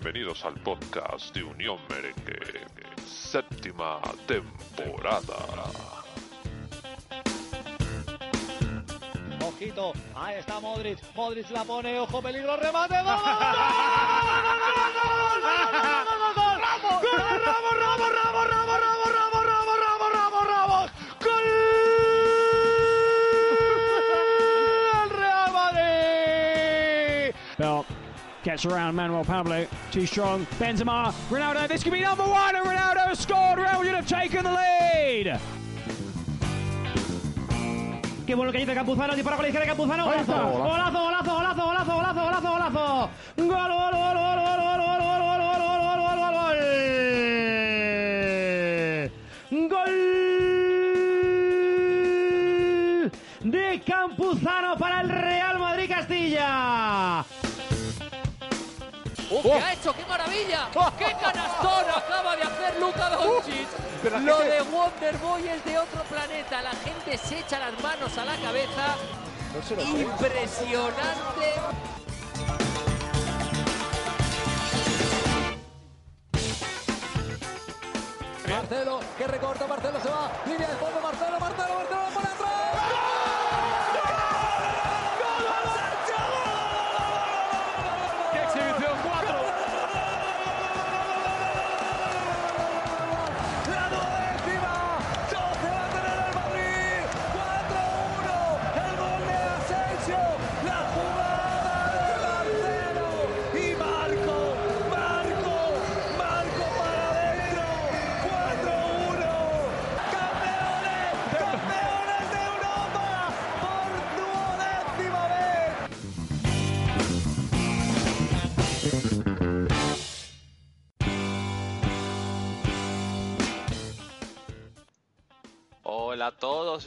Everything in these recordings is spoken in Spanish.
bienvenidos al podcast de Unión Merengue, séptima temporada. Ojito, ahí está Modric, Modric la pone, ojo, peligro, remate. ¡Ramos, Ramos, Ramos, Ramos, Ramos, Ramos, Ramos, gets around Manuel Pablo, too strong. Benzema, Ronaldo, this could be number one, and Ronaldo has scored. Real Madrid have taken the lead. Qué bueno que dice Campuzano, dispara con la izquierda Campuzano, golazo, golazo, golazo, golazo, golazo, golazo, golazo, golazo. Gol, gol, gol, gol, gol, gol, gol, gol, gol, gol, gol, gol, gol, gol. Gol de Campuzano para el Real ¡Oh, qué ha hecho! ¡Qué maravilla! ¡Qué canastón acaba de hacer Luka Doncic! Lo de Wonderboy es de otro planeta. La gente se echa las manos a la cabeza. Impresionante. Marcelo, que recorta, Marcelo se va, línea de fondo, Marcelo, Marcelo, Marcelo, por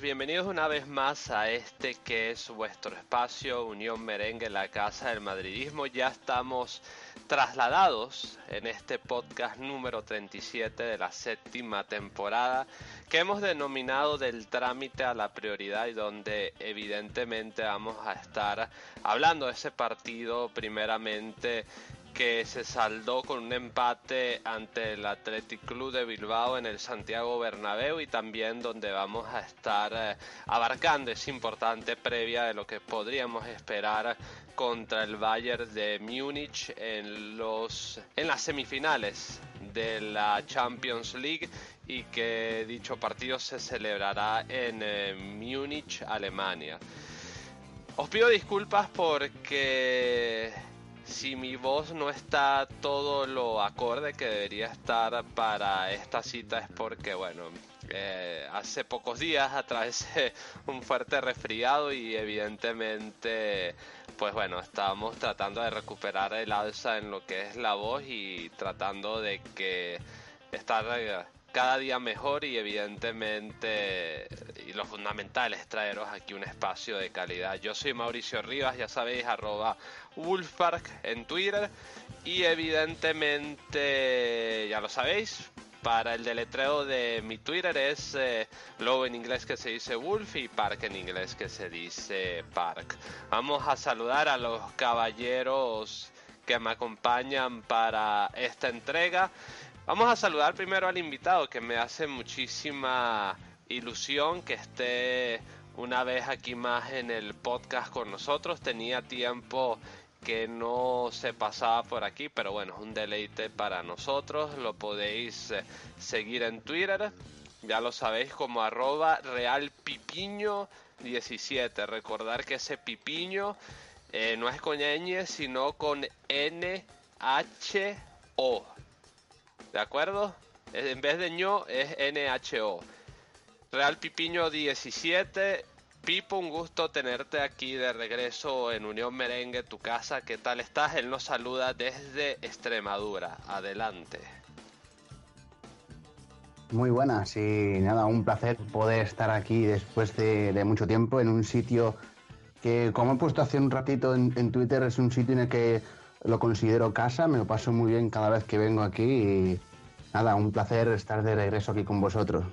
bienvenidos una vez más a este que es vuestro espacio Unión Merengue, la casa del madridismo. Ya estamos trasladados en este podcast número 37 de la séptima temporada que hemos denominado del trámite a la prioridad y donde evidentemente vamos a estar hablando de ese partido primeramente que se saldó con un empate ante el Athletic Club de Bilbao en el Santiago Bernabéu y también donde vamos a estar eh, abarcando esa importante previa de lo que podríamos esperar contra el Bayern de Múnich en los en las semifinales de la Champions League y que dicho partido se celebrará en eh, Múnich, Alemania. Os pido disculpas porque si mi voz no está todo lo acorde que debería estar para esta cita es porque, bueno, eh, hace pocos días atravesé un fuerte resfriado y evidentemente, pues bueno, estábamos tratando de recuperar el alza en lo que es la voz y tratando de que estar eh, cada día mejor y evidentemente y lo fundamental es traeros aquí un espacio de calidad. Yo soy Mauricio Rivas, ya sabéis, arroba Wolfpark en Twitter y evidentemente ya lo sabéis. Para el deletreo de mi Twitter es eh, Lobo en inglés que se dice Wolf y Park en inglés que se dice Park. Vamos a saludar a los caballeros que me acompañan para esta entrega. Vamos a saludar primero al invitado que me hace muchísima ilusión que esté una vez aquí más en el podcast con nosotros. Tenía tiempo que no se pasaba por aquí, pero bueno, es un deleite para nosotros. Lo podéis eh, seguir en Twitter, ya lo sabéis como arroba realpipiño17. Recordar que ese pipiño eh, no es con ñ, sino con N-H-O. ¿De acuerdo? En vez de ño es NHO. Real Pipiño 17. Pipo, un gusto tenerte aquí de regreso en Unión Merengue, tu casa. ¿Qué tal estás? Él nos saluda desde Extremadura. Adelante. Muy buenas y nada, un placer poder estar aquí después de, mucho tiempo en un sitio que, como he puesto hace un ratito en, en Twitter, es un sitio en el que lo considero casa, me lo paso muy bien cada vez que vengo aquí y nada, un placer estar de regreso aquí con vosotros.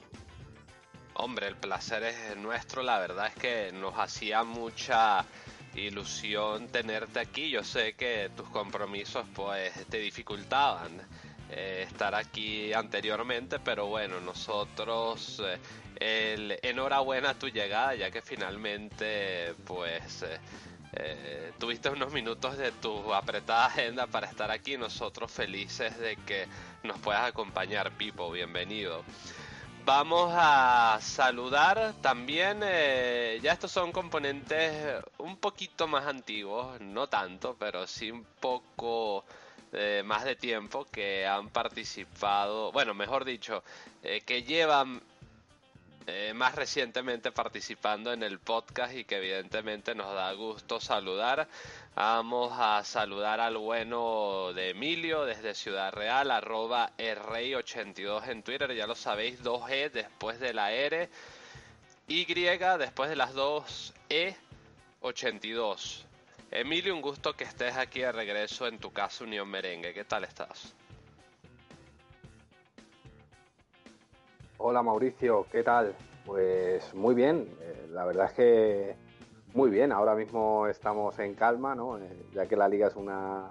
Hombre, el placer es nuestro. La verdad es que nos hacía mucha ilusión tenerte aquí. Yo sé que tus compromisos pues te dificultaban eh, estar aquí anteriormente, pero bueno, nosotros eh, el, enhorabuena a tu llegada, ya que finalmente pues eh, tuviste unos minutos de tu apretada agenda para estar aquí. Nosotros felices de que nos puedas acompañar, Pipo. Bienvenido. Vamos a saludar también, eh, ya estos son componentes un poquito más antiguos, no tanto, pero sí un poco eh, más de tiempo que han participado, bueno, mejor dicho, eh, que llevan más recientemente participando en el podcast y que evidentemente nos da gusto saludar. Vamos a saludar al bueno de Emilio desde Ciudad Real, arroba rey82 en Twitter, ya lo sabéis, 2E después de la R, Y después de las 2 E82. Emilio, un gusto que estés aquí de regreso en tu casa Unión Merengue. ¿Qué tal estás? Hola Mauricio, ¿qué tal? Pues muy bien, eh, la verdad es que muy bien, ahora mismo estamos en calma, ¿no? Eh, ya que la liga es una,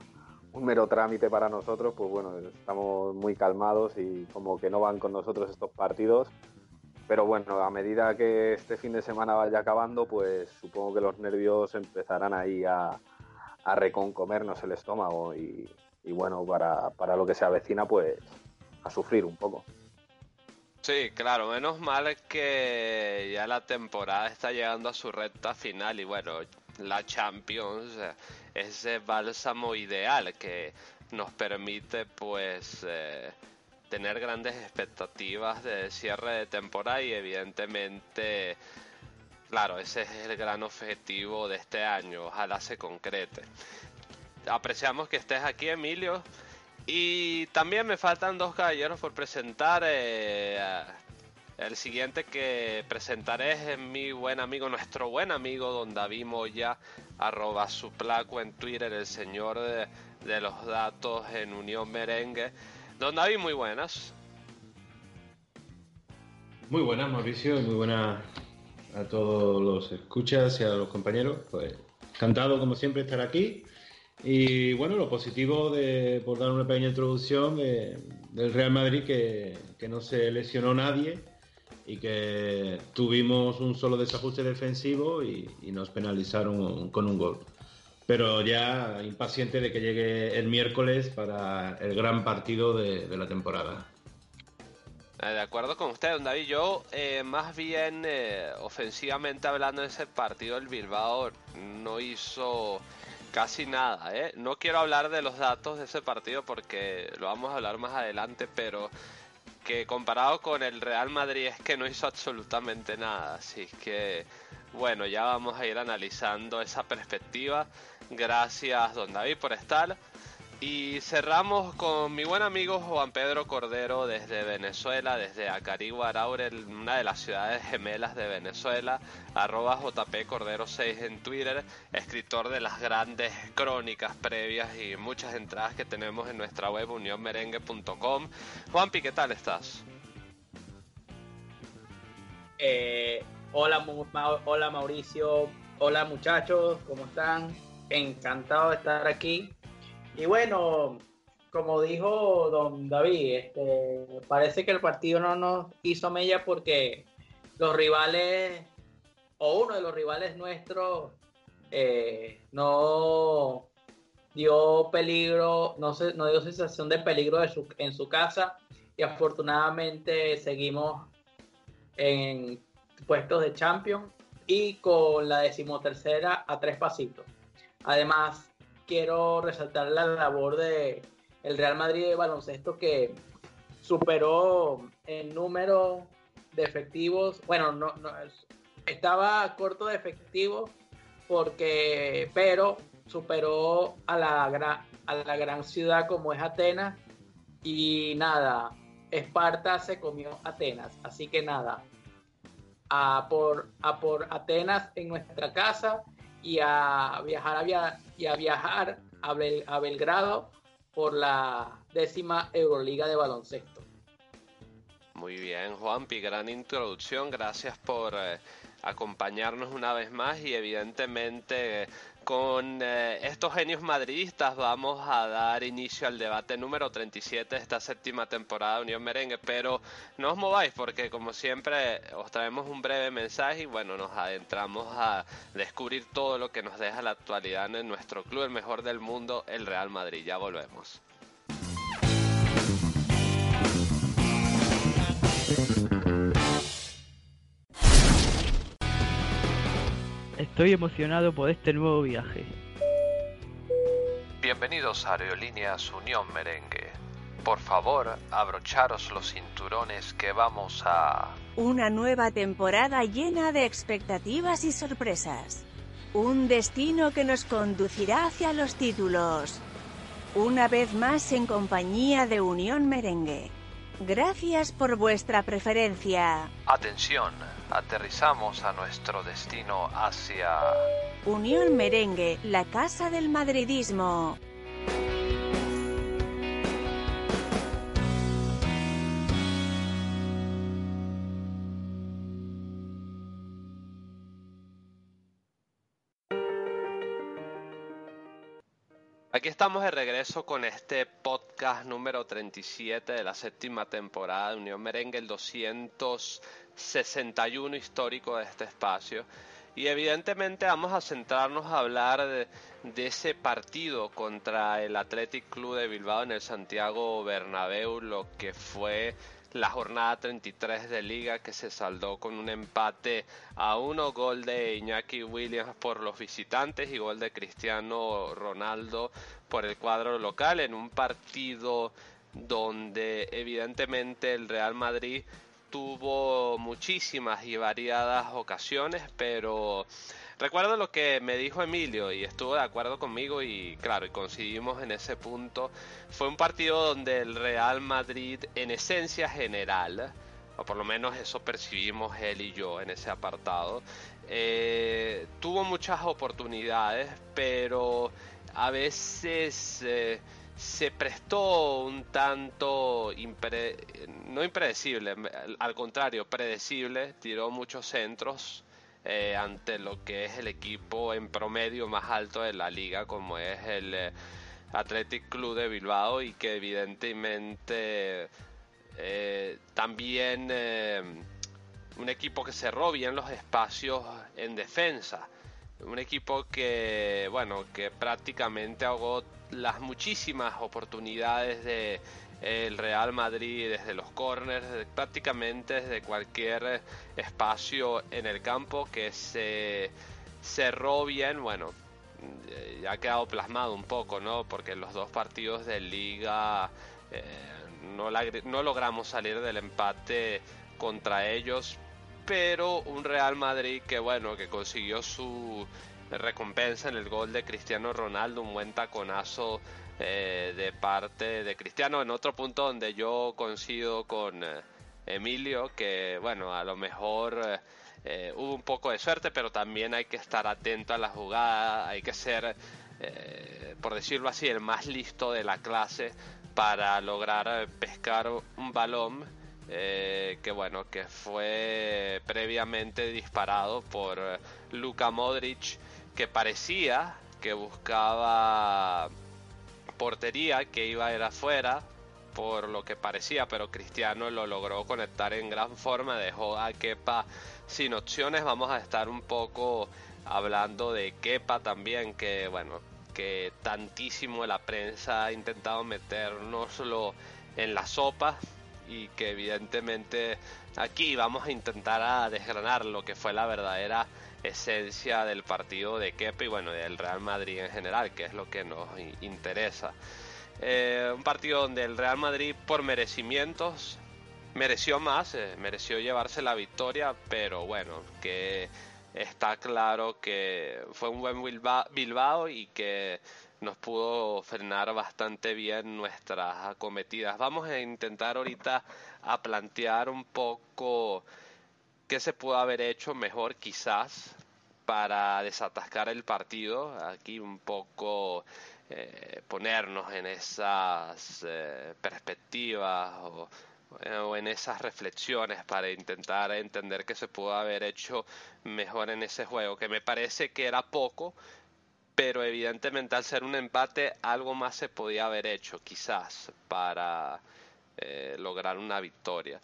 un mero trámite para nosotros, pues bueno, estamos muy calmados y como que no van con nosotros estos partidos. Pero bueno, a medida que este fin de semana vaya acabando, pues supongo que los nervios empezarán ahí a, reconcomernos el estómago y, y bueno, para, para lo que se avecina, pues a sufrir un poco. Sí, claro, menos mal que ya la temporada está llegando a su recta final y bueno, la Champions es ese bálsamo ideal que nos permite pues eh, tener grandes expectativas de cierre de temporada y evidentemente, claro, ese es el gran objetivo de este año, ojalá se concrete. Apreciamos que estés aquí, Emilio. Y también me faltan dos caballeros por presentar. Eh, el siguiente que presentaré es mi buen amigo, nuestro buen amigo Don David Moya, arroba su placo en Twitter, el señor de, los datos en Unión Merengue. Don David, muy buenas. Muy buenas, Mauricio, y muy buenas a todos los escuchas y a los compañeros. Pues encantado, como siempre, estar aquí y bueno, lo positivo de, por dar una pequeña introducción del Real Madrid, que, no se lesionó nadie y que tuvimos un solo desajuste defensivo y, nos penalizaron con un gol. Pero ya impaciente de que llegue el miércoles para el gran partido de, la temporada. Eh, de acuerdo con usted, don David. Yo, eh, más bien, eh, ofensivamente hablando de ese partido, el Bilbao no hizo Casi nada, ¿eh? No quiero hablar de los datos de ese partido porque lo vamos a hablar más adelante, pero que comparado con el Real Madrid es que no hizo absolutamente nada. Así que, bueno, ya vamos a ir analizando esa perspectiva. Gracias, don David, por estar. Y cerramos con mi buen amigo Juan Pedro Cordero desde Venezuela, desde Acarigua, Araure, una de las ciudades gemelas de Venezuela, arroba JP Cordero 6 en Twitter, escritor de las grandes crónicas previas y muchas entradas que tenemos en nuestra web unionmerengue.com. Juanpi, ¿qué tal estás? Eh, hola, hola Mauricio, hola muchachos, ¿cómo están? Encantado de estar aquí y bueno, como dijo don David, este, parece que el partido no nos hizo mella porque los rivales, o uno de los rivales nuestros, eh, no dio peligro, no, se, no dio sensación de peligro en su casa y afortunadamente seguimos en puestos de champion y con la decimotercera a tres pasitos. Además, quiero resaltar la labor de el Real Madrid de baloncesto que superó el número de efectivos. Bueno, no, estaba corto de efectivos porque, pero superó a la gran, a la gran ciudad como es Atenas. Y nada, Esparta se comió Atenas, así que nada, a por, a por Atenas en nuestra casa y a viajar a, y a, viajar a, a Belgrado por la décima Euroliga de baloncesto. Muy bien, Juanpi, gran introducción. Gracias por eh, acompañarnos una vez más y evidentemente con eh, estos genios madridistas vamos a dar inicio al debate número 37 de esta séptima temporada de Unión Merengue, pero no os mováis porque como siempre os traemos un breve mensaje y bueno, nos adentramos a descubrir todo lo que nos deja la actualidad en nuestro club, el mejor del mundo, el Real Madrid. Ya volvemos. Estoy emocionado por este nuevo viaje. Bienvenidos a Aerolíneas Unión Merengue. Por favor, abrocharos los cinturones que vamos a... Una nueva temporada llena de expectativas y sorpresas. Un destino que nos conducirá hacia los títulos. Una vez más en compañía de Unión Merengue. Gracias por vuestra preferencia. Atención, aterrizamos a nuestro destino hacia... Unión Merengue, la casa del madridismo. Aquí estamos de regreso con este podcast número 37 de la séptima temporada de Unión Merengue, el 261 histórico de este espacio. Y evidentemente vamos a centrarnos a hablar de, de ese partido contra el Athletic Club de Bilbao en el Santiago Bernabéu, lo que fue la jornada 33 de liga que se saldó con un empate a uno, gol de Iñaki Williams por los visitantes y gol de Cristiano Ronaldo por el cuadro local en un partido donde evidentemente el Real Madrid tuvo muchísimas y variadas ocasiones, pero recuerdo lo que me dijo Emilio y estuvo de acuerdo conmigo y claro, y coincidimos en ese punto. Fue un partido donde el Real Madrid en esencia general, o por lo menos eso percibimos él y yo en ese apartado, eh, tuvo muchas oportunidades, pero a veces... Eh, se prestó un tanto no impredecible, al contrario, predecible, tiró muchos centros eh, ante lo que es el equipo en promedio más alto de la liga, como es el eh, Athletic Club de Bilbao, y que evidentemente eh, también un equipo que cerró bien los espacios en defensa. Un equipo que, bueno, que prácticamente ahogó las muchísimas oportunidades de el Real Madrid desde los corners, prácticamente desde cualquier espacio en el campo que se cerró bien, bueno, ya ha quedado plasmado un poco, ¿no? Porque los dos partidos de liga eh, no logramos salir del empate contra ellos, pero un Real Madrid que bueno, que consiguió su recompensa en el gol de Cristiano Ronaldo, un buen taconazo eh, de parte de Cristiano. En otro punto donde yo coincido con eh, Emilio, que bueno, a lo mejor eh, hubo un poco de suerte, pero también hay que estar atento a la jugada, hay que ser, por decirlo así, el más listo de la clase para lograr pescar un balón. Que bueno, que fue previamente disparado por Luka Modric que parecía que buscaba portería, que iba a ir afuera, por lo que parecía, pero Cristiano lo logró conectar en gran forma, dejó a Kepa sin opciones. Vamos a estar un poco hablando de Kepa también, que bueno, que tantísimo la prensa ha intentado meternoslo en la sopa y que evidentemente aquí vamos a intentar a desgranar lo que fue la verdadera esencia del partido de Kepa y bueno, del Real Madrid en general, que es lo que nos interesa. Eh, un partido donde el Real Madrid por merecimientos mereció más, eh, mereció llevarse la victoria, pero bueno, que está claro que fue un buen Bilbao y que nos pudo frenar bastante bien nuestras acometidas. Vamos a intentar ahorita a plantear un poco qué se pudo haber hecho mejor quizás para desatascar el partido. Aquí un poco eh, ponernos en esas eh, perspectivas o, o, en esas reflexiones para intentar entender qué se pudo haber hecho mejor en ese juego, que me parece que era poco, pero evidentemente al ser un empate algo más se podía haber hecho quizás para eh, lograr una victoria.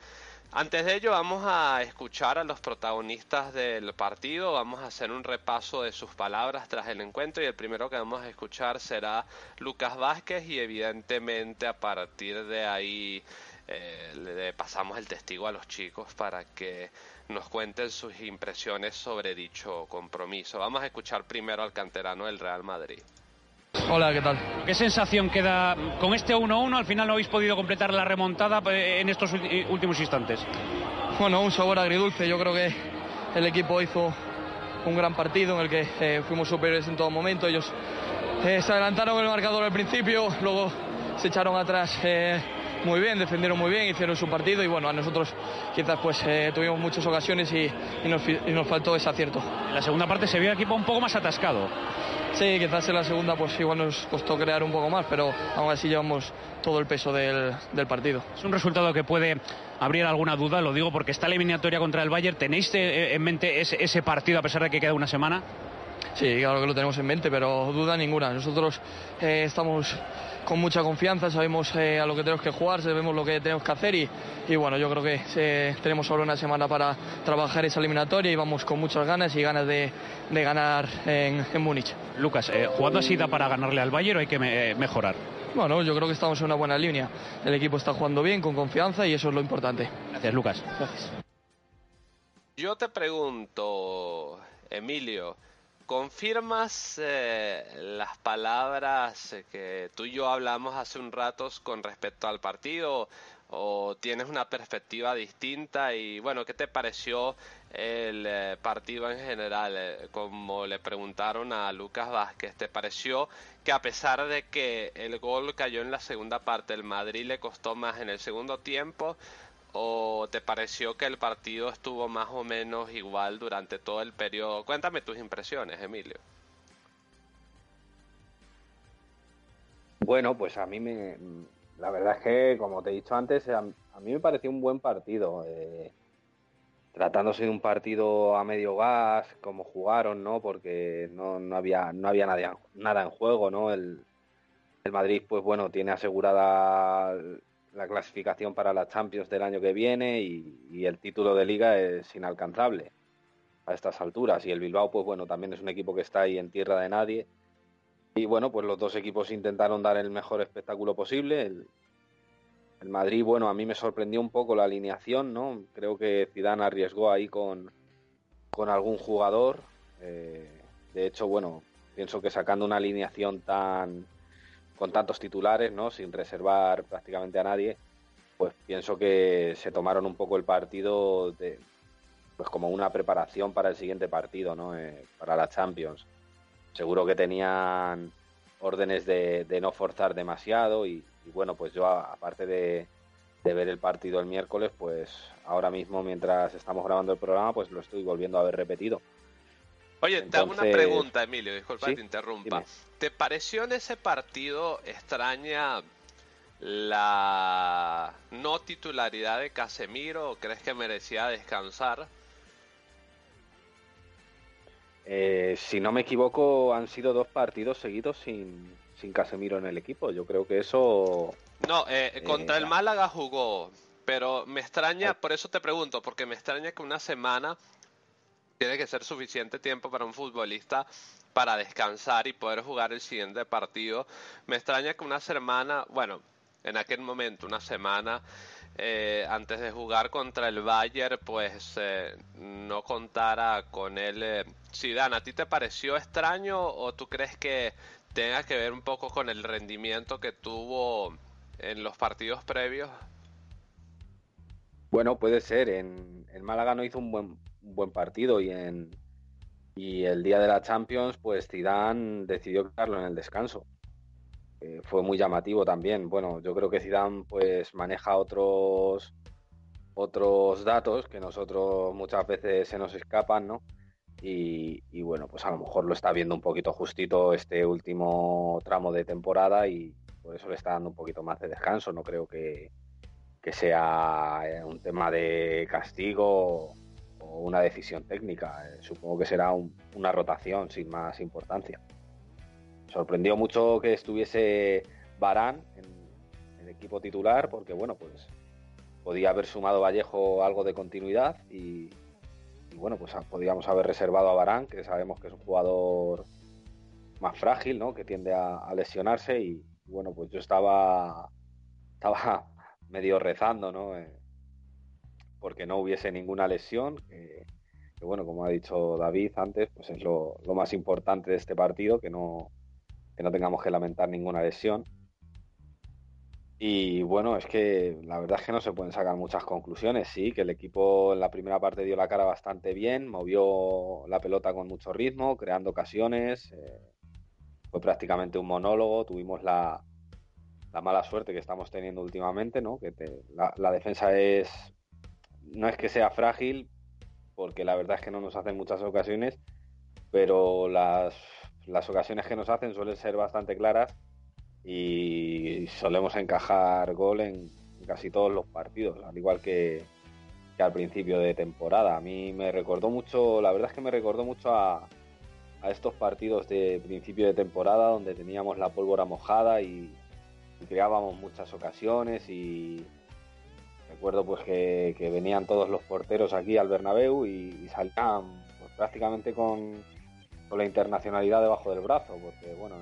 Antes de ello vamos a escuchar a los protagonistas del partido, vamos a hacer un repaso de sus palabras tras el encuentro y el primero que vamos a escuchar será Lucas Vázquez y evidentemente a partir de ahí eh, le pasamos el testigo a los chicos para que nos cuenten sus impresiones sobre dicho compromiso. Vamos a escuchar primero al canterano del Real Madrid. Hola, ¿qué tal? ¿Qué sensación queda con este 1-1? Al final no habéis podido completar la remontada eh, en estos últimos instantes. Bueno, un sabor agridulce. Yo creo que el equipo hizo un gran partido en el que eh, fuimos superiores en todo momento. Ellos eh, se adelantaron el marcador al principio, luego se echaron atrás muy bien, defendieron muy bien, hicieron su partido y bueno, a nosotros quizás pues tuvimos muchas ocasiones y, nos, y, nos, faltó ese acierto. En la segunda parte se vio el equipo un poco más atascado. Sí, quizás en la segunda pues igual nos costó crear un poco más, pero aún así llevamos todo el peso del, del partido. Es un resultado que puede abrir alguna duda, lo digo porque está la eliminatoria contra el Bayern. ¿Tenéis eh, en mente ese, ese partido a pesar de que queda una semana? Sí, claro que lo tenemos en mente, pero duda ninguna. Nosotros eh, estamos con mucha confianza, sabemos eh, a lo que tenemos que jugar, sabemos lo que tenemos que hacer y, y bueno, yo creo que eh, tenemos solo una semana para trabajar esa eliminatoria y vamos con muchas ganas y ganas de, de ganar en, en Múnich. Lucas, eh, ¿jugando así da para ganarle al Bayern o hay que me, mejorar? Bueno, yo creo que estamos en una buena línea. El equipo está jugando bien, con confianza y eso es lo importante. Gracias, Lucas. Gracias. Yo te pregunto, Emilio, ¿Confirmas eh, las palabras que tú y yo hablamos hace un rato con respecto al partido o tienes una perspectiva distinta? Y bueno, ¿qué te pareció el eh, partido en general? Eh, como le preguntaron a Lucas Vázquez, ¿te pareció que a pesar de que el gol cayó en la segunda parte, el Madrid le costó más en el segundo tiempo? O te pareció que el partido estuvo más o menos igual durante todo el periodo? Cuéntame tus impresiones, Emilio. Bueno, pues a mí me... La verdad es que, como te he dicho antes, a, mí me pareció un buen partido. Eh, tratándose de un partido a medio gas, como jugaron, ¿no? Porque no, no había, no había nada, nada en juego, ¿no? El, el Madrid, pues bueno, tiene asegurada la clasificación para la Champions del año que viene y, el título de liga es inalcanzable a estas alturas. Y el Bilbao, pues bueno, también es un equipo que está ahí en tierra de nadie. Y bueno, pues los dos equipos intentaron dar el mejor espectáculo posible. El, Madrid, bueno, a mí me sorprendió un poco la alineación, ¿no? Creo que Zidane arriesgó ahí con, con algún jugador. Eh, de hecho, bueno, pienso que sacando una alineación tan con tantos titulares, ¿no? Sin reservar prácticamente a nadie, pues pienso que se tomaron un poco el partido pues como una preparación para el siguiente partido, ¿no? Eh, para la Champions. Seguro que tenían órdenes de, no forzar demasiado y, bueno, pues yo aparte de, de, ver el partido el miércoles, pues ahora mismo mientras estamos grabando el programa, pues lo estoy volviendo a ver repetido. Oye, te hago una pregunta, Emilio, disculpa que te interrumpa. ¿Te pareció en ese partido extraña la no titularidad de Casemiro o crees que merecía descansar? Eh, si no me equivoco, han sido dos partidos seguidos sin, sin Casemiro en el equipo. Yo creo que eso... No, eh, contra el eh, Málaga jugó, pero me extraña, por eso te pregunto, porque me extraña que una semana tiene que ser suficiente tiempo para un futbolista para descansar y poder jugar el siguiente partido. Me extraña que una semana, bueno, en aquel momento, una semana eh, antes de jugar contra el Bayern, pues eh, no contara con él. Eh. Zidane, ¿a ti te pareció extraño o tú crees que tenga que ver un poco con el rendimiento que tuvo en los partidos previos? Bueno, puede ser. En, en Málaga no hizo un buen buen partido y en y el día de la Champions, pues Zidane decidió quedarlo en el descanso. Fue muy llamativo también. Bueno, yo creo que Zidane pues maneja otros otros datos que nosotros muchas veces se nos escapan, ¿no? Y, y, bueno, pues a lo mejor lo está viendo un poquito justito este último tramo de temporada y por eso le está dando un poquito más de descanso. No creo que, que sea eh, un tema de castigo una decisión técnica. Eh, supongo que será una rotación sin más importancia. sorprendió mucho que estuviese Barán en, el equipo titular, porque bueno, pues podía haber sumado Vallejo algo de continuidad y, bueno, pues podíamos haber reservado a Barán, que sabemos que es un jugador más frágil, ¿no? Que tiende a, lesionarse y bueno, pues yo estaba estaba medio rezando, ¿no? Porque no hubiese ninguna lesión. que bueno, como ha dicho David antes, pues es lo, más importante de este partido, que no, que no tengamos que lamentar ninguna lesión. Y bueno, es que la verdad es que no se pueden sacar muchas conclusiones. Sí, que el equipo en la primera parte dio la cara bastante bien, movió la pelota con mucho ritmo, creando ocasiones. Eh, fue prácticamente un monólogo. Tuvimos la, la mala suerte que estamos teniendo últimamente, ¿no? Que la, defensa es. No es que sea frágil, porque la verdad es que no nos hacen muchas ocasiones, pero las, las ocasiones que nos hacen suelen ser bastante claras y solemos encajar gol en casi todos los partidos, al igual que, al principio de temporada. A mí me recordó mucho, la verdad es que me recordó mucho a, estos partidos de principio de temporada donde teníamos la pólvora mojada y, creábamos muchas ocasiones y recuerdo pues que, venían todos los porteros aquí al Bernabéu y, salían pues, prácticamente con, con la internacionalidad debajo del brazo, porque bueno,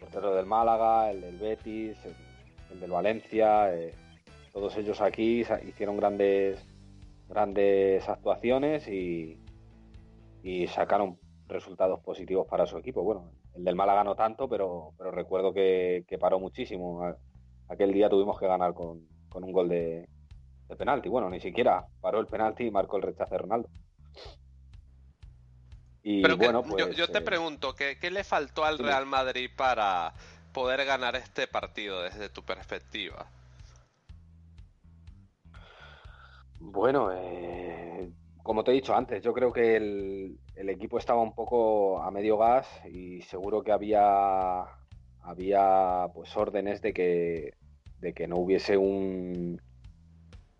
portero del Málaga, el del Betis, el, del Valencia, eh, todos ellos aquí hicieron grandes, grandes actuaciones y, y sacaron resultados positivos para su equipo. Bueno, el del Málaga no tanto, pero, pero recuerdo que, paró muchísimo. Aquel día tuvimos que ganar con, un gol de, de penalti. Bueno, ni siquiera paró el penalti y marcó el rechazo de Ronaldo. Y bueno, pues, yo, te eh, pregunto, ¿qué, le faltó al Real Madrid para poder ganar este partido desde tu perspectiva? Bueno, eh, como te he dicho antes, yo creo que el, equipo estaba un poco a medio gas y seguro que había, había pues órdenes de que, de que no hubiese un,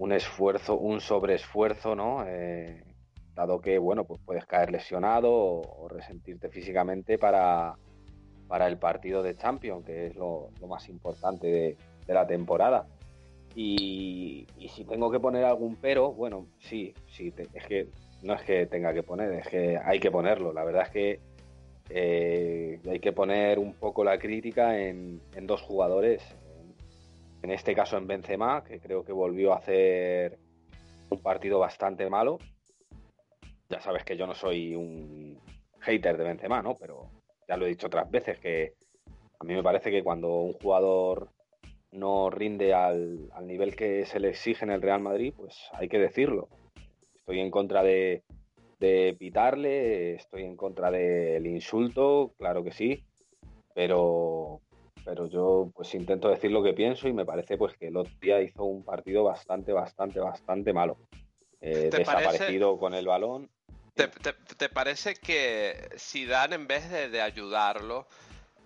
un esfuerzo, un sobreesfuerzo, ¿no? Eh, dado que, bueno, pues puedes caer lesionado o, resentirte físicamente para, para, el partido de Champions, que es lo, más importante de, la temporada. Y, si tengo que poner algún pero, bueno, sí, sí, es que no es que tenga que poner, es que hay que ponerlo. La verdad es que eh, hay que poner un poco la crítica en, en dos jugadores. En este caso en Benzema, que creo que volvió a hacer un partido bastante malo ya sabes que yo no soy un hater de Benzema, ¿no? Pero ya lo he dicho otras veces que a mí me parece que cuando un jugador no rinde al, nivel que se le exige en el Real Madrid, pues hay que decirlo. Estoy en contra de, pitarle, estoy en contra del insulto, claro que sí, pero, pero yo pues intento decir lo que pienso y me parece pues que el otro día hizo un partido bastante, bastante, bastante malo. Eh, desaparecido con el balón. ¿Te, parece que si Dan en vez de, ayudarlo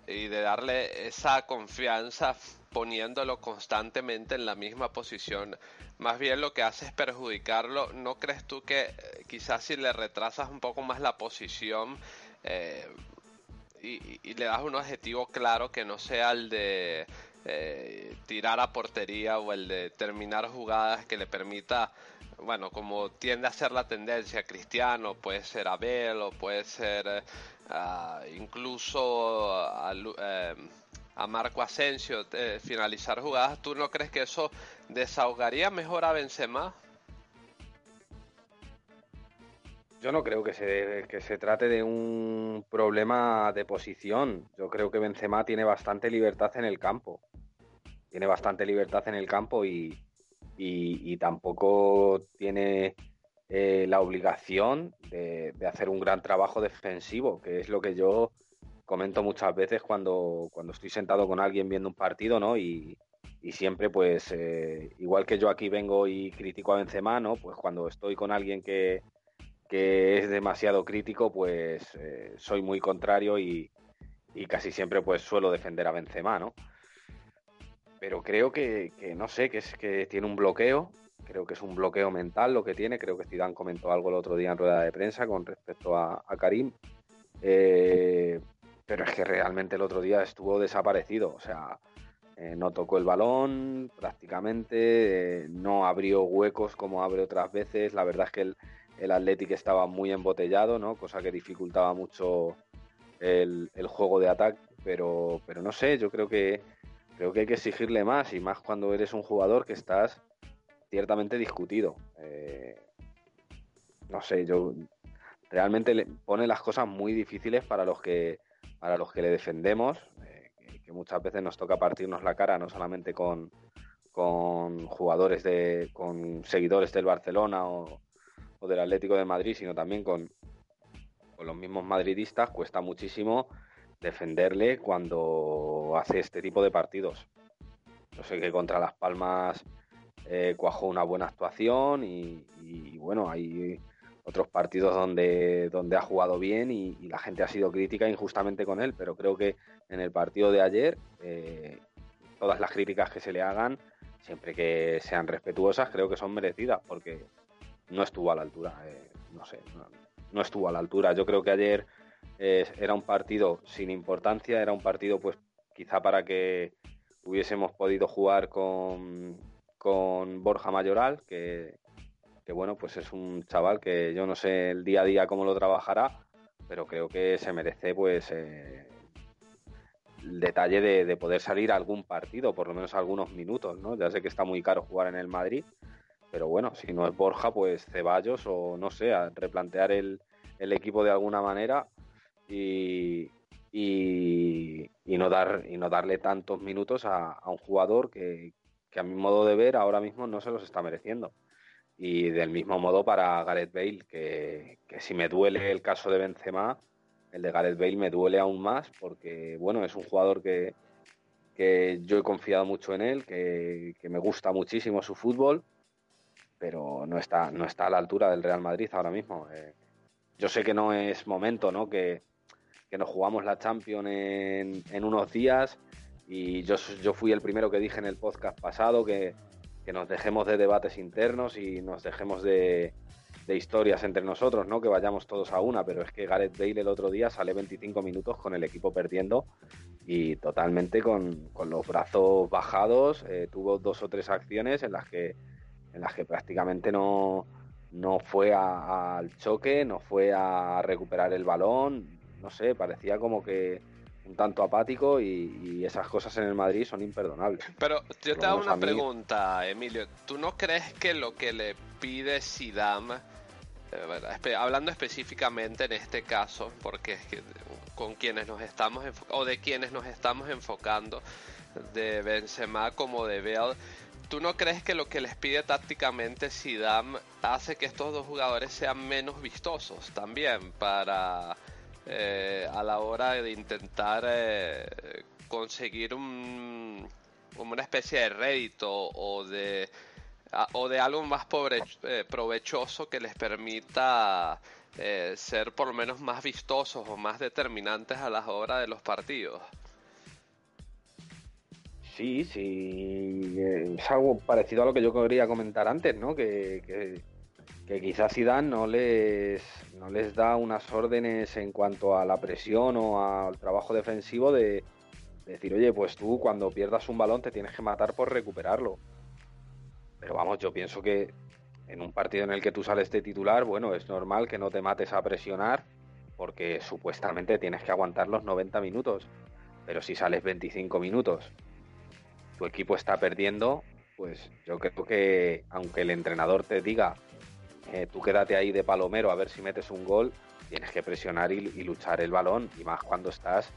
y de darle esa confianza poniéndolo constantemente en la misma posición, más bien lo que hace es perjudicarlo? ¿No crees tú que eh, quizás si le retrasas un poco más la posición eh, y, le das un objetivo claro que no sea el de eh, tirar a portería o el de terminar jugadas que le permita bueno, como tiende a ser la tendencia, Cristiano, puede ser Abel o puede ser uh, incluso a, eh, a, Marco Asensio eh, finalizar jugadas, ¿tú no crees que eso desahogaría mejor a Benzema? Yo no creo que se, que se trate de un problema de posición. Yo creo que Benzema tiene bastante libertad en el campo. Tiene bastante libertad en el campo y, y, tampoco tiene eh, la obligación de, hacer un gran trabajo defensivo, que es lo que yo comento muchas veces cuando, cuando estoy sentado con alguien viendo un partido, ¿no? Y, siempre, pues, eh, igual que yo aquí vengo y critico a Benzema, ¿no? Pues cuando estoy con alguien que, es demasiado crítico, pues eh, soy muy contrario y, y, casi siempre pues suelo defender a Benzema, ¿no? pero creo que, no sé, que es que tiene un bloqueo, creo que es un bloqueo mental lo que tiene, creo que Zidane comentó algo el otro día en rueda de prensa con respecto a, Karim. Eh, pero es que realmente el otro día estuvo desaparecido, o sea, eh, no tocó el balón prácticamente, no abrió huecos como abre otras veces, la verdad es que el, el Athletic estaba muy embotellado, ¿no? cosa que dificultaba mucho el, juego de ataque, pero, pero no sé, yo creo que, creo que hay que exigirle más y más cuando eres un jugador que estás ciertamente discutido. Eh, no sé, yo realmente le pone las cosas muy difíciles para los que para los que le defendemos, eh, que, que muchas veces nos toca partirnos la cara, no solamente con, con jugadores de, con seguidores del Barcelona o, del Atlético de Madrid, sino también con, los mismos madridistas, cuesta muchísimo defenderle cuando hace este tipo de partidos. Yo sé que contra Las Palmas eh, cuajó una buena actuación y, bueno, hay otros partidos donde, donde ha jugado bien y, y, la gente ha sido crítica injustamente con él, pero creo que en el partido de ayer eh, todas las críticas que se le hagan, siempre que sean respetuosas, creo que son merecidas porque no estuvo a la altura, eh, no sé, no, estuvo a la altura. Yo creo que ayer eh, era un partido sin importancia, era un partido pues quizá para que hubiésemos podido jugar con, con Borja Mayoral, que, que, bueno, pues es un chaval que yo no sé el día a día cómo lo trabajará, pero creo que se merece pues eh, el detalle de, de, poder salir a algún partido, por lo menos algunos minutos, ¿no? Ya sé que está muy caro jugar en el Madrid, pero bueno, si no es Borja, pues Ceballos o no sé, replantear el, el equipo de alguna manera y, y, y, no dar, y no darle tantos minutos a, a un jugador que, que, a mi modo de ver ahora mismo no se los está mereciendo. Y del mismo modo para Gareth Bale, que, que si me duele el caso de Benzema, el de Gareth Bale me duele aún más porque, bueno, es un jugador que, que yo he confiado mucho en él, que, que, me gusta muchísimo su fútbol, pero no está, no está a la altura del Real Madrid ahora mismo. Eh, yo sé que no es momento, ¿no? Que, que nos jugamos la Champions en, unos días y yo, yo, fui el primero que dije en el podcast pasado que, que nos dejemos de debates internos y nos dejemos de, de, historias entre nosotros, ¿no? Que vayamos todos a una, pero es que Gareth Bale el otro día sale 25 minutos con el equipo perdiendo y totalmente con, con los brazos bajados, eh, tuvo dos o tres acciones en las que, en las que prácticamente no, no fue a, al choque, no fue a recuperar el balón, no sé, parecía como que un tanto apático y, y, esas cosas en el Madrid son imperdonables. Pero yo te hago una pregunta, Emilio. ¿Tú no crees que lo que le pide Zidane, eh, hablando específicamente en este caso, porque es que con quienes nos estamos o de quienes nos estamos enfocando, de Benzema como de Bale, ¿Tú no crees que lo que les pide tácticamente Zidane hace que estos dos jugadores sean menos vistosos también para eh, a la hora de intentar eh, conseguir un, una especie de rédito o de o de algo más eh, provechoso que les permita ser por lo menos más vistosos o más determinantes a las horas de los partidos? Sí, sí, es algo parecido a lo que yo quería comentar antes, ¿no? Que, que, que quizás Zidane no les, no les da unas órdenes en cuanto a la presión o al trabajo defensivo de, de decir, oye, pues tú cuando pierdas un balón te tienes que matar por recuperarlo. Pero vamos, yo pienso que en un partido en el que tú sales de titular, bueno, es normal que no te mates a presionar porque supuestamente tienes que aguantar los 90 minutos. Pero si sales 25 minutos tu equipo está perdiendo, pues yo creo que aunque el entrenador te diga, eh, tú quédate ahí de palomero a ver si metes un gol, tienes que presionar y, luchar el balón, y más cuando estás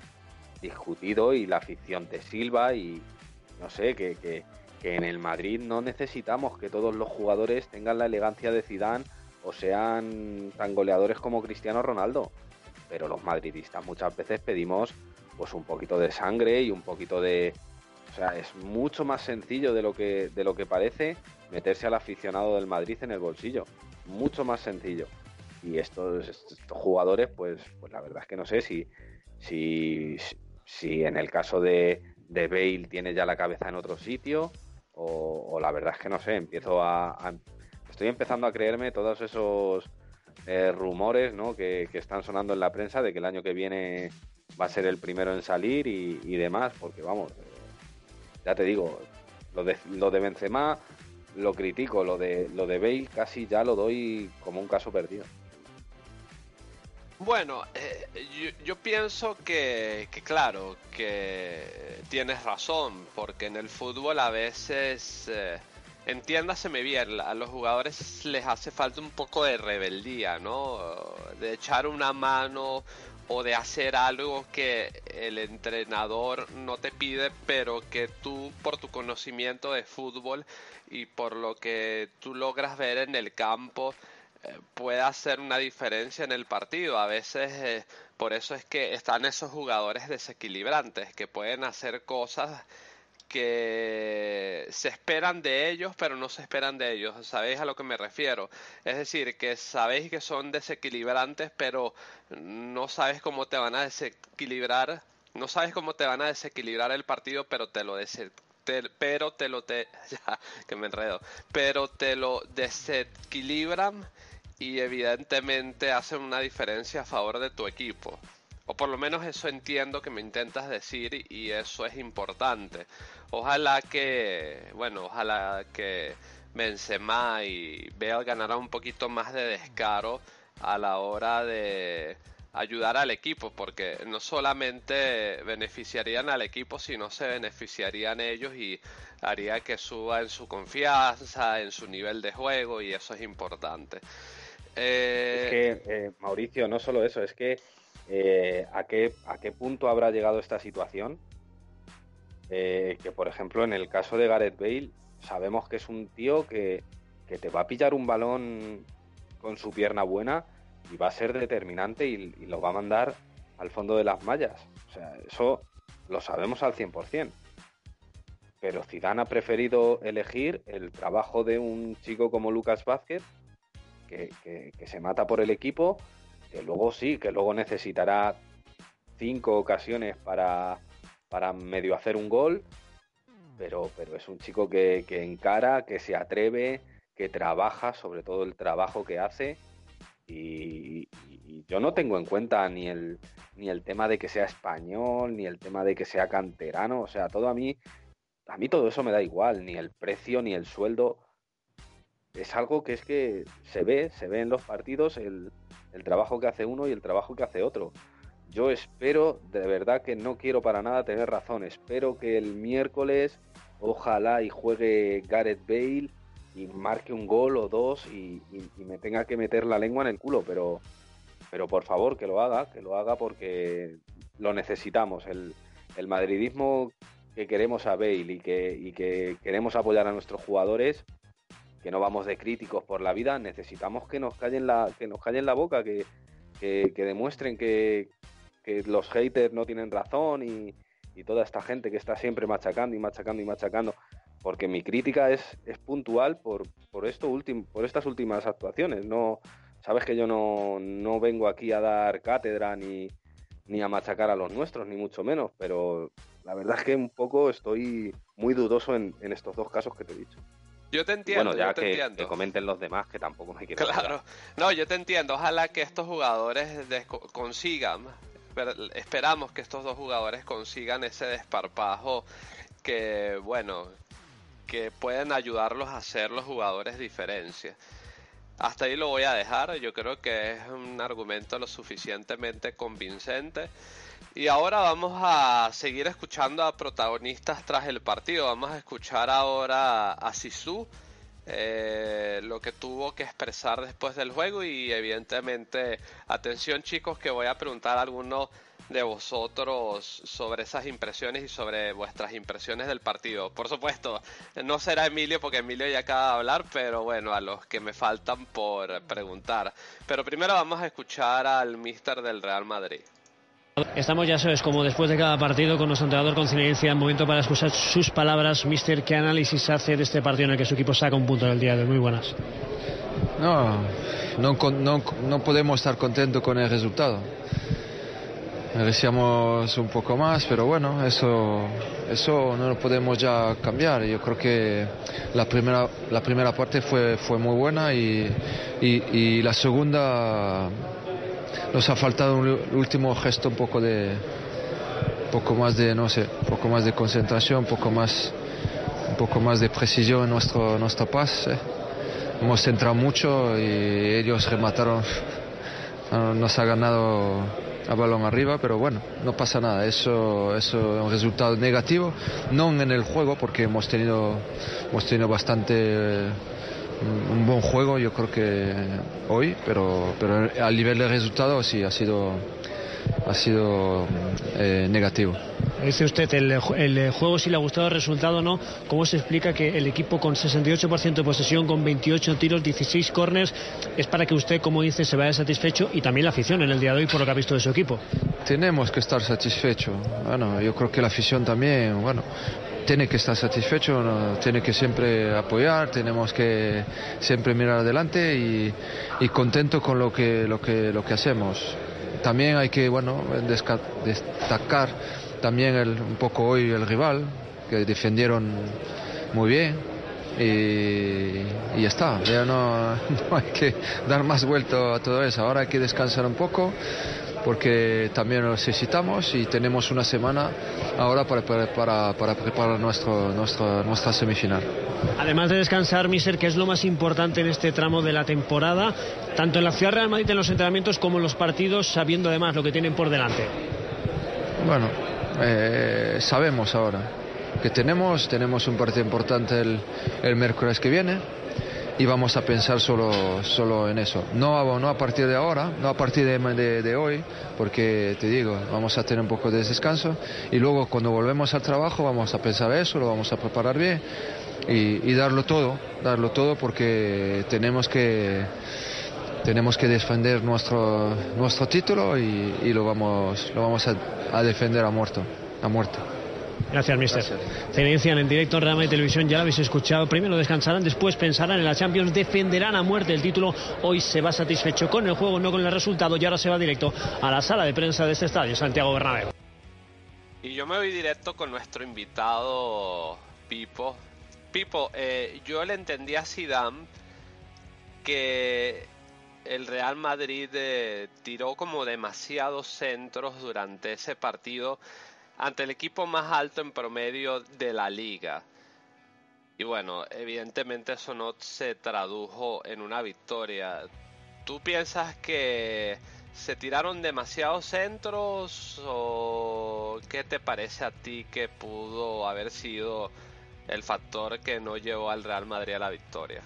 discutido y la afición te silba y no sé, que, que, que en el Madrid no necesitamos que todos los jugadores tengan la elegancia de Zidane o sean tan goleadores como Cristiano Ronaldo. Pero los madridistas muchas veces pedimos pues un poquito de sangre y un poquito de, o sea, es mucho más sencillo de lo que, de lo que parece meterse al aficionado del Madrid en el bolsillo. Mucho más sencillo. Y estos, jugadores, pues, pues la verdad es que no sé si, si, si en el caso de, de Bale tiene ya la cabeza en otro sitio o, la verdad es que no sé, empiezo a, estoy empezando a creerme todos esos eh, rumores ¿no? que, que están sonando en la prensa de que el año que viene va a ser el primero en salir y, demás, porque vamos, ya te digo, lo de, lo de Benzema lo critico, lo de, lo de Bale casi ya lo doy como un caso perdido. Bueno, eh, yo, pienso que, que claro, que tienes razón, porque en el fútbol a veces, eh, entiéndaseme bien, a los jugadores les hace falta un poco de rebeldía, ¿no? De echar una mano o de hacer algo que el entrenador no te pide, pero que tú por tu conocimiento de fútbol y por lo que tú logras ver en el campo, eh, hacer una diferencia en el partido. A veces eh, por eso es que están esos jugadores desequilibrantes que pueden hacer cosas que se esperan de ellos, pero no se esperan de ellos. ¿Sabéis a lo que me refiero? Es decir, que sabéis que son desequilibrantes, pero no sabes cómo te van a desequilibrar. No sabes cómo te van a desequilibrar el partido, pero te lo dese- te- pero te lo te que me enredo, pero te lo desequilibran y evidentemente hacen una diferencia a favor de tu equipo. O por lo menos eso entiendo que me intentas decir y eso es importante. Ojalá que, bueno, ojalá que Benzema y Bale ganaran un poquito más de descaro a la hora de ayudar al equipo, porque no solamente beneficiarían al equipo, sino se beneficiarían ellos y haría que suba en su confianza, en su nivel de juego y eso es importante. Eh, Es que, eh, Mauricio, no solo eso, es que eh, ¿a, qué, ¿a qué punto habrá llegado esta situación? Eh, que, por ejemplo, en el caso de Gareth Bale, sabemos que es un tío que, que te va a pillar un balón con su pierna buena y va a ser determinante y, lo va a mandar al fondo de las mallas. O sea, eso lo sabemos al 100%. Pero Zidane ha preferido elegir el trabajo de un chico como Lucas Vázquez, que, que- que se mata por el equipo, que luego sí, que luego necesitará cinco ocasiones para, para medio hacer un gol, pero, pero es un chico que, que encara, que se atreve, que trabaja, sobre todo el trabajo que hace. Y, yo no tengo en cuenta ni el, ni el tema de que sea español, ni el tema de que sea canterano, o sea, todo a mí, a mí todo eso me da igual, ni el precio, ni el sueldo. Es algo que es que se ve, se ve en los partidos el, el trabajo que hace uno y el trabajo que hace otro. Yo espero, de verdad que no quiero para nada tener razón, espero que el miércoles ojalá y juegue Gareth Bale y marque un gol o dos y, me tenga que meter la lengua en el culo, pero, pero por favor que lo haga, que lo haga porque lo necesitamos. El, el madridismo que queremos a Bale y que, y que queremos apoyar a nuestros jugadores, que no vamos de críticos por la vida, necesitamos que nos callen la, que nos callen la boca, que, que demuestren que, que los haters no tienen razón y, y toda esta gente que está siempre machacando y machacando y machacando. Porque mi crítica es, es puntual por, por, esto último, por estas últimas actuaciones. No, sabes que yo no, no vengo aquí a dar cátedra ni, ni a machacar a los nuestros, ni mucho menos, pero la verdad es que un poco estoy muy dudoso en, en estos dos casos que te he dicho. yo te entiendo, bueno, ya yo te que, entiendo. que comenten los demás, que tampoco me quiero. Claro, no, yo te entiendo. Ojalá que estos jugadores consigan, esper- esperamos que estos dos jugadores consigan ese desparpajo que, bueno, que pueden ayudarlos a ser los jugadores diferencia. Hasta ahí lo voy a dejar. Yo creo que es un argumento lo suficientemente convincente. Y ahora vamos a seguir escuchando a protagonistas tras el partido. Vamos a escuchar ahora a Sisu, eh, lo que tuvo que expresar después del juego y evidentemente, atención chicos, que voy a preguntar a alguno de vosotros sobre esas impresiones y sobre vuestras impresiones del partido. Por supuesto, no será Emilio porque Emilio ya acaba de hablar, pero bueno, a los que me faltan por preguntar. Pero primero vamos a escuchar al mister del Real Madrid. Estamos, ya sabes, como después de cada partido con nuestro entrenador con Cinencia, momento para escuchar sus palabras. Mister, ¿qué análisis hace de este partido en el que su equipo saca un punto del día de hoy? Muy buenas. No, no, no, no podemos estar contentos con el resultado. merecíamos un poco más, pero bueno, eso, eso no lo podemos ya cambiar. Yo creo que la primera, la primera parte fue, fue muy buena y, y, y la segunda nos ha faltado un último gesto un poco de poco más de no sé poco más de concentración poco más un poco más de precisión en nuestro nuestro pase. Hemos centrado mucho y ellos remataron. Nos ha ganado a balón arriba pero bueno no pasa nada. Eso eso es un resultado negativo no en el juego porque hemos tenido hemos tenido bastante un buen juego yo creo que hoy pero pero al nivel de resultado sí ha sido ha sido eh, negativo Dice usted, el, el, juego si le ha gustado el resultado o no, ¿cómo se explica que el equipo con 68% de posesión, con 28 tiros, 16 corners, es para que usted, como dice, se vaya satisfecho y también la afición en el día de hoy por lo que ha visto de su equipo? Tenemos que estar satisfechos. Bueno, yo creo que la afición también, bueno, tiene que estar satisfecho, tiene que siempre apoyar, tenemos que siempre mirar adelante y, y contento con lo que, lo, que, lo que hacemos. También hay que bueno, destacar también el, un poco hoy el rival, que defendieron muy bien y, ya está, ya no, no, hay que dar más vuelta a todo eso, ahora hay que descansar un poco porque también lo necesitamos y tenemos una semana ahora para, para, para preparar nuestro, nuestro, nuestra semifinal. Además de descansar, Miser, que es lo más importante en este tramo de la temporada, tanto en la Ciudad Real Madrid en los entrenamientos como en los partidos, sabiendo además lo que tienen por delante. Bueno, eh, sabemos ahora que tenemos, tenemos un partido importante el, el miércoles que viene y vamos a pensar solo, solo en eso. No, no a partir de ahora, no a partir de, de, hoy, porque te digo, vamos a tener un poco de descanso y luego cuando volvemos al trabajo vamos a pensar eso, lo vamos a preparar bien y, darlo todo, darlo todo porque tenemos que tenemos que defender nuestro, nuestro título y, lo vamos, lo vamos a, a defender a muerto, a muerte. Gracias, mister. Cedencian en directo en Real Madrid Televisión, ya lo habéis escuchado. Primero descansarán, después pensarán en la Champions, defenderán a muerte el título. Hoy se va satisfecho con el juego, no con el resultado, y ahora se va directo a la sala de prensa de este estadio, Santiago Bernabéu. Y yo me voy directo con nuestro invitado Pipo. Pipo, eh, yo le entendí a Zidane que el Real Madrid eh, tiró como demasiados centros durante ese partido ante el equipo más alto en promedio de la liga. Y bueno, evidentemente eso no se tradujo en una victoria. ¿Tú piensas que se tiraron demasiados centros o qué te parece a ti que pudo haber sido el factor que no llevó al Real Madrid a la victoria?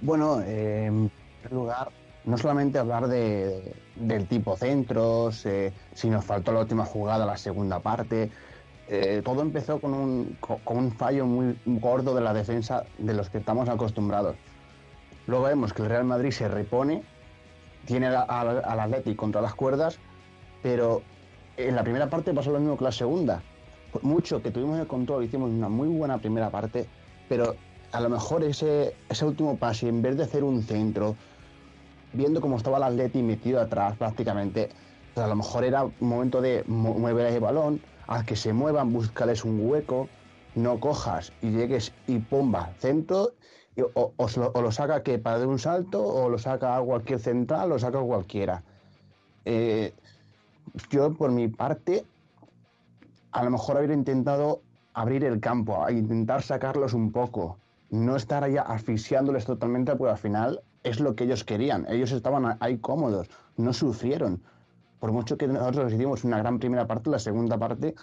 Bueno, eh, en primer lugar, no solamente hablar de, del tipo centros, eh, si nos faltó la última jugada, la segunda parte. Eh, todo empezó con un, con un, fallo muy gordo de la defensa de los que estamos acostumbrados. Luego vemos que el Real Madrid se repone, tiene al, al, contra las cuerdas, pero en la primera parte pasó lo mismo que la segunda. Mucho que tuvimos el control, hicimos una muy buena primera parte, pero a lo mejor ese, ese último pase, en vez de hacer un centro, viendo cómo estaba el Atleti metido atrás prácticamente, a lo mejor era momento de mover el balón, a que se muevan, buscarles un hueco, no cojas y llegues y pomba, centro, o, lo, saca que para de un salto, o lo saca a cualquier central, lo saca a cualquiera. Eh, yo, por mi parte, a lo mejor habría intentado abrir el campo, intentar sacarlos un poco, no estar allá asfixiándoles totalmente, porque al final es lo que ellos querían. Ellos estaban ahí cómodos, no sufrieron. Por mucho que nosotros hicimos una gran primera parte, la segunda parte,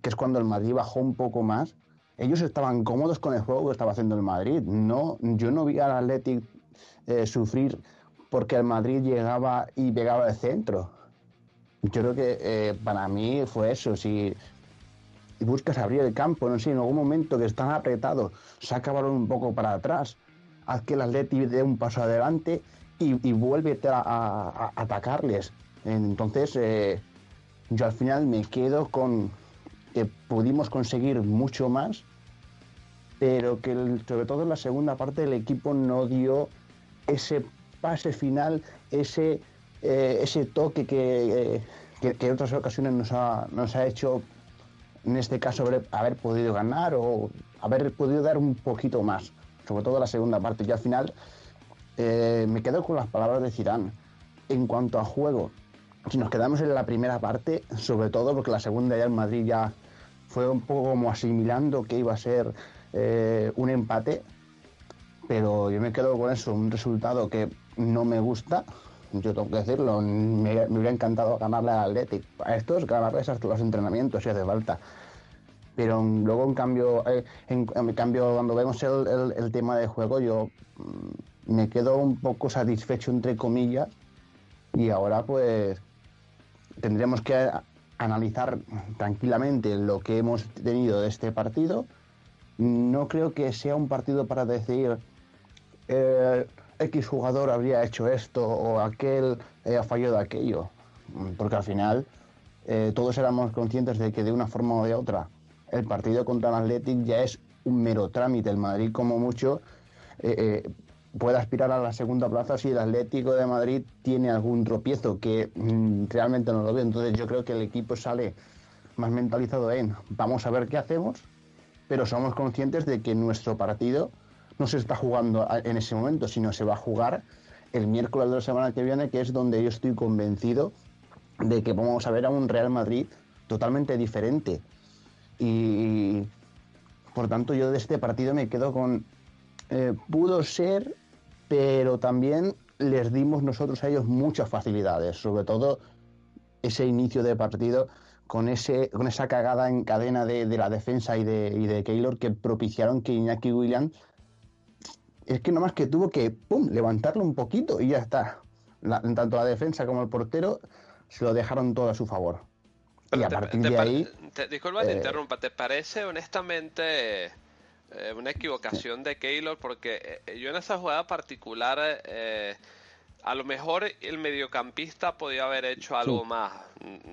que es cuando el Madrid bajó un poco más, ellos estaban cómodos con el juego que estaba haciendo el Madrid. No, yo no vi al Athletic eh, sufrir porque el Madrid llegaba y pegaba el centro. Yo creo que eh, para mí fue eso. Si buscas abrir el campo, no sé, en algún momento que están apretados, saca balón un poco para atrás, haz que el Atleti dé un paso adelante y, y vuelve a, atacarles. Entonces, eh, yo al final me quedo con que pudimos conseguir mucho más, pero que sobre todo en la segunda parte el equipo no dio ese pase final, ese eh, ese toque que, eh, que, que en otras ocasiones nos ha, nos ha hecho, en este caso, haber podido ganar o haber podido dar un poquito más, sobre todo la segunda parte. Y al final eh, me quedo con las palabras de Zidane. En cuanto a juego, si nos quedamos en la primera parte, sobre todo porque la segunda ya en Madrid ya fue un poco como asimilando que iba a ser eh, un empate, pero yo me quedo con eso, un resultado que no me gusta, yo tengo que decirlo, me, me hubiera encantado ganarle al Athletic. A estos ganarles hasta los entrenamientos si hace falta. Pero luego, en cambio, eh, en, cambio cuando vemos el, el- tema de juego, yo mm, me quedo un poco satisfecho, entre comillas, y ahora pues tendremos que analizar tranquilamente lo que hemos tenido de este partido. No creo que sea un partido para decir eh, X jugador habría hecho esto o aquel eh, ha fallado aquello, porque al final todos éramos conscientes de que de una forma o de otra el partido contra el Athletic ya es un mero trámite. El Madrid como mucho eh, eh, puede aspirar a la segunda plaza si el Atlético de Madrid tiene algún tropiezo que mm, realmente no lo veo. Entonces yo creo que el equipo sale más mentalizado en vamos a ver qué hacemos, pero somos conscientes de que nuestro partido no se está jugando en ese momento, sino se va a jugar el miércoles de la semana que viene, que es donde yo estoy convencido de que vamos a ver a un Real Madrid totalmente diferente. Y por tanto yo de este partido me quedo con eh, pudo ser, pero también les dimos nosotros a ellos muchas facilidades, sobre todo ese inicio de partido con, ese, con esa cagada en cadena de, de la defensa y de, y de Keylor que propiciaron que Iñaki Williams es que nomás que tuvo que pum, levantarlo un poquito y ya está. La- tanto la defensa como el portero se lo dejaron todo a su favor. y a partir ¿Te de ahí, te- disculpa te eh, interrumpa, ¿te parece honestamente eh, una equivocación de Keylor? Porque eh, yo en esa jugada particular, a lo mejor el mediocampista podía haber hecho algo Sí. más.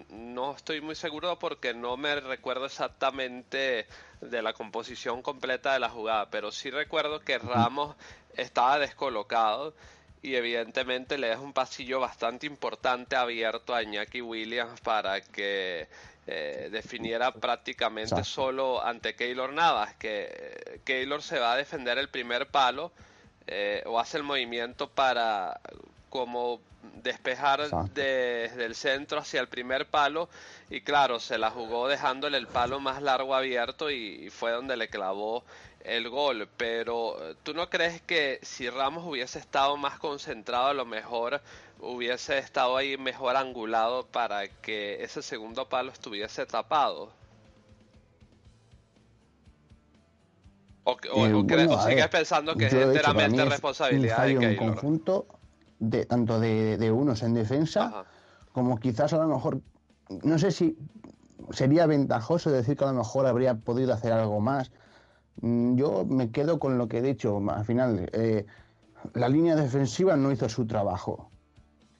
No estoy muy seguro porque no me recuerdo exactamente de la composición completa de la jugada, pero sí recuerdo que Ramos estaba descolocado y evidentemente le deja un pasillo bastante importante abierto a Iñaki Williams para que eh, definiera prácticamente Exacto. solo ante Keylor Navas, que eh, Keylor se va a defender el primer palo eh, o hace el movimiento para como despejar desde el centro hacia el primer palo y claro, se la jugó dejándole el palo más largo abierto y, y fue donde le clavó el gol, pero eh, ¿tú no crees que si Ramos hubiese estado más concentrado a lo mejor hubiese estado ahí mejor angulado para que ese segundo palo estuviese tapado? ¿O, que- o- Eh, o cre- bueno, o sigues ver, pensando que es enteramente es responsabilidad un de Keylor? conjunto de tanto de, de unos en defensa como quizás a lo mejor no sé si sería ventajoso decir que a lo mejor habría podido hacer algo más yo me quedo con lo que he dicho al final eh, la línea defensiva no hizo su trabajo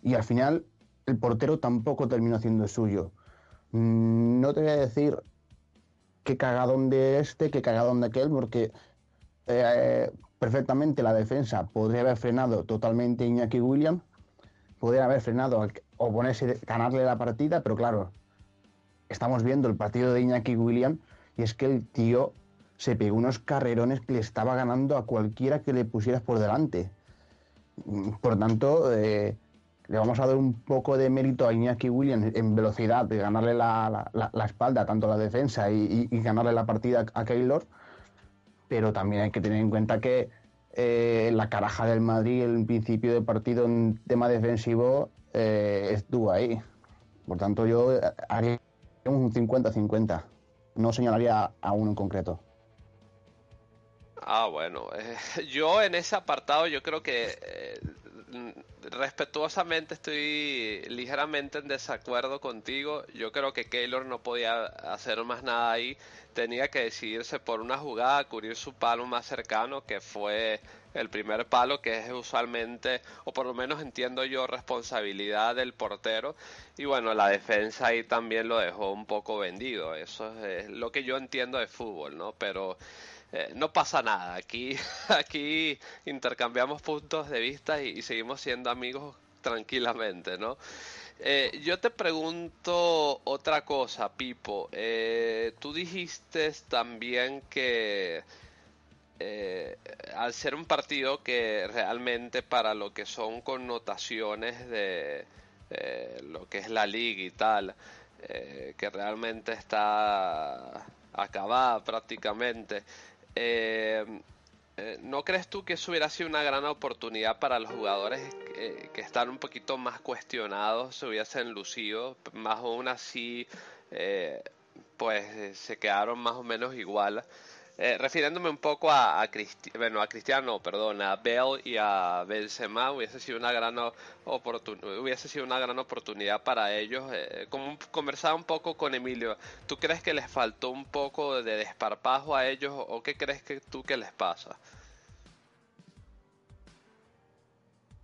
y al final el portero tampoco terminó haciendo suyo. Mm, no te voy a decir qué cagadón de este, qué cagadón de aquel, porque eh, perfectamente la defensa podría haber frenado totalmente Iñaki Williams, podría haber frenado o ponerse, ganarle la partida, pero claro, estamos viendo el partido de Iñaki Williams y es que el tío se pegó unos carrerones que le estaba ganando a cualquiera que le pusieras por delante. Por tanto, eh, le vamos a dar un poco de mérito a Iñaki Williams en velocidad, de ganarle la, la- espalda tanto la defensa y, ganarle la partida a Keylor, pero también hay que tener en cuenta que eh, la caraja del Madrid, el principio del partido en tema defensivo, eh, estuvo ahí. Por tanto, yo haría un 50-50. No señalaría a uno en concreto. Ah, bueno, eh, yo en ese apartado yo creo que eh, respetuosamente estoy ligeramente en desacuerdo contigo. Yo creo que Keylor no podía hacer más nada ahí. Tenía que decidirse por una jugada, cubrir su palo más cercano, que fue el primer palo, que es usualmente, o por lo menos entiendo yo, responsabilidad del portero. Y bueno, la defensa ahí también lo dejó un poco vendido. Eso es lo que yo entiendo de fútbol, ¿no? Pero eh, no pasa nada. Aquí, aquí intercambiamos puntos de vista y, seguimos siendo amigos tranquilamente, ¿no? Eh, yo te pregunto otra cosa, Pipo. Eh, tú dijiste también que al ser un partido que realmente para lo que son connotaciones de lo que es la liga y tal, que realmente está acabada prácticamente. Eh, ¿No crees tú que eso hubiera sido una gran oportunidad para los jugadores que, están un poquito más cuestionados, se hubiesen lucido, más aún así, eh, pues se quedaron más o menos igual? Eh, refiriéndome un poco a, bueno, a Cristiano, perdón, a Bell y a Benzema, hubiese sido una gran hubiese sido una gran oportunidad para ellos. Eh, como conversaba un poco con Emilio, ¿tú crees que les faltó un poco de desparpajo a ellos o qué crees que tú que les pasa?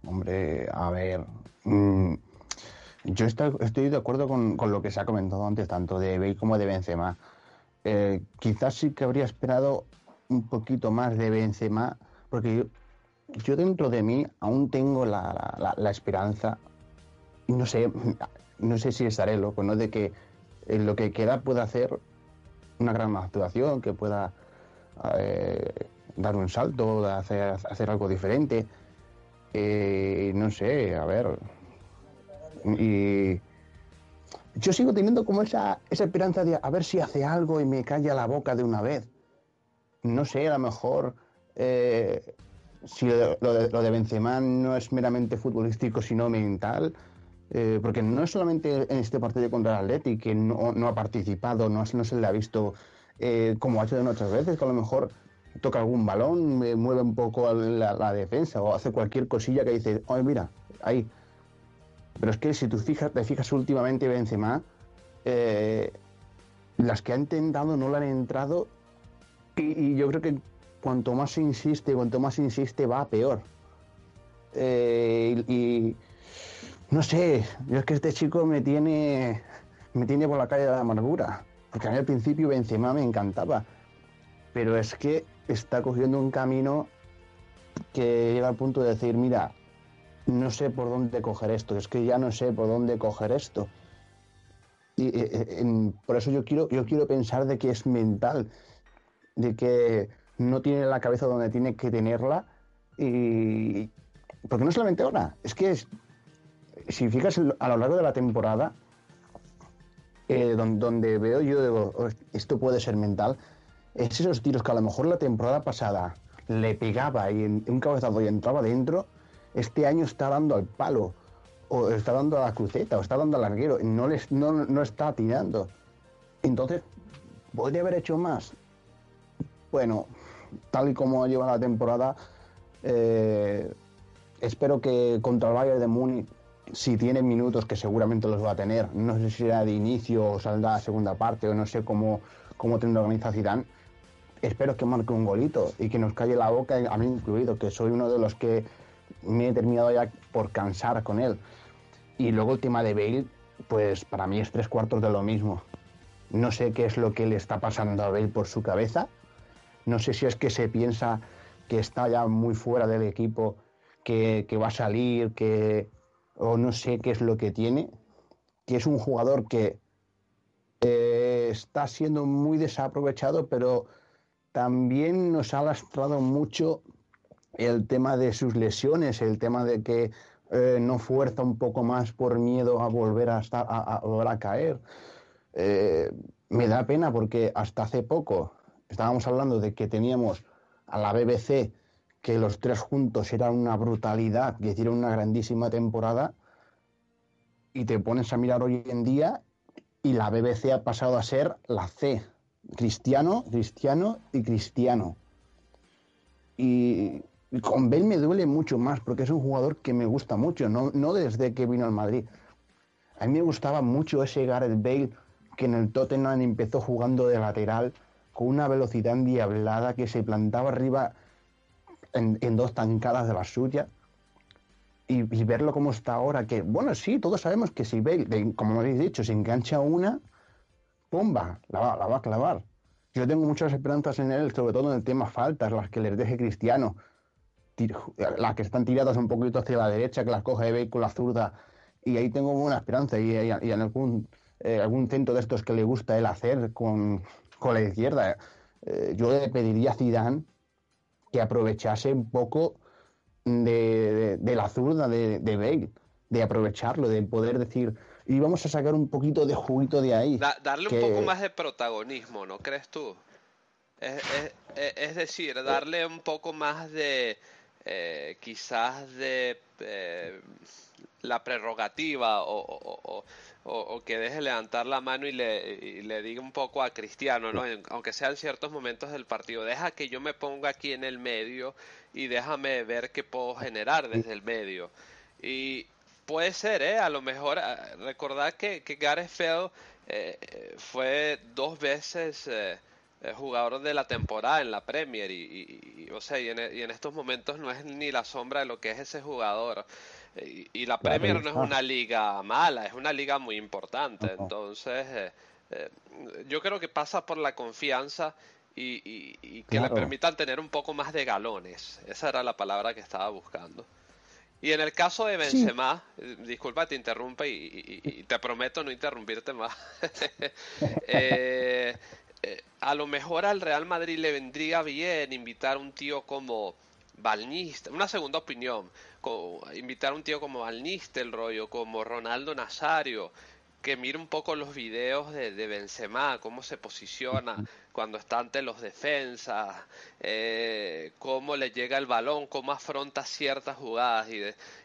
Hombre, a ver, mm, yo estoy, estoy, de acuerdo con, con, lo que se ha comentado antes, tanto de Bale como de Benzema. Eh, quizás sí que habría esperado un poquito más de Benzema, porque yo, dentro de mí aún tengo la, la, esperanza, no sé, no sé si estaré loco, ¿no? De que en lo que queda pueda hacer una gran actuación, que pueda eh, dar un salto, hacer, hacer algo diferente. Eh, no sé, a ver. Y yo sigo teniendo como esa, esa esperanza de a ver si hace algo y me calla la boca de una vez. No sé, a lo mejor eh, si lo de, lo de Benzema no es meramente futbolístico, sino mental, eh, porque no es solamente en este partido contra el Atleti que no, no ha participado, no, no, se le ha visto eh, como ha hecho en otras veces, que a lo mejor toca algún balón, mueve un poco la, la defensa o hace cualquier cosilla que dice, oye, mira, ahí pero es que si tú te fijas últimamente Benzema, eh, las que ha intentado no le han entrado y, yo creo que cuanto más insiste, cuanto más insiste va peor. Eh, y, no sé, yo es que este chico me tiene, me tiene por la calle de la amargura, porque a mí al principio Benzema me encantaba, pero es que está cogiendo un camino que llega al punto de decir, mira, no sé por dónde coger esto, es que ya no sé por dónde coger esto. Y eh, eh, por eso yo quiero, yo quiero pensar de que es mental, de que no tiene la cabeza donde tiene que tenerla. Y, porque no solamente ahora, es que si fijas a lo largo de la temporada, eh, donde, veo yo, digo, oh, esto puede ser mental, es esos tiros que a lo mejor la temporada pasada le pegaba y un cabezazo y entraba dentro este año está dando al palo, o está dando a la cruceta, o está dando al larguero, no, les, no, no está tirando. Entonces, ¿podría haber hecho más? Bueno, tal y como lleva la temporada, eh, espero que contra el Bayern de Múnich, si tiene minutos, que seguramente los va a tener, no sé si será de inicio o saldrá a segunda parte, o no sé cómo, cómo tendrá organizado Zidane, espero que marque un golito y que nos calle la boca, a mí incluido, que soy uno de los que me he terminado ya por cansar con él. Y luego el tema de Bale, pues para mí es tres cuartos de lo mismo. No sé qué es lo que le está pasando a Bale por su cabeza. No sé si es que se piensa que está ya muy fuera del equipo, que, va a salir, que o no sé qué es lo que tiene. Que es un jugador que eh, está siendo muy desaprovechado, pero también nos ha lastrado mucho el tema de sus lesiones, el tema de que eh, no fuerza un poco más por miedo a volver a, estar, a, a caer. Eh, me da pena porque hasta hace poco estábamos hablando de que teníamos a la BBC que los tres juntos eran una brutalidad, que hicieron una grandísima temporada, y te pones a mirar hoy en día y la BBC ha pasado a ser la C, cristiano, cristiano y cristiano. Y con Bale me duele mucho más porque es un jugador que me gusta mucho, no, no desde que vino al Madrid. A mí me gustaba mucho ese Gareth Bale que en el Tottenham empezó jugando de lateral con una velocidad endiablada que se plantaba arriba en, dos tancadas de la suya. Y, verlo como está ahora, que bueno, sí, todos sabemos que si Bale, como habéis dicho, se engancha una, ¡pumba! La va, a clavar. Yo tengo muchas esperanzas en él, sobre todo en el tema faltas, las que les deje Cristiano las que están tiradas un poquito hacia la derecha, que las coge Bale con la zurda, y ahí tengo buena esperanza, y, y, en algún, eh, algún centro de estos que le gusta él hacer con, con la izquierda, eh, yo le pediría a Zidane que aprovechase un poco de, de, la zurda de, de Bale, de aprovecharlo, de poder decir, y vamos a sacar un poquito de juguito de ahí. darle un poco más de protagonismo, ¿no crees tú? Es, es, es decir, darle un poco más de, eh, quizás de eh, la prerrogativa o, que deje levantar la mano y le, y le diga un poco a Cristiano, ¿no? aunque sean ciertos momentos del partido, deja que yo me ponga aquí en el medio y déjame ver qué puedo generar desde el medio. Y puede ser, ¿eh? A lo mejor, ah, recordad que, que Gareth Bale eh, fue dos veces eh, jugador de la temporada en la Premier y, o sea, y en, y en, estos momentos no es ni la sombra de lo que es ese jugador. Y, la Premier no es una liga mala, es una liga muy importante. Entonces, yo creo que pasa por la confianza y, y que le permitan tener un poco más de galones. Esa era la palabra que estaba buscando. Y en el caso de Benzema, eh, disculpa, te interrumpe y, te prometo no interrumpirte más. Eh, eh, a lo mejor al Real Madrid le vendría bien invitar a un tío como Balnista, una segunda opinión, invitar a un tío como el rollo, como Ronaldo Nazario, que mire un poco los videos de, de Benzema, cómo se posiciona, cuando está ante los defensas, eh, cómo le llega el balón, cómo afronta ciertas jugadas y,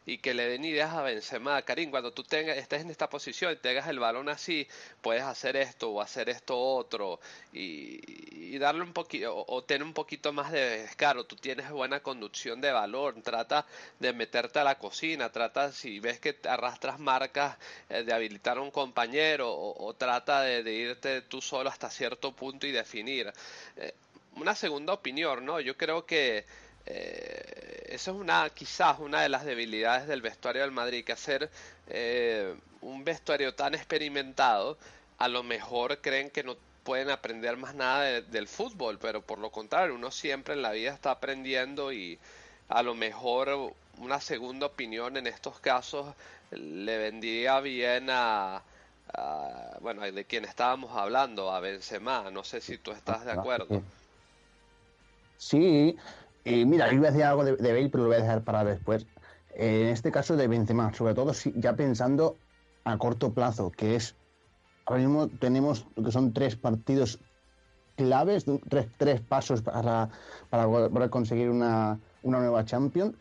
y que le den ideas a Benzema. Karim, cuando tú tengas, estés en esta posición y tengas el balón así, puedes hacer esto o hacer esto otro y, darle un poquito o, tener un poquito más de descaro. Tú tienes buena conducción de balón, trata de meterte a la cocina, trata si ves que arrastras marcas eh, de habilitar a un compañero o, trata de, de irte tú solo hasta cierto punto y definir eh, una segunda opinión, ¿no? Yo creo que eh, eso es una, quizás una de las debilidades del vestuario del Madrid, que hacer eh, un vestuario tan experimentado, a lo mejor creen que no pueden aprender más nada del fútbol, pero por lo contrario, uno siempre en la vida está aprendiendo y a lo mejor una segunda opinión en estos casos le vendría bien a, bueno, de quien estábamos hablando, a Benzema. No sé si tú estás de acuerdo. Sí, y mira, yo iba a decir algo de, de Bale, pero lo voy a dejar para después. En este caso de Benzema, sobre todo ya pensando a corto plazo, que es, ahora mismo tenemos lo que son tres partidos claves, tres, tres pasos para, para conseguir una, una nueva Champions.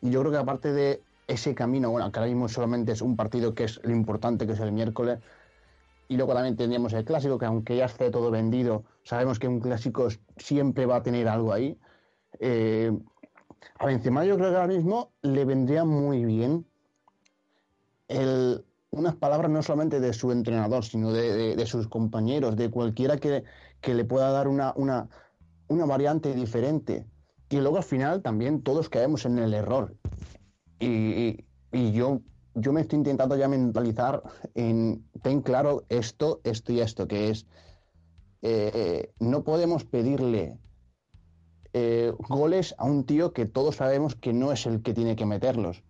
Y yo creo que aparte de ese camino, bueno, que ahora mismo solamente es un partido que es lo importante, que es el miércoles, y luego también tendríamos el clásico, que aunque ya esté todo vendido, sabemos que un clásico siempre va a tener algo ahí. Eh, a Benzema yo creo que ahora mismo le vendría muy bien el, unas palabras no solamente de su entrenador, sino de, sus compañeros, de cualquiera que, que le pueda dar una, una, una variante diferente. Y luego al final también todos caemos en el error. Y, yo, yo me estoy intentando ya mentalizar en, ten claro esto, esto y esto, que es, eh, no podemos pedirle eh, goles a un tío que todos sabemos que no es el que tiene que meterlos.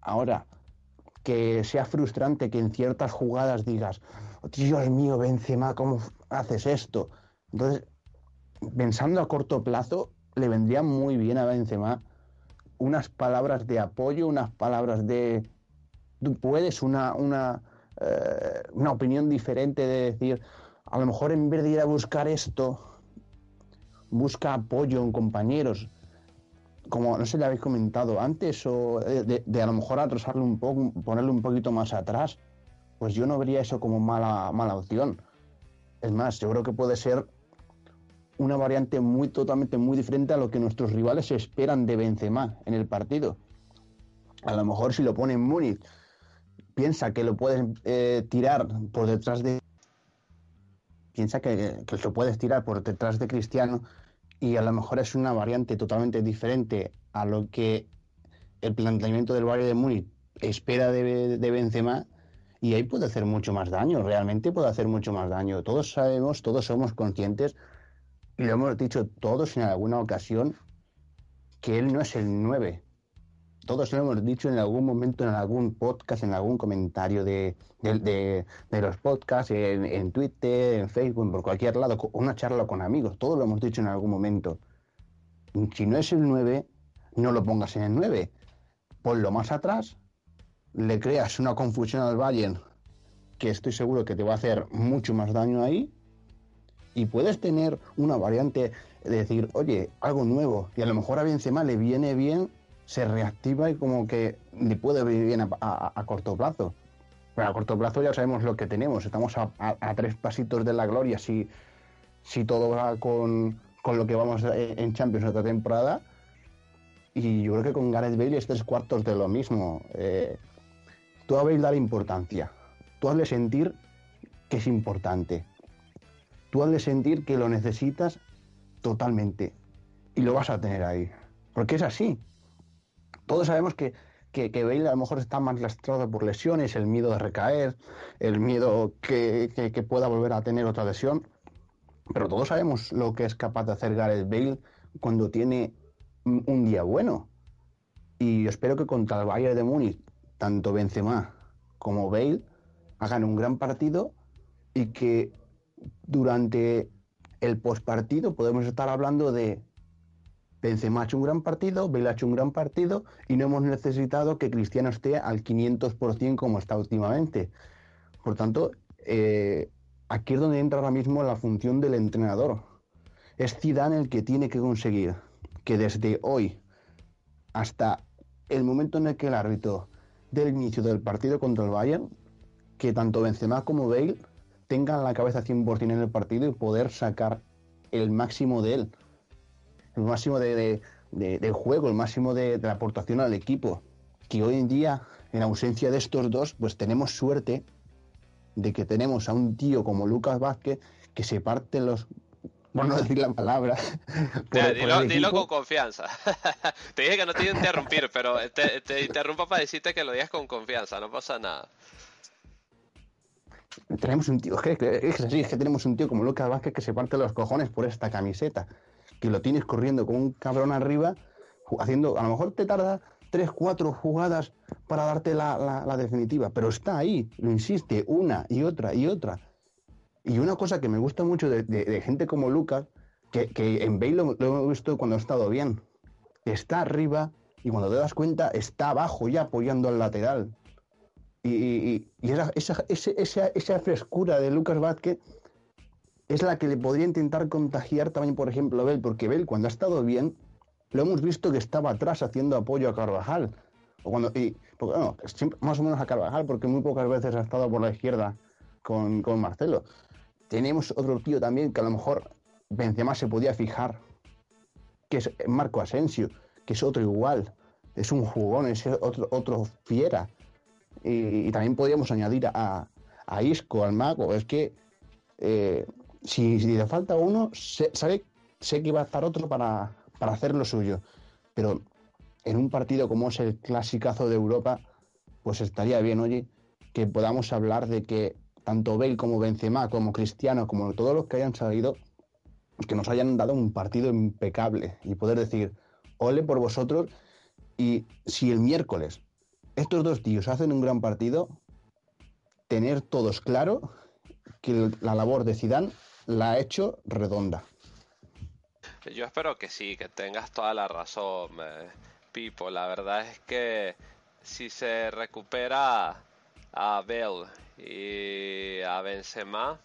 Ahora, que sea frustrante que en ciertas jugadas digas, oh, Dios mío, Benzema, ¿cómo haces esto? Entonces, pensando a corto plazo, le vendría muy bien a Benzema unas palabras de apoyo, unas palabras de puedes, una, una, eh, una opinión diferente de decir, a lo mejor en vez de ir a buscar esto, busca apoyo en compañeros, como no sé, le habéis comentado antes, o de, a lo mejor atrasarlo un poco, ponerlo un poquito más atrás, pues yo no vería eso como mala, mala opción. Es más, yo creo que puede ser una variante muy totalmente muy diferente a lo que nuestros rivales esperan de Benzema en el partido. A lo mejor si lo pone en Múnich, piensa que lo puedes eh, tirar por detrás de piensa que, que, lo puedes tirar por detrás de Cristiano y a lo mejor es una variante totalmente diferente a lo que el planteamiento del barrio de Múnich espera de, de Benzema y ahí puede hacer mucho más daño, realmente puede hacer mucho más daño. Todos sabemos, todos somos conscientes y lo hemos dicho todos en alguna ocasión, que él no es el 9. Todos lo hemos dicho en algún momento, en algún podcast, en algún comentario de, de, de- de los podcasts, en, en Twitter, en Facebook, por cualquier lado, una charla con amigos. Todos lo hemos dicho en algún momento. Si no es el 9, no lo pongas en el 9. Ponlo más atrás, le creas una confusión al Bayern que estoy seguro que te va a hacer mucho más daño ahí. Y puedes tener una variante de decir, oye, algo nuevo. Y a lo mejor a Benzema le viene bien, se reactiva y como que le puede venir bien a, corto plazo. Pero a corto plazo ya sabemos lo que tenemos. Estamos a, tres pasitos de la gloria si, si todo va con, con lo que vamos en Champions esta temporada. Y yo creo que con Gareth Bale es tres cuartos de lo mismo. Eh, tú a Bale dale importancia. Tú hazle sentir que es importante. Tú hazle sentir que lo necesitas totalmente. Y lo vas a tener ahí. Porque es así. Todos sabemos que, que, que Bale a lo mejor está más lastrado por lesiones, el miedo de recaer, el miedo que, que- que pueda volver a tener otra lesión. Pero todos sabemos lo que es capaz de hacer Gareth Bale cuando tiene un un día bueno. Y espero que contra el Bayern de Múnich, tanto Benzema como Bale hagan un gran partido y que durante el postpartido podemos estar hablando de Benzema ha hecho un gran partido, Bale ha hecho un gran partido y no hemos necesitado que Cristiano esté al 500% como está últimamente. Por tanto, eh, aquí es donde entra ahora mismo la función del entrenador. Es Zidane el que tiene que conseguir que desde hoy hasta el momento en el que el árbitro del inicio del partido contra el Bayern, que tanto Benzema como Bale tengan la cabeza 100% en el partido y poder sacar el máximo de él, el máximo de, de- de- del juego, el máximo de, de la aportación al equipo. Que hoy en día, en ausencia de estos dos, pues tenemos suerte de que tenemos a un tío como Lucas Vázquez que se parte los, por no decir la palabra, por- Ya, dilo, dilo con confianza. te dije que no te iba a interrumpir, pero te, te interrumpo para decirte que lo digas con confianza, no pasa nada. Tenemos un tío, es que, que tenemos un tío como Lucas Vázquez que se parte los cojones por esta camiseta, que lo tienes corriendo con un cabrón arriba, haciendo, a lo mejor te tarda tres, cuatro jugadas para darte la, la- definitiva, pero está ahí, lo insiste, una y otra y otra. Y una cosa que me gusta mucho de, gente como Lucas, que, que en Bale lo, lo hemos visto cuando ha estado bien, está arriba y cuando te das cuenta está abajo ya apoyando al lateral. Y, y- esa, esa, esa, esa frescura de Lucas Vázquez es la que le podría intentar contagiar también, por ejemplo, a Bell, porque Bell cuando ha estado bien, lo hemos visto que estaba atrás haciendo apoyo a Carvajal. O cuando, y, porque, siempre- más o menos a Carvajal, porque muy pocas veces ha estado por la izquierda con, con Marcelo. Tenemos otro tío también que a lo mejor Benzema se podía fijar, que es Marco Asensio, que es otro igual, es un jugón, es otro, otro fiera. Y, también podríamos añadir a, a Isco, al Mago. Es que eh, si, si le falta uno, sé, sabe, sé que va a estar otro para, para hacer lo suyo. Pero en un partido como es el clasicazo de Europa, pues estaría bien, oye, que podamos hablar de que tanto Bale como Benzema, como Cristiano, como todos los que hayan salido, que nos hayan dado un partido impecable y poder decir, ole por vosotros. Y si el miércoles estos dos tíos hacen un gran partido, tener todos claro que la labor de Zidane la ha hecho redonda. Yo espero que sí, que tengas toda la razón, eh, Pipo. La verdad es que si se recupera a Bell y a Benzema,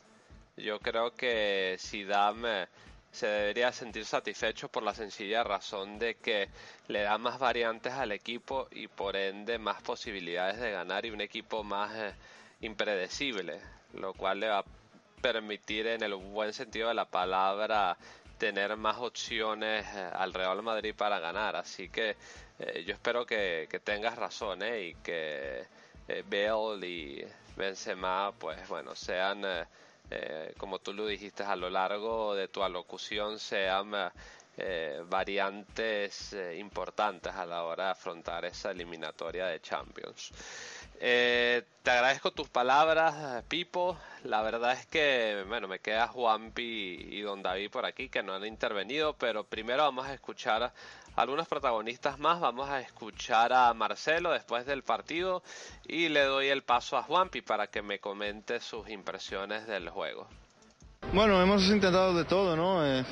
yo creo que Zidane eh, se debería sentir satisfecho por la sencilla razón de que le da más variantes al equipo y por ende más posibilidades de ganar y un equipo más eh, impredecible, lo cual le va a permitir en el buen sentido de la palabra tener más opciones eh, al Real Madrid para ganar. Así que eh, yo espero que, que tengas razón ¿eh? y que Bale y Benzema, pues bueno, sean, eh, como tú lo dijiste a lo largo de tu alocución, sean eh, variantes eh, importantes a la hora de afrontar esa eliminatoria de Champions. Eh, te agradezco tus palabras, Pipo. La verdad es que, bueno, me queda Juanpi y Don David por aquí que no han intervenido, pero primero vamos a escuchar algunos protagonistas más. Vamos a escuchar a Marcelo después del partido y le doy el paso a Juanpi para que me comente sus impresiones del juego. Bueno, hemos intentado de todo, ¿no? Eh,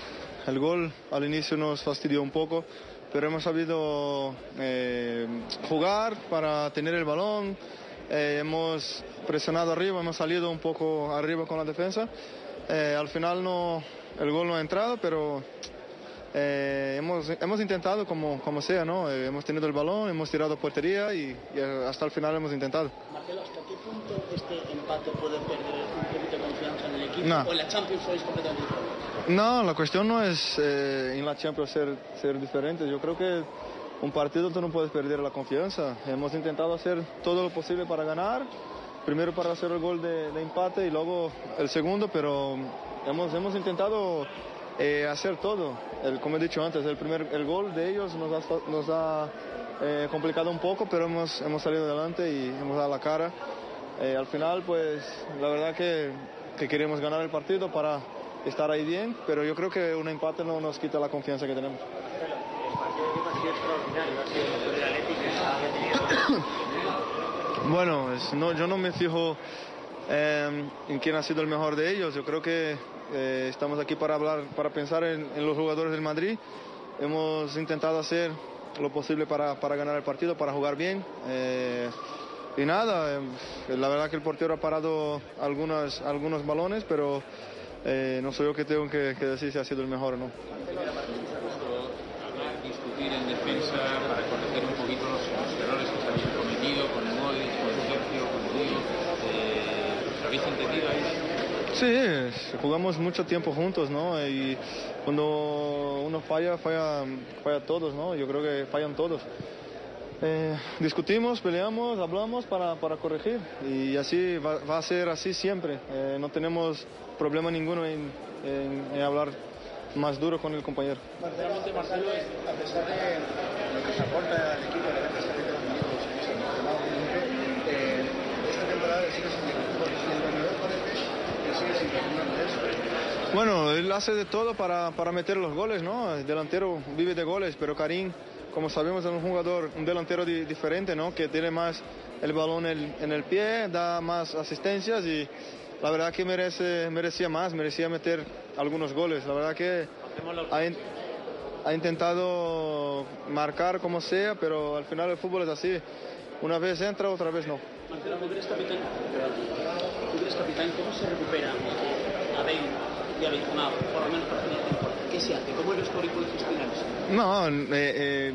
el gol al inicio nos fastidió un poco, pero hemos sabido eh, jugar para tener el balón, eh, hemos presionado arriba, hemos salido un poco arriba con la defensa. Eh, al final no, el gol no ha entrado, pero eh, hemos, hemos intentado como, como sea, ¿no? Eh, hemos tenido el balón, hemos tirado portería y, y hasta el final hemos intentado. Marcelo, ¿hasta qué punto este empate puede perder un poquito de confianza en el equipo? No. ¿O en la Champions sois completamente diferentes? No, la cuestión no es eh, en la Champions ser, ser diferentes. Yo creo que un partido tú no puedes perder la confianza. Hemos intentado hacer todo lo posible para ganar. Primero para hacer el gol de, de empate y luego el segundo, pero hemos, hemos intentado eh, hacer todo. El- como he dicho antes, el, primer, el gol de ellos nos ha, nos ha eh, complicado un poco, pero hemos, hemos salido adelante y hemos dado la cara. Eh, al final, pues la verdad que, que queremos ganar el partido para estar ahí bien, pero yo creo que un empate no nos quita la confianza que tenemos. Bueno, no, yo no me fijo eh, en quién ha sido el mejor de ellos. Yo creo que eh, estamos aquí para hablar, para pensar en, los jugadores del Madrid. Hemos intentado hacer lo posible para, para ganar el partido, para jugar bien. eh, y nada, eh, la verdad que el portero ha parado algunas, algunos balones, pero eh, no soy yo que tengo que, decir si ha sido el mejor o no corregir un poquito los, los errores que se habían cometido con Modric, con Sergio, con Diego. Eh, ¿Los habéis entendido ahí? Sí, jugamos mucho tiempo juntos, ¿no? Y cuando uno falla, falla, falla todos, ¿no? Yo creo que fallan todos. Eh, discutimos, peleamos, hablamos para, para corregir y así va, a ser así siempre. Eh, no tenemos problema ninguno en, en- hablar más duro con el compañero porque si el entrenador parece que sigue sin de eso. Bueno, él hace de todo para, para meter los goles, ¿no? El delantero vive de goles, pero Karim, como sabemos, es un jugador, un delantero di- diferente, ¿no? Que tiene más el balón en, el pie, da más asistencias y la verdad que merece, merecía más, merecía meter algunos goles. La verdad que ha, ha intentado marcar como sea, pero al final el fútbol es así. Una vez entra, otra vez no. Capitán, ¿cómo se recupera a Bale y a Benzema, por lo menos para final de temporada? ¿Qué se hace? ¿Cómo el vestuario puede gestionar eso? No, eh, eh,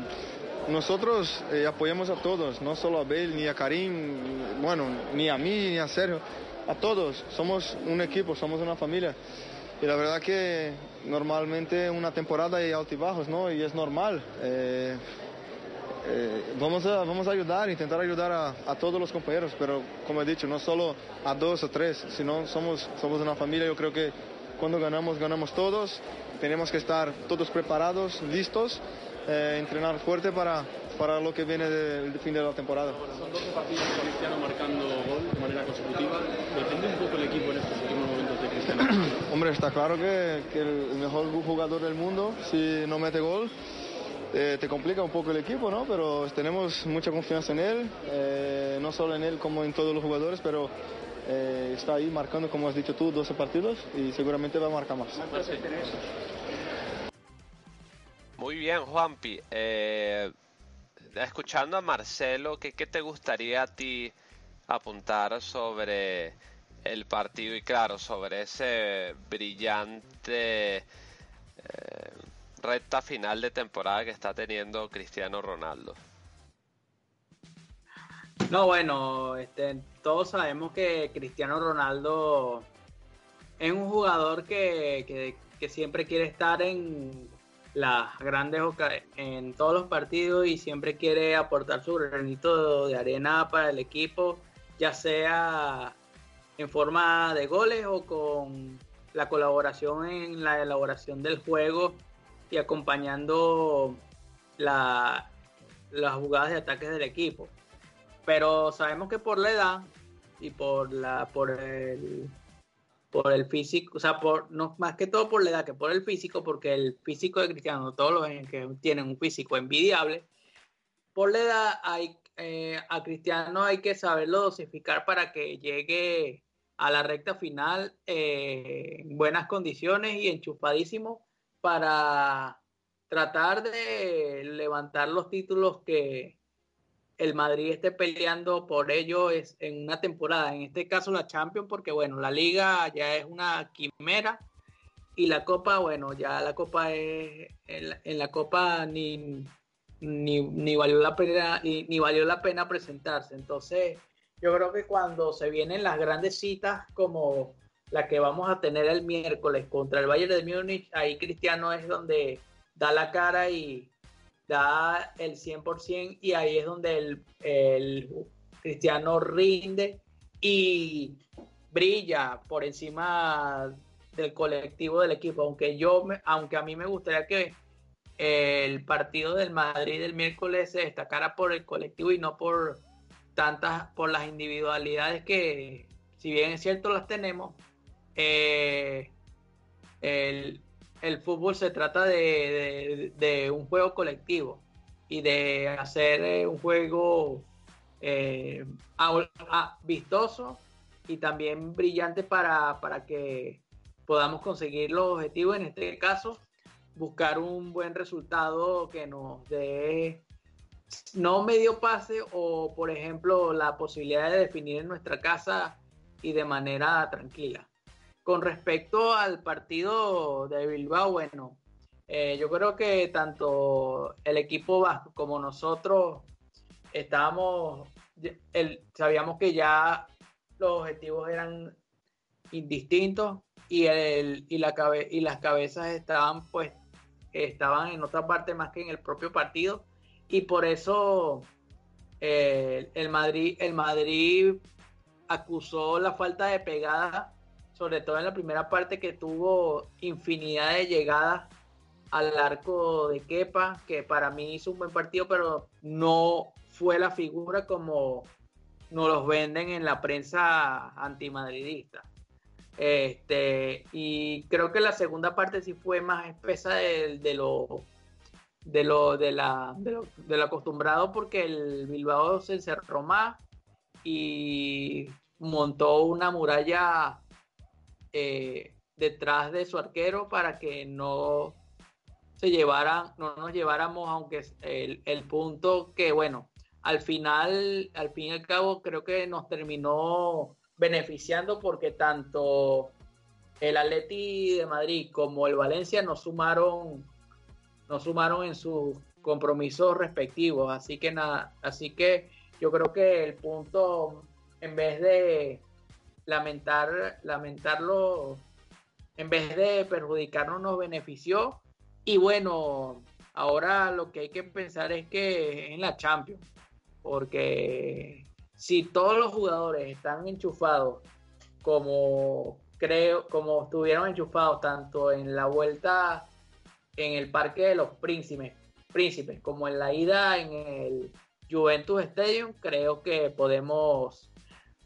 nosotros eh, apoyamos a todos, no solo a Bale ni a Karim, bueno, ni a mí ni a Sergio, a todos. Somos un equipo, somos una familia. Y la verdad que normalmente una temporada hay altibajos, ¿no? Y es normal. Eh, vamos, a, vamos a ayudar, intentar ayudar a, a todos los compañeros, pero como he dicho, no solo a dos o tres, sino somos, somos una familia. Yo creo que cuando ganamos, ganamos todos. Tenemos que estar todos preparados, listos, eh, entrenar fuerte para, para lo que viene del fin de la temporada. Son 12 partidos con Cristiano marcando gol de manera consecutiva. Depende un poco el equipo en estos últimos momentos de Cristiano. Hombre, está claro que, que el mejor jugador del mundo, si no mete gol, eh, te complica un poco el equipo, ¿no? Pero tenemos mucha confianza en él, eh, no solo en él como en todos los jugadores, pero eh, está ahí marcando, como has dicho tú, 12 partidos y seguramente va a marcar más. Muy bien, Juanpi. Escuchando a Marcelo, ¿qué, ¿qué te gustaría a ti apuntar sobre el partido y claro, sobre ese brillante recta final de temporada que está teniendo Cristiano Ronaldo? No, bueno, este, todos sabemos que Cristiano Ronaldo es un jugador que, que- que siempre quiere estar en las grandes en todos los partidos y siempre quiere aportar su granito de arena para el equipo, ya sea en forma de goles o con la colaboración en la elaboración del juego y acompañando la, las jugadas de ataques del equipo. Pero sabemos que por la edad y por la por el por el físico, o sea, por no más que todo por la edad que por el físico, porque el físico de Cristiano, todos los que tienen un físico envidiable, por la edad hay eh, a Cristiano hay que saberlo dosificar para que llegue a la recta final eh, en buenas condiciones y enchufadísimo para tratar de levantar los títulos que el Madrid esté peleando por ello es en una temporada, en este caso la Champions, porque bueno, la liga ya es una quimera y la copa, bueno, ya la copa es, en la, copa ni, ni, valió la pena, ni, ni valió la pena presentarse. Entonces, yo creo que cuando se vienen las grandes citas como la que vamos a tener el miércoles contra el Bayern de Múnich, ahí Cristiano es donde da la cara y da el 100% y ahí es donde el, Cristiano rinde y brilla por encima del colectivo del equipo, aunque yo aunque a mí me gustaría que el partido del Madrid del miércoles se destacara por el colectivo y no por tantas por las individualidades que si bien es cierto las tenemos eh, el, fútbol se trata de, un juego colectivo y de hacer eh, un juego eh, vistoso y también brillante para, que podamos conseguir los objetivos. En este caso, buscar un buen resultado que nos dé no medio pase o, por ejemplo, la posibilidad de definir en nuestra casa y de manera tranquila. Con respecto al partido de Bilbao, bueno, eh, yo creo que tanto el equipo vasco como nosotros estábamos, sabíamos que ya los objetivos eran indistintos y, el, y, la y las cabezas estaban pues estaban en otra parte más que en el propio partido. Y por eso eh, el Madrid el Madrid acusó la falta de pegada sobre todo en la primera parte que tuvo infinidad de llegadas al arco de Kepa, que para mí hizo un buen partido, pero no fue la figura como nos los venden en la prensa antimadridista. Este, y creo que la segunda parte sí fue más espesa de, lo de lo de la de lo, de lo acostumbrado porque el Bilbao se encerró más y montó una muralla eh, detrás de su arquero para que no se llevaran, no nos lleváramos, aunque el, el punto que, bueno, al final, al fin y al cabo, creo que nos terminó beneficiando porque tanto el Atleti de Madrid como el Valencia nos sumaron, nos sumaron en sus compromisos respectivos. Así que nada, así que yo creo que el punto, en vez de lamentar, lamentarlo, en vez de perjudicarnos, nos benefició. Y bueno, ahora lo que hay que pensar es que en la Champions, porque si todos los jugadores están enchufados como creo, como estuvieron enchufados tanto en la vuelta en el Parque de los Príncipes, Príncipes como en la ida en el Juventus Stadium, creo que podemos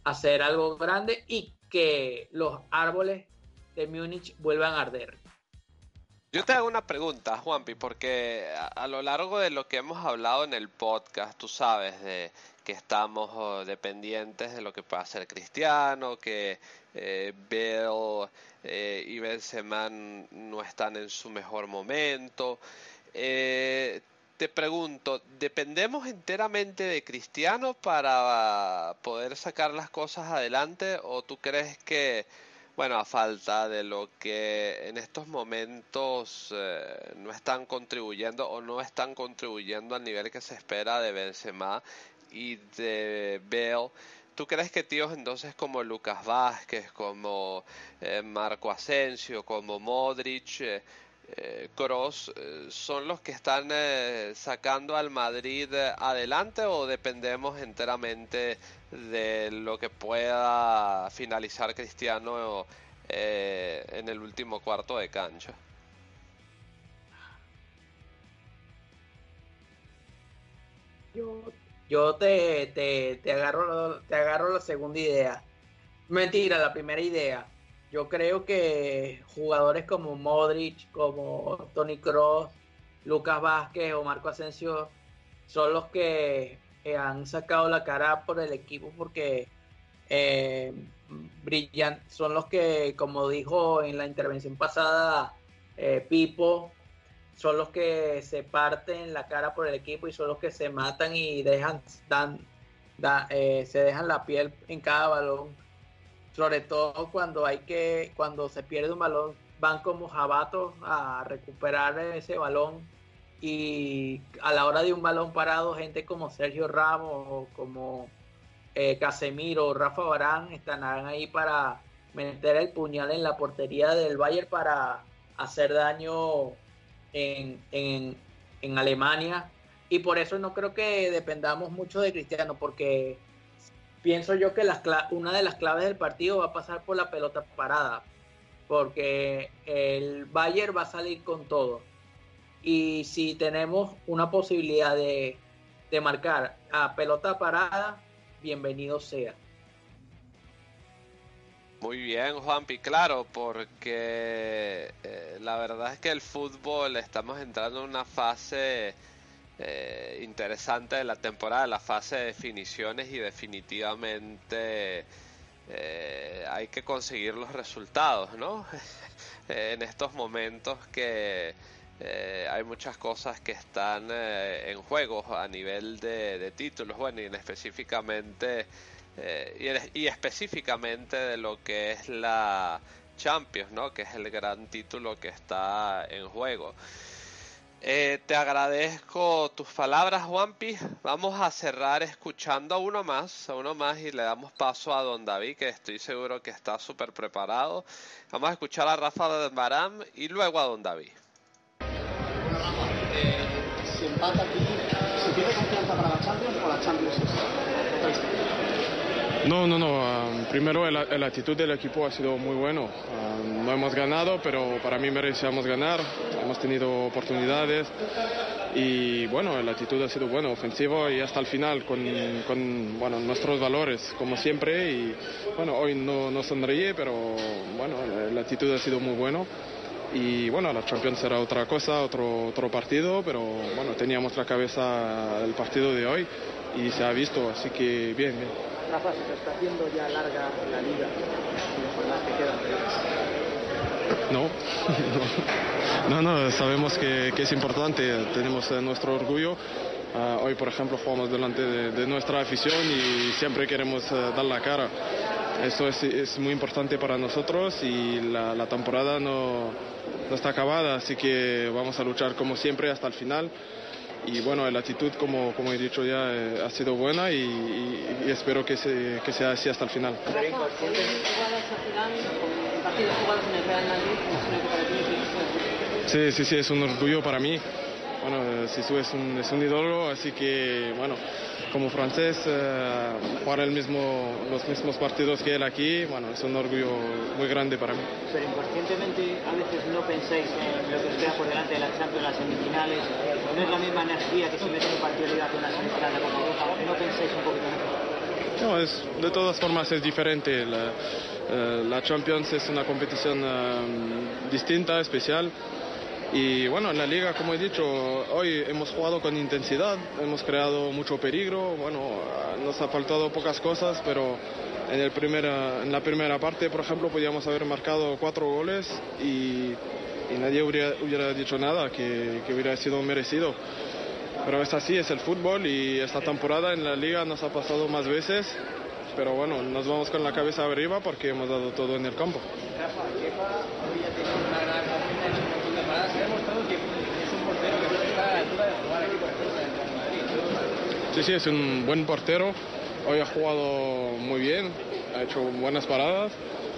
hacer algo grande y que los árboles de Múnich vuelvan a arder. Yo te hago una pregunta, Juanpi, porque a, lo largo de lo que hemos hablado en el podcast, tú sabes de que estamos oh, dependientes de lo que pueda hacer Cristiano, que eh, Bell eh, y Benzema no están en su mejor momento. Eh, te pregunto, ¿dependemos enteramente de Cristiano para poder sacar las cosas adelante o tú crees que, bueno, a falta de lo que en estos momentos eh, no están contribuyendo o no están contribuyendo al nivel que se espera de Benzema y de Bale, ¿Tú crees que tíos entonces como Lucas Vázquez, como eh, Marco Asensio, como Modric, eh, eh, Cross eh, son los que están eh, sacando al Madrid adelante o dependemos enteramente de lo que pueda finalizar Cristiano eh, en el último cuarto de cancha? Yo, yo te, te, te, agarro, te agarro la segunda idea. Mentira, la primera idea yo creo que jugadores como Modric, como Tony Cross, Lucas Vázquez o Marco Asensio son los que han sacado la cara por el equipo porque eh, brillan, son los que, como dijo en la intervención pasada eh, Pipo, son los que se parten la cara por el equipo y son los que se matan y dejan eh, se dejan la piel en cada balón sobre todo cuando hay que cuando se pierde un balón van como jabatos a recuperar ese balón. Y a la hora de un balón parado gente como Sergio Ramos como eh, Casemiro Rafa Barán estarán ahí para meter el puñal en la portería del Bayern para hacer daño en, en Alemania. Y por eso no creo que dependamos mucho de Cristiano porque pienso yo que cla- una de las claves del partido va a pasar por la pelota parada, porque el Bayern va a salir con todo. Y si tenemos una posibilidad de, de marcar a pelota parada, bienvenido sea. Muy bien, Juanpi, claro, porque eh, la verdad es que el fútbol estamos entrando en una fase eh, interesante de la temporada, la fase de definiciones y definitivamente eh, hay que conseguir los resultados, ¿no? en estos momentos que eh, hay muchas cosas que están eh, en juego a nivel de, títulos, bueno, y en específicamente eh, y, en- y específicamente de lo que es la Champions, ¿no? Que es el gran título que está en juego. Eh, te agradezco tus palabras, Juanpi. Vamos a cerrar escuchando a uno más, a uno más y le damos paso a Don David, que estoy seguro que está súper preparado. Vamos a escuchar a Rafa Barán y luego a Don David. Si empata aquí, ¿se pierde confianza para la Champions o la Champions es? No, no, no. ah, primero, la actitud del equipo ha sido muy bueno. Ah, no hemos ganado, pero para mí merecíamos ganar. Hemos tenido oportunidades y bueno, la actitud ha sido buena, ofensivo y hasta el final con, bueno, nuestros valores, como siempre. Y bueno, hoy no, no sonreí, pero bueno, la, la actitud ha sido muy buena. Y bueno, la Champions será otra cosa, otro, otro partido, pero bueno, teníamos la cabeza el partido de hoy y se ha visto, así que bien, bien. Rafa, se te está haciendo ya larga la liga que quedan. No, no, no, sabemos que, es importante, tenemos eh, nuestro orgullo. Ah, hoy, por ejemplo, jugamos delante de, nuestra afición y siempre queremos eh, dar la cara. Eso es, es muy importante para nosotros y la, la temporada no, no está acabada, así que vamos a luchar como siempre hasta el final. Y bueno, la actitud, como, como he dicho ya, eh, ha sido buena y, y- espero que, se- que sea así hasta el final. Sí, sí, sí, es un orgullo para mí. Bueno, eh, Sisu es un, es un ídolo, así que, bueno, como francés, eh, jugar el mismo, los mismos partidos que él aquí, bueno, es un orgullo muy grande para mí. Pero inconscientemente a veces no pensáis en lo que os queda por delante de la Champions, las semifinales. No es la misma energía que si metes un partido de liga que una semifinal de Copa Europa. No pensáis un poquito en eso. No, es, de todas formas es diferente. La, eh, la Champions es una competición eh, distinta, especial. Y bueno, en la liga, como he dicho, hoy hemos jugado con intensidad, hemos creado mucho peligro. Bueno, nos ha faltado pocas cosas, pero en, el primera, en la primera parte, por ejemplo, podíamos haber marcado cuatro goles y, y nadie hubiera, hubiera dicho nada, que, que hubiera sido merecido. Pero es así, es el fútbol y esta temporada en la liga nos ha pasado más veces. Pero bueno, nos vamos con la cabeza arriba porque hemos dado todo en el campo. Rafa, hoy ha tenido una gran campaña en un montón de paradas. Se ha demostrado que es un portero que puede estar a la altura de jugar aquí, por ejemplo, en el Real Madrid. Sí, sí, es un buen portero. Hoy ha jugado muy bien, ha hecho buenas paradas,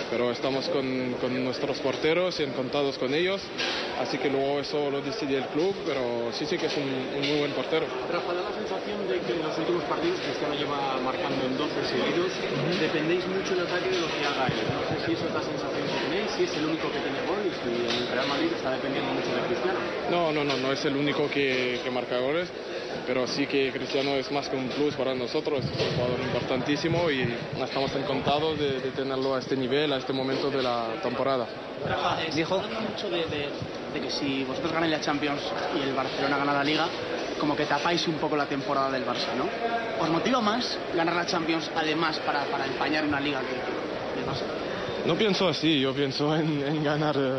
pero estamos con, con nuestros porteros y encantados con ellos. Así que luego eso lo decide el club, pero sí, sí que es un, un muy buen portero. Rafa, da la sensación de que en los últimos partidos Cristiano lleva marcando en 12 seguidos. Dependéis mucho en ataque de lo que haga él. No sé si eso es la sensación que tenéis, si es el único que tiene gol y el Real Madrid está dependiendo mucho de Cristiano. No, no, no, no es el único que, que marca goles. Pero sí que Cristiano es más que un plus para nosotros, es un jugador importantísimo y estamos encantados de, de tenerlo a este nivel, a este momento de la temporada. Rafa, eh, Dijo- mucho de, de- de que si vosotros ganáis la Champions y el Barcelona gana la Liga, como que tapáis un poco la temporada del Barça, ¿no? ¿Os motiva más ganar la Champions además para, para empañar una Liga que, que el Barça? No pienso así, yo pienso en, en ganar eh,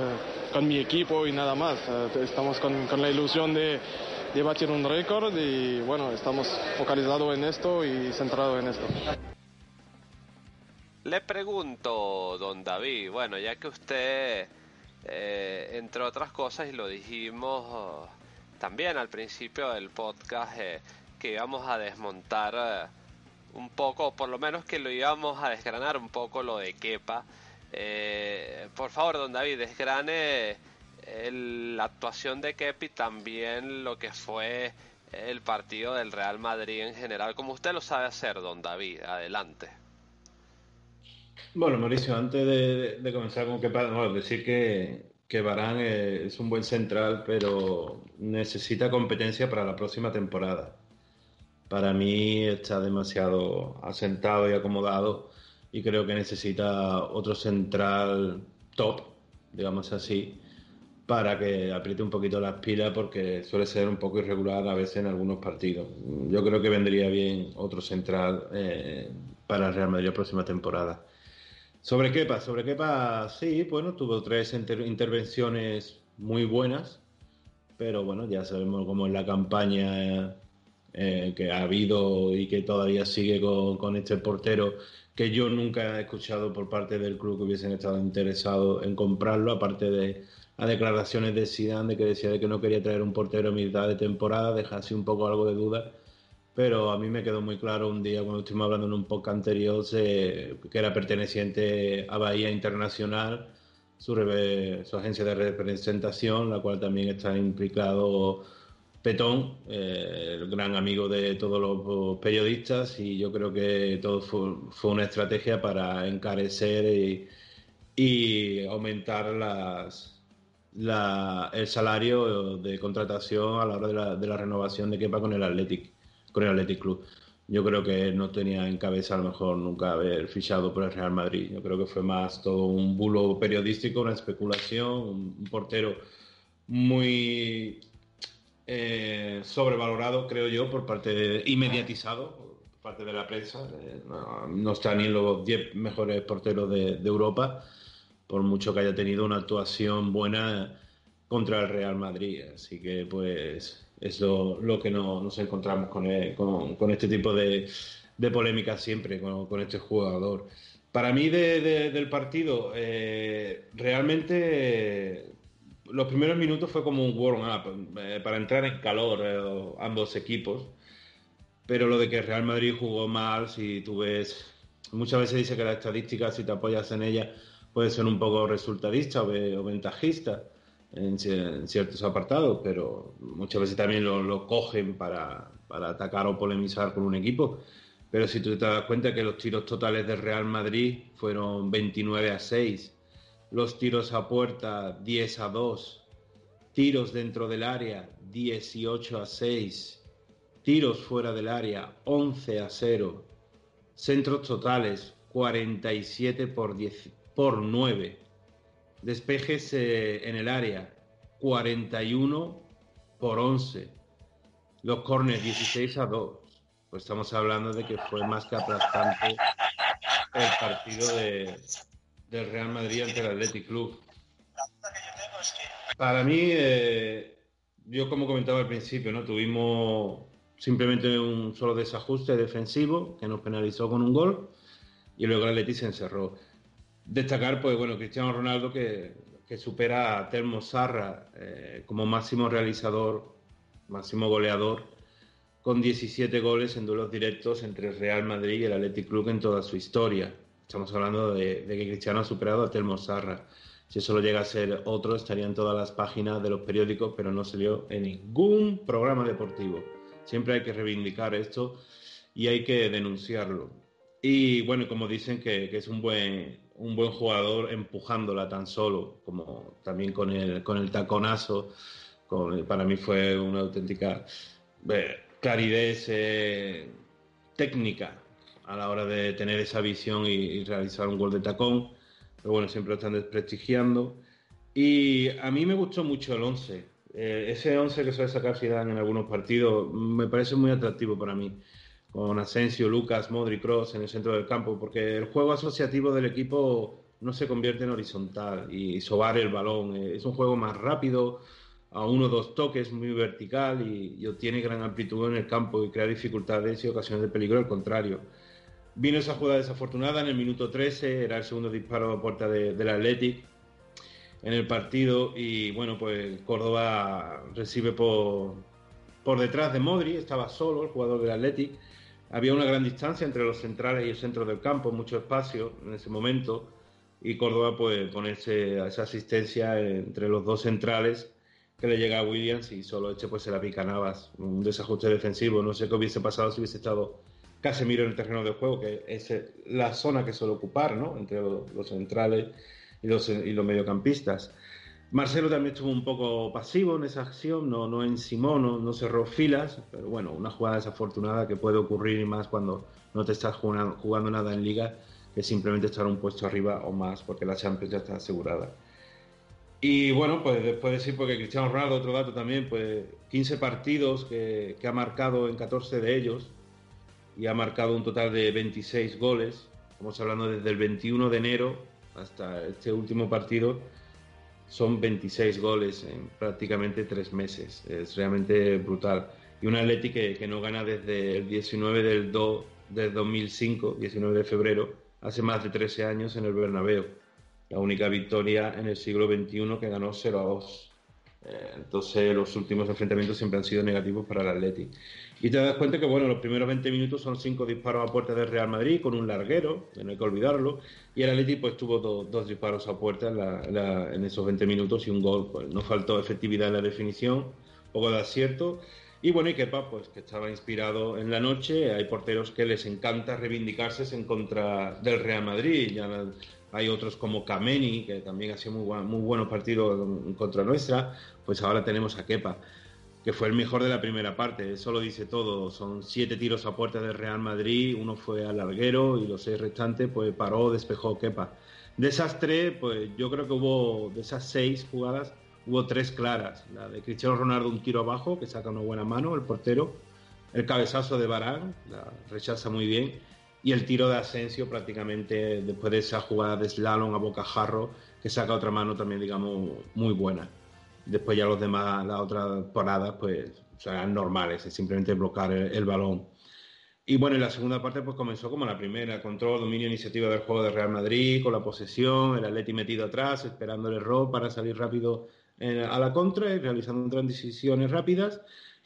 con mi equipo y nada más. Eh, estamos con, con la ilusión de, de batir un récord y bueno, estamos focalizados en esto y centrados en esto. Le pregunto, don David, bueno, ya que usted, eh, entre otras cosas, y lo dijimos oh, también al principio del podcast, eh, que íbamos a desmontar eh, un poco, por lo menos que lo íbamos a desgranar un poco lo de Kepa. Eh, por favor, don David, desgrane la actuación de Kepa y también lo que fue el partido del Real Madrid en general, como usted lo sabe hacer, don David. Adelante. Bueno, Mauricio, antes de, comenzar con Kepa, bueno, decir que, que Varane eh, es un buen central, pero necesita competencia para la próxima temporada. Para mí está demasiado asentado y acomodado y creo que necesita otro central top, digamos así, para que apriete un poquito las pilas porque suele ser un poco irregular a veces en algunos partidos. Yo creo que vendría bien otro central eh, para el Real Madrid la próxima temporada. Sobre Kepa, sobre Kepa, sí, bueno, tuvo tres inter- intervenciones muy buenas, pero bueno, ya sabemos cómo es la campaña eh, que ha habido y que todavía sigue con, con este portero, que yo nunca he escuchado por parte del club que hubiesen estado interesados en comprarlo, aparte de las declaraciones de Zidane de que decía de que no quería traer un portero a mitad de temporada, deja así un poco algo de duda. Pero a mí me quedó muy claro un día cuando estuvimos hablando en un podcast anterior se- que era perteneciente a Bahía Internacional, su, su agencia de representación, la cual también está implicado Petón, eh, el gran amigo de todos los periodistas, y yo creo que todo fue, fue una estrategia para encarecer y aumentar las, la- el salario de contratación a la hora de la, renovación de Kepa con el Athletic, con el Athletic Club. Yo creo que no tenía en cabeza a lo mejor nunca haber fichado por el Real Madrid. Yo creo que fue más todo un bulo periodístico, una especulación, un, portero muy eh, sobrevalorado, creo yo, por parte de, y por parte de la prensa. Eh, no, no está ni los 10 mejores porteros de Europa, por mucho que haya tenido una actuación buena contra el Real Madrid. Así que, pues, es lo, que no- nos encontramos con, este tipo de, de polémica siempre, con, este jugador. Para mí, de- de- del partido, eh, realmente los primeros minutos fue como un warm-up eh, para entrar en calor eh, ambos equipos. Pero lo de que Real Madrid jugó mal, si tú ves, muchas veces dice que la estadística, si te apoyas en ella, puede ser un poco resultadista o, ve- o ventajista en, ci- en ciertos apartados, pero muchas veces también lo, lo cogen para, para atacar o polemizar con un equipo. Pero si tú te das cuenta que los tiros totales del Real Madrid fueron 29 a 6, los tiros a puerta 10 a 2, tiros dentro del área 18 a 6, tiros fuera del área 11 a 0, centros totales 47 por, 10, por 9, despejes eh, en el área 41 por 11, los corners 16 a 2. Pues estamos hablando de que fue más que aplastante el partido de, del Real Madrid ante el Athletic Club. Para mí, eh, yo como comentaba al principio, ¿no? tuvimos simplemente un solo desajuste defensivo que nos penalizó con un gol y luego el Athletic se encerró. Destacar, pues bueno, Cristiano Ronaldo que, que supera a Telmo Zarra eh, como máximo realizador, máximo goleador, con 17 goles en duelos directos entre el Real Madrid y el Athletic Club en toda su historia. Estamos hablando de, de que Cristiano ha superado a Telmo Zarra. Si eso lo llega a ser otro, estaría en todas las páginas de los periódicos, pero no salió en ningún programa deportivo. Siempre hay que reivindicar esto y hay que denunciarlo. Y bueno, como dicen que, que es un buen, un buen jugador empujándola tan solo, como también con el, con el taconazo, con- para mí fue una auténtica... eh, claridad eh, técnica a la hora de tener esa visión y, y realizar un gol de tacón. Pero bueno, siempre lo están desprestigiando. Y a mí me gustó mucho el 11. Eh, ese 11 que suele sacar Zidane en algunos partidos me parece muy atractivo para mí. Con Asensio, Lucas, Modric, Cross en el centro del campo, porque el juego asociativo del equipo no se convierte en horizontal y sobar el balón. Eh, es un juego más rápido, a uno o dos toques, muy vertical y, y obtiene gran amplitud en el campo y crea dificultades y ocasiones de peligro al contrario. Vino esa jugada desafortunada en el minuto 13, era el segundo disparo a puerta de- del Athletic en el partido y bueno, pues Córdoba recibe por, por detrás de Modri, estaba solo el jugador del Athletic, había una gran distancia entre los centrales y el centro del campo, mucho espacio en ese momento y Córdoba pues pone ese- esa asistencia entre los dos centrales que le llega a Williams y solo eche pues se la pica Navas, un desajuste defensivo, no sé qué hubiese pasado si hubiese estado Casemiro en el terreno de juego, que es eh, la zona que suele ocupar, ¿no? Entre los centrales y los, y los mediocampistas. Marcelo también estuvo un poco pasivo en esa acción, no, no encimó, no, no cerró filas, pero bueno, una jugada desafortunada que puede ocurrir y más cuando no te estás jugando, jugando nada en liga, que simplemente estar un puesto arriba o más, porque la Champions ya está asegurada. Y bueno, pues después decir, porque Cristiano Ronaldo, otro dato también, pues 15 partidos que, que ha marcado en 14 de ellos y ha marcado un total de 26 goles. Estamos hablando desde el 21 de enero hasta este último partido. Son 26 goles en prácticamente tres meses. Es realmente brutal. Y un Atleti que, que no gana desde el 19 del, do, del 2005, 19 de febrero, hace más de 13 años en el Bernabéu. La única victoria en el siglo XXI que ganó 0 a 2. Eh, entonces los últimos enfrentamientos siempre han sido negativos para el Atleti. Y te das cuenta que bueno, los primeros 20 minutos son cinco disparos a puerta del Real Madrid con un larguero, que no hay que olvidarlo, y el Atleti pues tuvo do- dos disparos a puerta en, esos 20 minutos y un gol. Pues no faltó efectividad en la definición, poco de acierto. Y bueno, y Kepa, pues que estaba inspirado en la noche. Hay porteros que les encanta reivindicarse en contra del Real Madrid. Ya hay otros como Kameni, que también ha sido muy, buen- muy buenos partidos contra nuestra. Pues ahora tenemos a Kepa, que fue el mejor de la primera parte. Eso lo dice todo. Son siete tiros a puerta del Real Madrid, uno fue al larguero y los seis restantes, pues paró, despejó Kepa. De esas tres, pues yo creo que hubo, de esas seis jugadas, hubo tres claras. La de Cristiano Ronaldo, un tiro abajo, que saca una buena mano, el portero. El cabezazo de Barán, rechaza muy bien. Y el tiro de Asensio, prácticamente después de esa jugada de slalom a bocajarro, que saca otra mano también, digamos, muy buena. Después ya los demás, las otras paradas, pues serán normales, es simplemente bloquear el, balón. Y bueno, en la segunda parte pues comenzó como la primera, control, dominio, iniciativa del juego de Real Madrid, con la posesión, el Atleti metido atrás, esperando el error para salir rápido eh, a la contra y realizando transiciones rápidas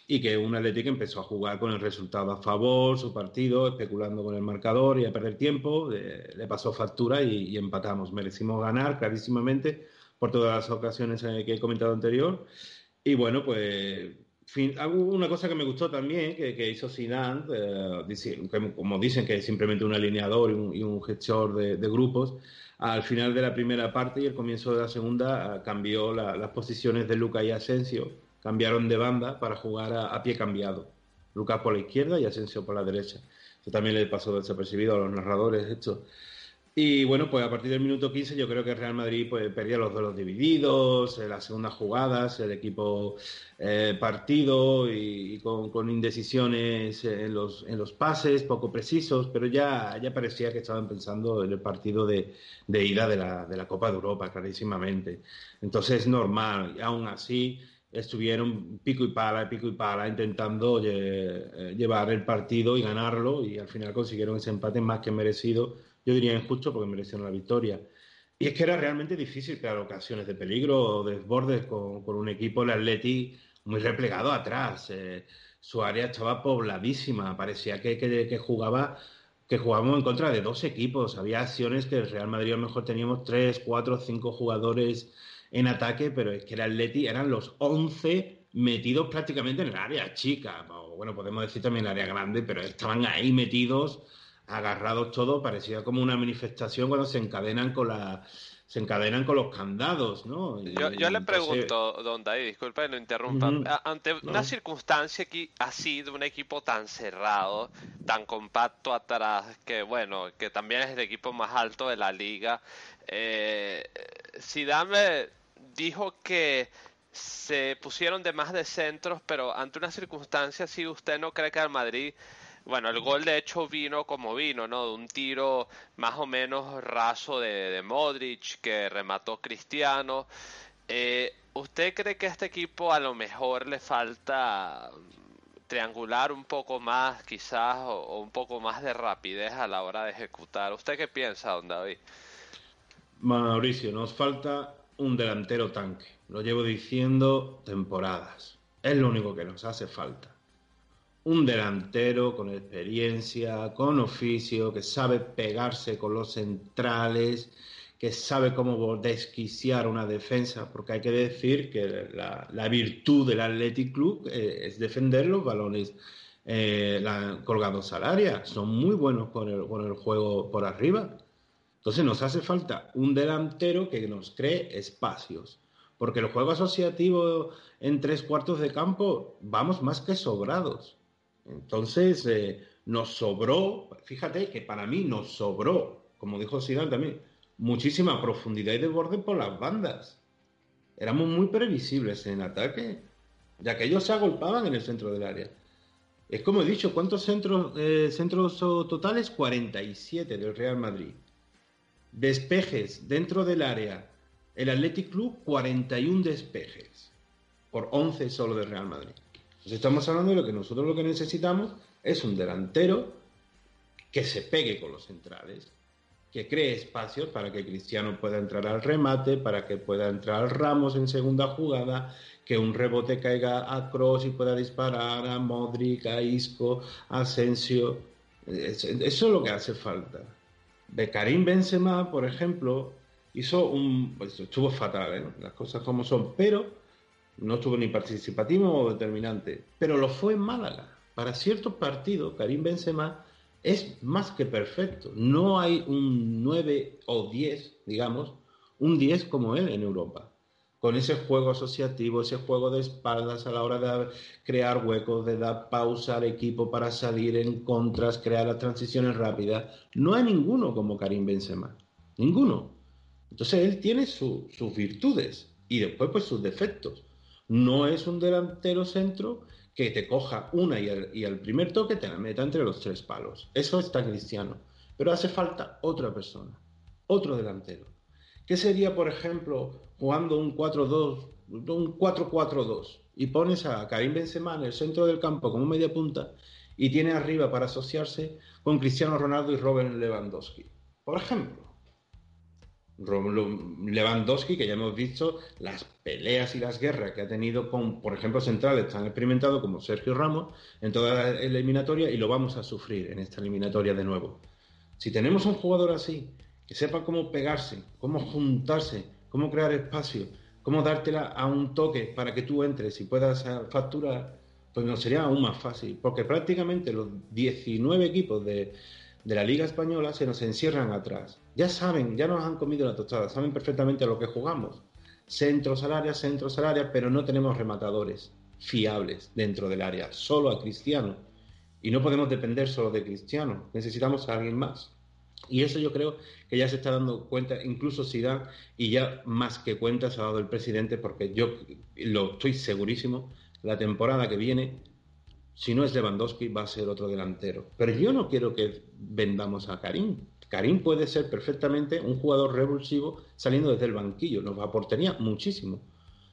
y que un Atleti que empezó a jugar con el resultado a favor, su partido, especulando con el marcador y a perder tiempo, eh, le pasó factura y empatamos. Merecimos ganar clarísimamente por todas las ocasiones eh, que he comentado anterior. Y bueno, pues fin, una cosa que me gustó también, que, que hizo Zidane, eh, como dicen que es simplemente un alineador y un, y un gestor de, de grupos, al final de la primera parte y el comienzo de la segunda eh, cambió la- las posiciones de Luca y Asensio, cambiaron de banda para jugar a, a pie cambiado. Lucas por la izquierda y Asensio por la derecha. Eso también le pasó desapercibido a los narradores esto. Y bueno, pues a partir del minuto 15 yo creo que Real Madrid pues, perdía los duelos divididos, eh, las segundas jugadas, el equipo eh, partido y, con, indecisiones en los, en los pases, poco precisos, pero ya, ya parecía que estaban pensando en el partido de, de ida de la, de la Copa de Europa, clarísimamente. Entonces es normal, y aún así estuvieron pico y pala, pico y pala, intentando lle- eh, llevar el partido y ganarlo, y al final consiguieron ese empate más que merecido, yo diría injusto porque merecieron la victoria. Y es que era realmente difícil crear ocasiones de peligro o desbordes con, con un equipo, el Atleti, muy replegado atrás. eh, su área estaba pobladísima, parecía que, que- que jugaba que jugábamos en contra de dos equipos. Había acciones que el Real Madrid a lo mejor teníamos tres, cuatro, cinco jugadores en ataque, pero es que el Atleti eran los 11 metidos prácticamente en el área chica. Bueno, podemos decir también el área grande, pero estaban ahí metidos agarrados todos, parecía como una manifestación cuando se encadenan con la se encadenan con los candados, ¿no? Y Yo, yo le entonces- pregunto, don David, disculpe que lo interrumpa, ante No. una circunstancia aquí, así de un equipo tan cerrado, tan compacto atrás, que bueno, que también es el equipo más alto de la liga, eh, Zidane dijo que se pusieron de más de centros, pero ante una circunstancia así, ¿usted no cree que al Madrid bueno, el gol de hecho vino como vino, ¿no? De un tiro más o menos raso de, de Modric que remató Cristiano. Eh, ¿Usted cree que a este equipo a lo mejor le falta triangular un poco más, quizás, o, o un poco más de rapidez a la hora de ejecutar? ¿Usted qué piensa, don David? Mauricio, nos falta un delantero tanque. Lo llevo diciendo temporadas. Es lo único que nos hace falta. Un delantero con experiencia, con oficio, que sabe pegarse con los centrales, que sabe cómo desquiciar una defensa, porque hay que decir que la, virtud del Athletic Club eh, es defender los balones eh, colgados al área. Son muy buenos con el, con el juego por arriba. Entonces nos hace falta un delantero que nos cree espacios. Porque el juego asociativo en tres cuartos de campo vamos más que sobrados. Entonces eh, nos sobró, fíjate que para mí nos sobró, como dijo Zidane también, muchísima profundidad y desborde por las bandas. Éramos muy previsibles en ataque, ya que ellos se agolpaban en el centro del área. Es como he dicho, ¿cuántos centros, eh, centros totales? 47 del Real Madrid. Despejes dentro del área. El Athletic Club, 41 despejes. Por 11 solo del Real Madrid. Entonces estamos hablando de lo que nosotros lo que necesitamos es un delantero que se pegue con los centrales, que cree espacios para que Cristiano pueda entrar al remate, para que pueda entrar Ramos en segunda jugada, que un rebote caiga a Cross y pueda disparar a Modric, a Isco, a Asensio. Es- Eso es lo que hace falta. De Karim Benzema, por ejemplo, hizo un... pues, estuvo fatal, ¿eh? las cosas como son, pero no estuvo ni participativo o determinante, pero lo fue en Málaga. Para ciertos partidos, Karim Benzema es más que perfecto. No hay un 9 o 10, digamos, un 10 como él en Europa. Con ese juego asociativo, ese juego de espaldas a la hora de crear huecos, de dar pausa al equipo para salir en contras, crear las transiciones rápidas. No hay ninguno como Karim Benzema. Ninguno. Entonces él tiene su- sus virtudes y después pues sus defectos. No es un delantero centro que te coja una y al, primer toque te la meta entre los tres palos. Eso está cristiano. Pero hace falta otra persona, otro delantero. ¿Qué sería, por ejemplo, jugando un 4-2, un 4-4-2 y pones a Karim Benzema en el centro del campo como media punta y tiene arriba para asociarse con Cristiano Ronaldo y Robert Lewandowski? Por ejemplo. Lewandowski, que ya hemos visto las peleas y las guerras que ha tenido con, por ejemplo, centrales tan experimentados como Sergio Ramos en toda la eliminatoria y lo vamos a sufrir en esta eliminatoria de nuevo. Si tenemos un jugador así, que sepa cómo pegarse, cómo juntarse, cómo crear espacio, cómo dártela a un toque para que tú entres y puedas eh, facturar, pues nos sería aún más fácil, porque prácticamente los 19 equipos de, de la Liga Española se nos encierran atrás. Ya saben, ya nos han comido la tostada, saben perfectamente a lo que jugamos. Centros al área, centros al área, pero no tenemos rematadores fiables dentro del área, solo a Cristiano. Y no podemos depender solo de Cristiano, necesitamos a alguien más. Y eso yo creo que ya se está dando cuenta, incluso Zidane, y ya más que cuenta se ha dado el presidente, porque yo lo estoy segurísimo, la temporada que viene, si no es Lewandowski, va a ser otro delantero. Pero yo no quiero que vendamos a Karim. Karim puede ser perfectamente un jugador revulsivo saliendo desde el banquillo, nos aportaría muchísimo.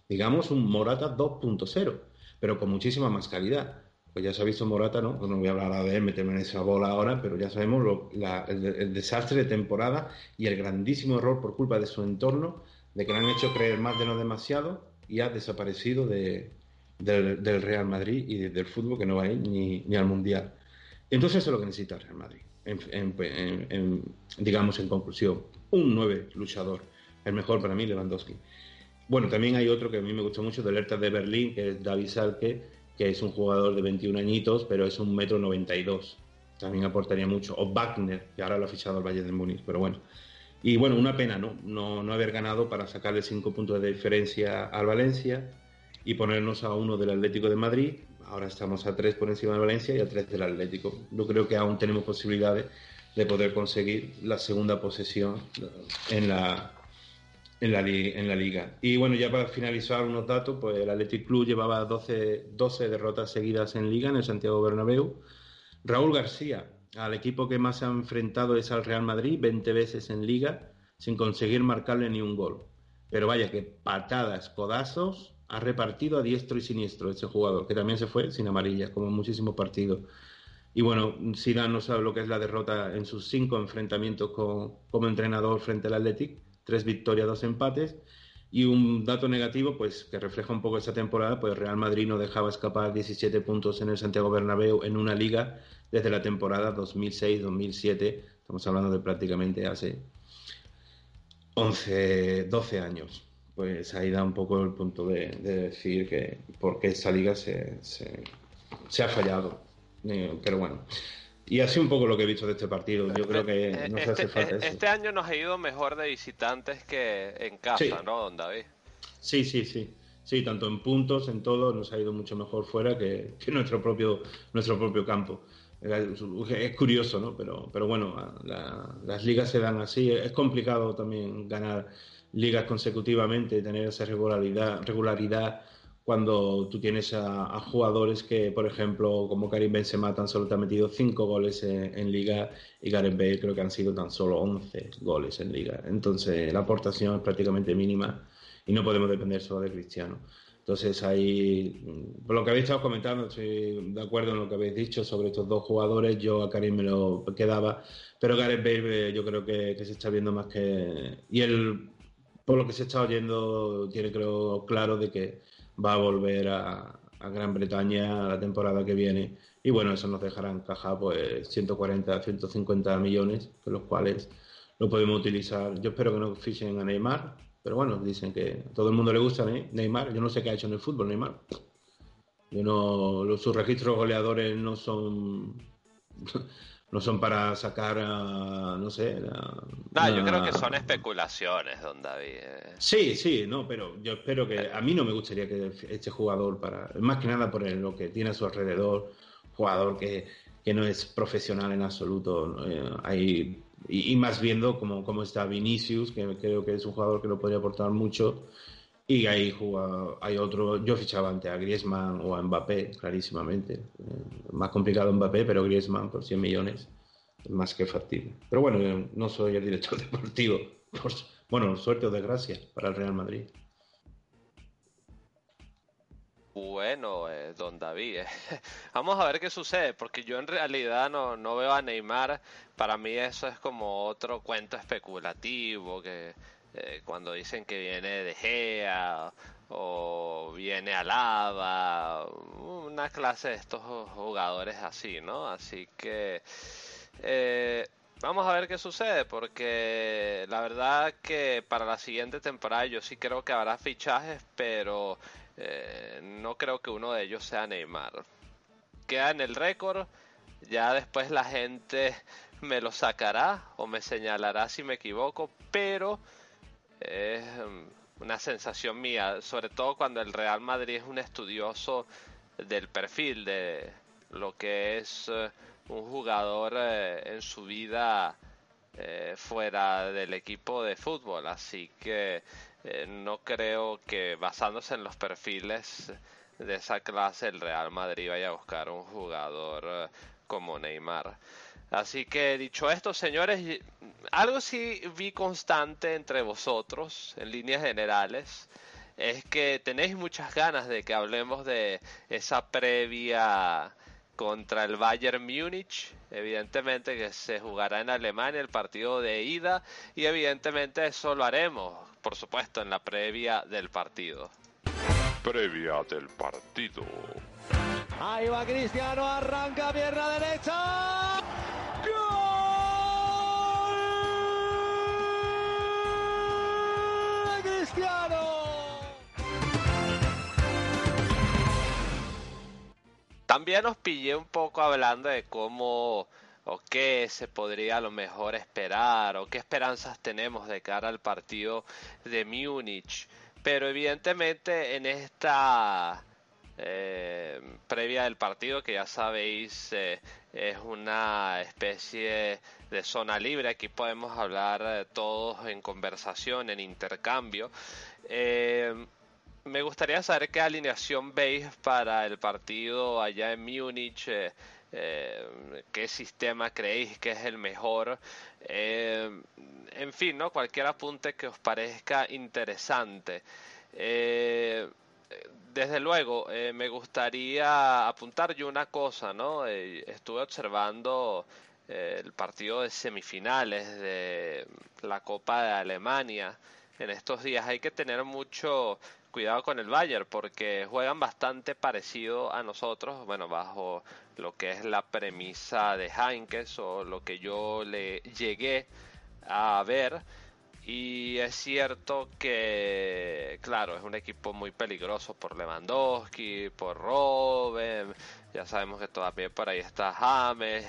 Digamos un Morata 2.0, pero con muchísima más calidad. Pues ya se ha visto Morata, ¿no? Pues no voy a hablar de él, meterme en esa bola ahora, pero ya sabemos lo- el, desastre de temporada y el grandísimo error por culpa de su entorno, de que le han hecho creer más de no demasiado y ha desaparecido de, del, Real Madrid y de- del fútbol que no va a ir ni, ni al Mundial. Entonces eso es lo que necesita el Real Madrid. En- digamos en conclusión, un 9 luchador, el mejor para mí Lewandowski. Bueno, también hay otro que a mí me gustó mucho, del Hertha de Berlín, que es David Salke, que es un jugador de 21 añitos, pero es un metro 92. también aportaría mucho. O Wagner, que ahora lo ha fichado el Valle de Múnich, pero bueno. Y bueno, una pena, ¿no? ¿no? No haber ganado para sacarle cinco puntos de diferencia al Valencia y ponernos a uno del Atlético de Madrid. Ahora estamos a tres por encima del Valencia y a tres del Atlético. Yo creo que aún tenemos posibilidades de poder conseguir la segunda posesión en la, en la liga. Y bueno, ya para finalizar unos datos, pues el Athletic Club llevaba 12, 12 derrotas seguidas en liga en el Santiago Bernabéu. Raúl García, al equipo que más se ha enfrentado es al Real Madrid, 20 veces en liga, sin conseguir marcarle ni un gol. Pero vaya que patadas, codazos, ha repartido a diestro y siniestro ese jugador, que también se fue sin amarillas, como en muchísimos partidos. Y bueno, Zidane no sabe lo que es la derrota en sus cinco enfrentamientos con- como entrenador frente al Athletic, tres victorias, dos empates. Y un dato negativo, pues que refleja un poco esta temporada, pues Real Madrid no dejaba escapar 17 puntos en el Santiago Bernabéu en una liga desde la temporada 2006-2007. Estamos hablando de prácticamente hace 11, 12 años. Pues ahí da un poco el punto de, de decir que por qué esta liga se, se, se ha fallado. Eh, pero bueno. Y así un poco lo que he visto de este partido. Yo creo que no se hace Este, falta eso. este año nos ha ido mejor de visitantes que en casa, Sí. ¿no, don David? Sí, sí, sí. Sí, tanto en puntos, en todo, nos ha ido mucho mejor fuera que, que nuestro propio nuestro propio campo. Es es curioso, ¿no? Pero, pero bueno, la- las ligas se dan así. Es complicado también ganar ligas consecutivamente, tener esa regularidad, regularidad cuando tú tienes a, a jugadores que, por ejemplo, como Karim Benzema, tan solo te ha metido 5 goles en, en liga y Gareth Bale creo que han sido tan solo 11 goles en liga. Entonces la aportación es prácticamente mínima y no podemos depender solo de Cristiano. Entonces ahí, mm, por lo que habéis estado comentando, estoy de acuerdo en lo que habéis dicho sobre estos dos jugadores, yo a Karim me lo quedaba, pero Gareth Bale eh, yo creo que, que se está viendo más que... Y él, por lo que se está oyendo, tiene creo claro de que va a volver a, Gran Bretaña la temporada que viene. Y bueno, eso nos dejará encajar pues 140, 150 millones, con los cuales lo podemos utilizar. Yo espero que no fichen a Neymar, pero bueno, dicen que a todo el mundo le gusta Ne- Neymar. Yo no sé qué ha hecho en el fútbol Neymar. Yo no, los, sus registros goleadores no son no son para sacar, a, no sé. a- No, yo una- creo que son especulaciones, don David. eh. Sí, sí, no, pero yo espero que a mí no me gustaría que este jugador para más que nada por lo que tiene a su alrededor, jugador que, que no es profesional en absoluto. Eh, hay- y, y más viendo cómo, cómo está Vinicius, que creo que es un jugador que lo podría aportar mucho. Y hay, jugado- hay otro, yo fichaba antes a Griezmann o a Mbappé, clarísimamente. Eh, más complicado Mbappé, pero Griezmann por 100 millones es más que factible. Pero bueno, no soy el director deportivo. Por, bueno, suerte o desgracia para el Real Madrid. Bueno, eh, don David, eh, vamos a ver qué sucede, porque yo en realidad no, no veo a Neymar, para mí eso es como otro cuento especulativo, que eh, cuando dicen que viene de Gea o viene Alaba, una clase de estos jugadores así, ¿no? Así que eh, vamos a ver qué sucede, porque la verdad que para la siguiente temporada yo sí creo que habrá fichajes, pero eh, no creo que uno de ellos sea Neymar. Queda en el récord, ya después la gente me lo sacará o me señalará si me equivoco, pero es mm, una sensación mía, sobre todo cuando el Real Madrid es un estudioso del perfil de lo que es eh, un jugador eh, en su vida eh, fuera del equipo de fútbol, así que no creo que basándose en los perfiles de esa clase el Real Madrid vaya a buscar un jugador como Neymar. Así que dicho esto, señores, algo sí vi constante entre vosotros en líneas generales es que tenéis muchas ganas de que hablemos de esa previa contra el Bayern Múnich, evidentemente que se jugará en Alemania el partido de ida y evidentemente eso lo haremos, por supuesto, en la previa del partido. Previa del partido. Ahí va Cristiano, arranca pierna derecha. También os pillé un poco hablando de cómo o qué se podría a lo mejor esperar o qué esperanzas tenemos de cara al partido de Múnich. Pero evidentemente en esta eh, previa del partido, que ya sabéis eh, es una especie de zona libre, aquí podemos hablar eh, todos en conversación, en intercambio. Me gustaría saber qué alineación veis para el partido allá en Múnich. qué sistema creéis que es el mejor. en fin, ¿no? cualquier apunte que os parezca interesante desde luego, eh, me gustaría apuntar yo una cosa, ¿no? Eh, estuve observando eh, el partido de semifinales de la Copa de Alemania en estos días. Hay que tener mucho cuidado con el Bayern porque juegan bastante parecido a nosotros, bueno, bajo lo que es la premisa de Heinkes o lo que yo le llegué a ver. Y es cierto que, claro, es un equipo muy peligroso por Lewandowski, por Robben, ya sabemos que todavía por ahí está James,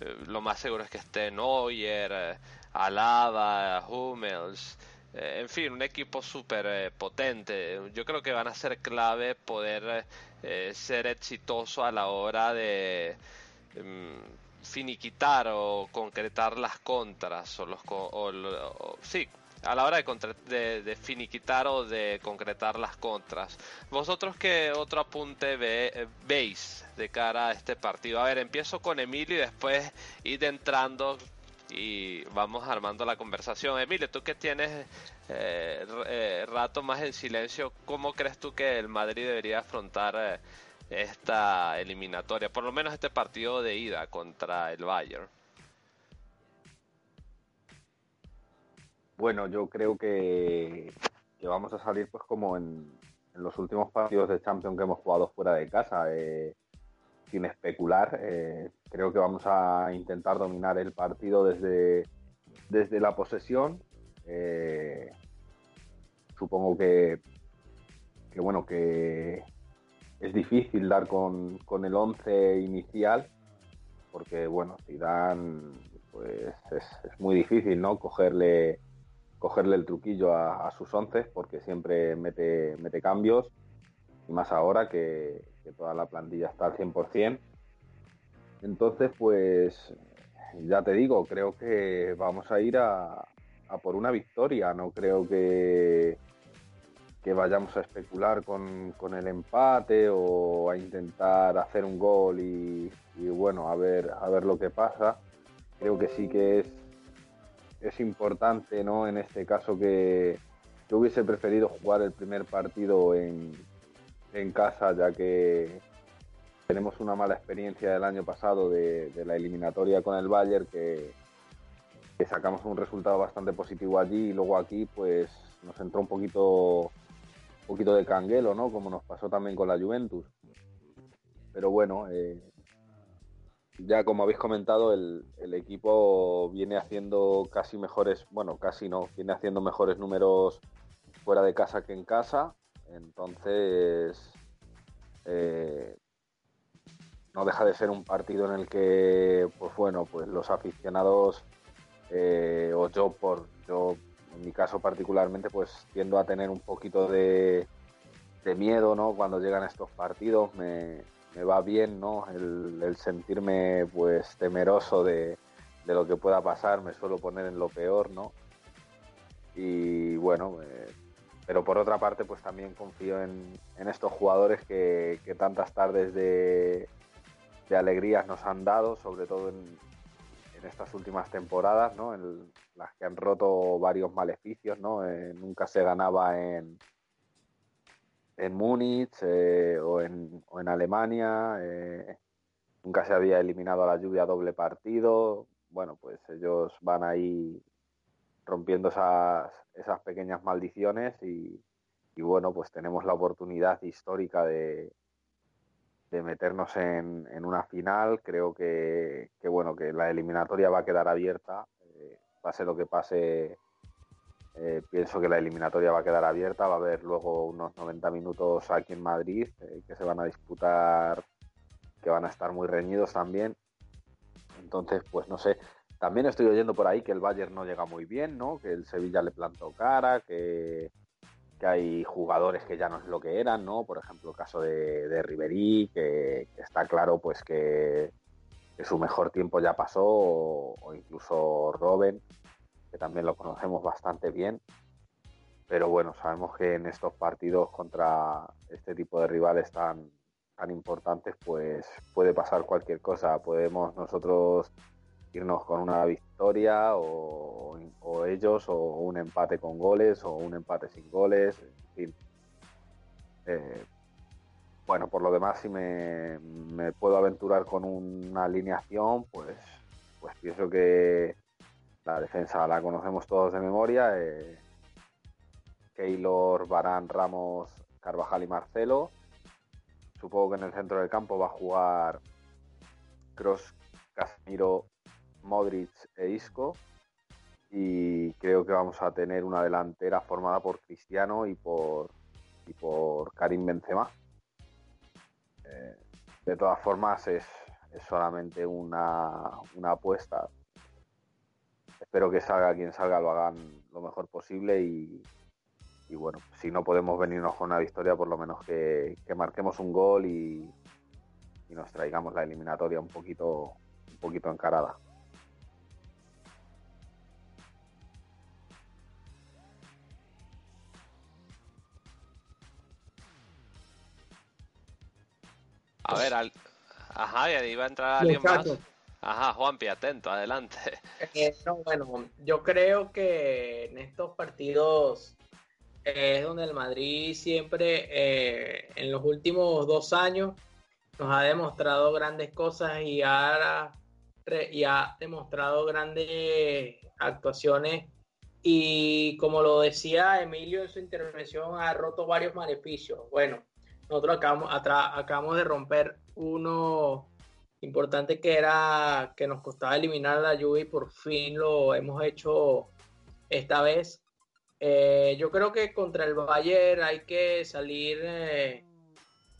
eh, lo más seguro es que esté Neuer, eh, Alaba, Hummels, eh, en fin, un equipo súper potente. Yo creo que van a ser clave poder ser exitoso a la hora de mm, finiquitar o concretar las contras o los sí a la hora de, de, finiquitar o de concretar las contras. ¿Vosotros qué otro apunte ve, veis de cara a este partido? A ver, empiezo con Emilio y después ir entrando y vamos armando la conversación. Emilio, tú que tienes eh, eh, rato más en silencio, ¿cómo crees tú que el Madrid debería afrontar eh, esta eliminatoria, por lo menos este partido de ida contra el Bayern? Bueno, yo creo que, vamos a salir pues como en, los últimos partidos de Champions que hemos jugado fuera de casa, sin especular. Creo que vamos a intentar dominar el partido desde, desde la posesión. Eh, supongo que, que bueno que es difícil dar con, el 11 inicial, porque bueno, si dan, pues es, muy difícil, ¿no? Cogerle, cogerle el truquillo a, sus 11, porque siempre mete, mete cambios, y más ahora que, toda la plantilla está al 100%. Entonces, pues ya te digo, creo que vamos a ir a, por una victoria, no creo que que vayamos a especular con, el empate o a intentar hacer un gol y, bueno, a ver, a ver lo que pasa. Creo que sí que es, es importante, ¿no? En este caso que yo hubiese preferido jugar el primer partido en, en casa, ya que tenemos una mala experiencia del año pasado de, la eliminatoria con el Bayern, que, sacamos un resultado bastante positivo allí y luego aquí pues nos entró un poquito poquito de canguelo, ¿no? Como nos pasó también con la Juventus. Pero bueno, eh, ya como habéis comentado, el, equipo viene haciendo casi mejores, bueno, casi no, viene haciendo mejores números fuera de casa que en casa. Entonces, eh, no deja de ser un partido en el que, pues bueno, pues los aficionados, eh, o yo por, yo en mi caso particularmente, pues tiendo a tener un poquito de, miedo, ¿no? Cuando llegan estos partidos, me, va bien, ¿no? El, sentirme, pues, temeroso de, lo que pueda pasar, me suelo poner en lo peor, ¿no? Y bueno, eh, pero por otra parte, pues también confío en, estos jugadores que, tantas tardes de, de alegrías nos han dado, sobre todo en, estas últimas temporadas, ¿no? En las que han roto varios maleficios, ¿no? Eh, nunca se ganaba en en Múnich eh, o, en, o, en, Alemania, eh, nunca se había eliminado a la lluvia doble partido. Bueno, pues ellos van ahí rompiendo esas, esas pequeñas maldiciones y bueno, pues tenemos la oportunidad histórica de, de meternos en, en una final. Creo que, que, bueno, que la eliminatoria va a quedar abierta, eh, pase lo que pase. Eh, pienso que la eliminatoria va a quedar abierta, va a haber luego unos 90 minutos aquí en Madrid eh, que se van a disputar, que van a estar muy reñidos también. Entonces, pues no sé. También estoy oyendo por ahí que el Bayern no llega muy bien, ¿no? Que el Sevilla le plantó cara, que, que hay jugadores que ya no es lo que eran, ¿no? Por ejemplo, el caso de, de que, que está claro, pues que, que su mejor tiempo ya pasó, o, o incluso Robben, que también lo conocemos bastante bien. Pero bueno, sabemos que en estos partidos contra este tipo de rivales tan, tan importantes, pues puede pasar cualquier cosa. Podemos nosotros irnos con una victoria o, ellos o un empate con goles o un empate sin goles, en fin. Eh, bueno, por lo demás, si me, me puedo aventurar con una alineación, pues, pues pienso que la defensa la conocemos todos de memoria. eh, Keylor, Barán, Ramos, Carvajal y Marcelo. Supongo que en el centro del campo va a jugar Cross, Casemiro, Modric e Isco. Y creo que vamos a tener una delantera formada por Cristiano y por, y por Karim Benzema. Eh, de todas formas, es, es solamente una, una apuesta. Espero que salga quien salga, lo hagan lo mejor posible y, y bueno, si no podemos venirnos con una victoria, por lo menos que, que marquemos un gol y, y nos traigamos la eliminatoria un poquito, un poquito encarada. A ver, al... ajá, y iba a entrar alguien más. Ajá, Juanpi, atento, adelante. Eh, no, bueno, yo creo que en estos partidos eh, es donde el Madrid siempre, eh, en los últimos dos años, nos ha demostrado grandes cosas y ha, y ha demostrado grandes actuaciones. Y como lo decía Emilio en su intervención, ha roto varios maleficios. Bueno, nosotros acabamos, acabamos de romper uno importante que era que nos costaba eliminar a la Juve y por fin lo hemos hecho esta vez. Eh, yo creo que contra el Bayern hay que salir eh,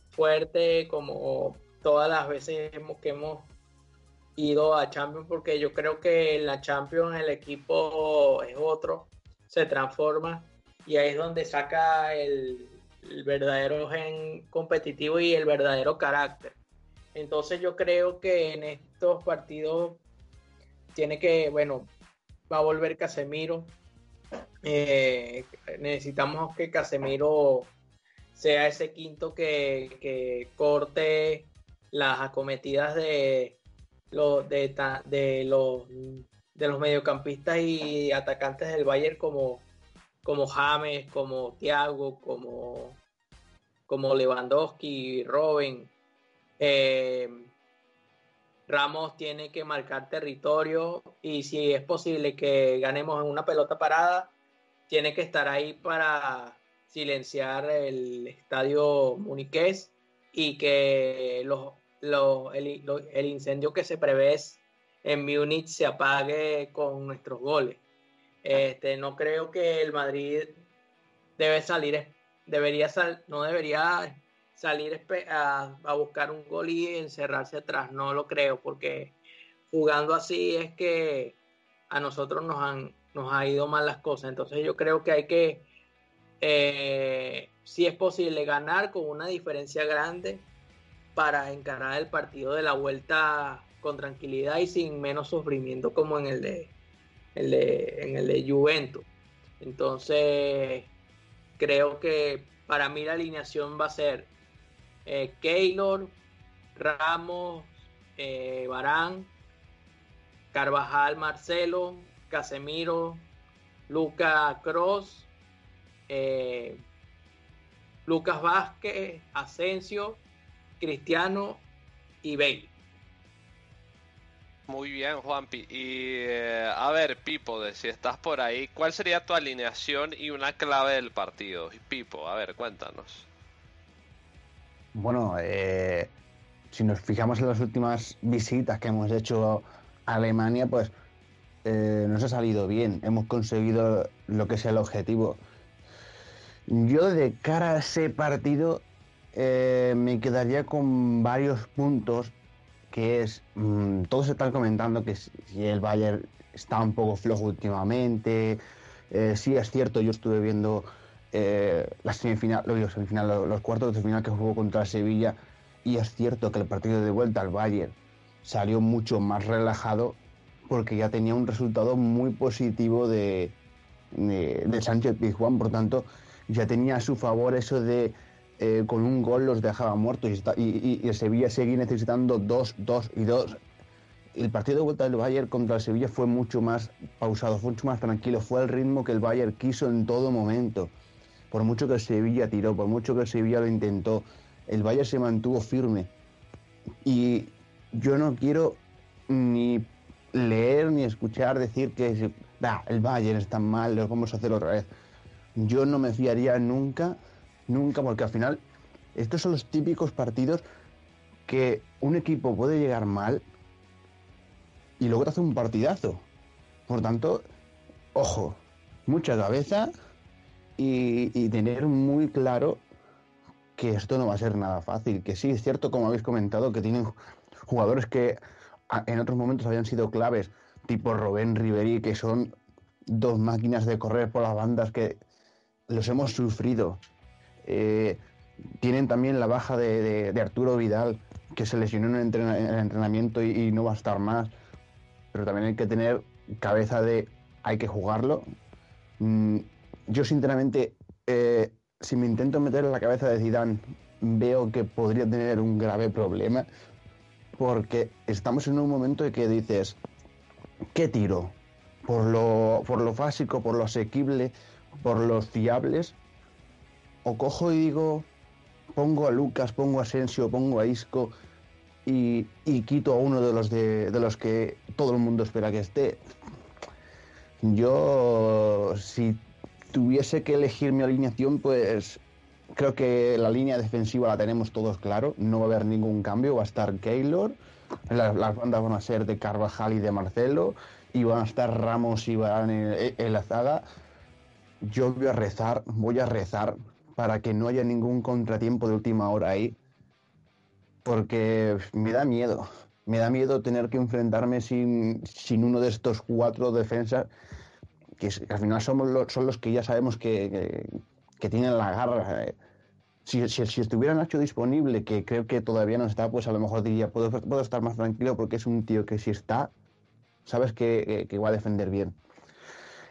fuerte como todas las veces que hemos ido a Champions porque yo creo que en la Champions el equipo es otro, se transforma y ahí es donde saca el, el verdadero gen competitivo y el verdadero carácter. Entonces yo creo que en estos partidos tiene que, bueno, va a volver Casemiro. Eh, necesitamos que Casemiro sea ese quinto que, que corte las acometidas de los de, de los de los mediocampistas y atacantes del Bayern como como James, como Thiago, como como Lewandowski, Robin. Eh, Ramos tiene que marcar territorio y si es posible que ganemos en una pelota parada, tiene que estar ahí para silenciar el estadio muniqués y que los, el, el incendio que se prevé en Múnich se apague con nuestros goles. Este, no creo que el Madrid debe salir, debería sal- no debería salir a buscar un gol y encerrarse atrás, no lo creo, porque jugando así es que a nosotros nos han nos ha ido mal las cosas. Entonces yo creo que hay que, eh, si es posible, ganar con una diferencia grande para encarar el partido de la vuelta con tranquilidad y sin menos sufrimiento como en el de, en el de Juventus. Entonces creo que para mí la alineación va a ser eh, Keylor, Ramos, eh, Barán, Carvajal, Marcelo, Casemiro, Luca Cross, eh, Lucas Vázquez, Asensio, Cristiano y Bale. Muy bien, Juanpi. Y eh, a ver, Pipo, de si estás por ahí, ¿cuál sería tu alineación y una clave del partido? Pipo, a ver, cuéntanos. Bueno, eh, si nos fijamos en las últimas visitas que hemos hecho a Alemania, pues eh, nos ha salido bien. Hemos conseguido lo que es el objetivo. Yo de cara a ese partido eh, me quedaría con varios puntos que es, mm, todos están comentando que si el Bayern está un poco flojo últimamente, eh, sí es cierto, yo estuve viendo eh, la semifinal, lo digo, semifinal, lo- los cuartos de final que jugó contra Sevilla y es cierto que el partido de vuelta al Bayern salió mucho más relajado porque ya tenía un resultado muy positivo de, de, de Sánchez Pizjuán, por tanto ya tenía a su favor eso de eh, con un gol los dejaba muertos y, está- y, y- y el Sevilla seguía necesitando dos, dos y dos. El partido de vuelta del Bayern contra el Sevilla fue mucho más pausado, fue mucho más tranquilo, fue el ritmo que el Bayern quiso en todo momento. Por mucho que el Sevilla tiró, por mucho que el Sevilla lo intentó, el Bayern se mantuvo firme. Y yo no quiero ni leer ni escuchar decir que se- "Ah, el Bayern está mal, lo vamos a hacer otra vez. Yo no me fiaría nunca, nunca, porque al final estos son los típicos partidos que un equipo puede llegar mal y luego te hace un partidazo. Por tanto, ojo, mucha cabeza y, tener muy claro que esto no va a ser nada fácil. Que sí, es cierto, como habéis comentado, que tienen jugadores que en otros momentos habían sido claves, tipo Robén Ribery, que son dos máquinas de correr por las bandas que los hemos sufrido. Eh, tienen también la baja de, Arturo Vidal, que se lesionó en el, en el entrenamiento y, y no va a estar más. Pero también hay que tener cabeza de hay que jugarlo. Mm, yo sinceramente, eh, si me intento meter en la cabeza de Zidane, veo que podría tener un grave problema, porque estamos en un momento en que dices, ¿qué tiro? Por lo, por lo básico, por lo asequible, por los fiables, cojo y digo, pongo a Lucas, pongo a Asensio, pongo a Isco y, y quito a uno de los de, de los que todo el mundo espera que esté. Yo, si tuviese que elegir mi alineación, pues creo que la línea defensiva la tenemos todos claro, no va a haber ningún cambio, va a estar Keylor, las, bandas van a ser de Carvajal y de Marcelo, y van a estar Ramos y en, en la zaga. Yo voy a rezar, voy a rezar para que no haya ningún contratiempo de última hora ahí, porque me da miedo. Me da miedo tener que enfrentarme sin, sin uno de estos cuatro defensas, que, al final somos son los que ya sabemos que, que- tienen la garra. eh. Si, si, si estuviera Nacho disponible, que creo que todavía no está, pues a lo mejor diría, puedo, puedo estar más tranquilo porque es un tío que si está, sabes que- que va a defender bien.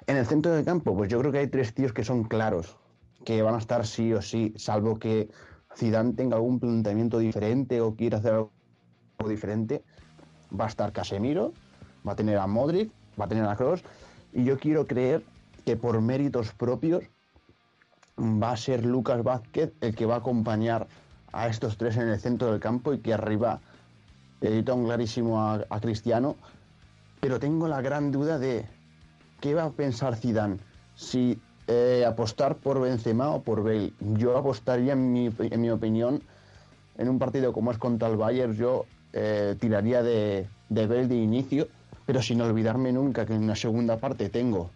En el centro del campo, pues yo creo que hay tres tíos que son claros, que van a estar sí o sí, salvo que Zidane tenga algún planteamiento diferente o quiera hacer algo diferente. Va a estar Casemiro, va a tener a Modric, va a tener a Kroos, y yo quiero creer que por méritos propios va a ser Lucas Vázquez el que va a acompañar a estos tres en el centro del campo y que arriba edita un clarísimo a, a Cristiano, pero tengo la gran duda de qué va a pensar Zidane, si eh, apostar por Benzema o por Bale. Yo apostaría, en mi, en mi opinión, en un partido como es contra el Bayern, yo eh, tiraría de, de Bale de inicio, pero sin olvidarme nunca que en la segunda parte tengo,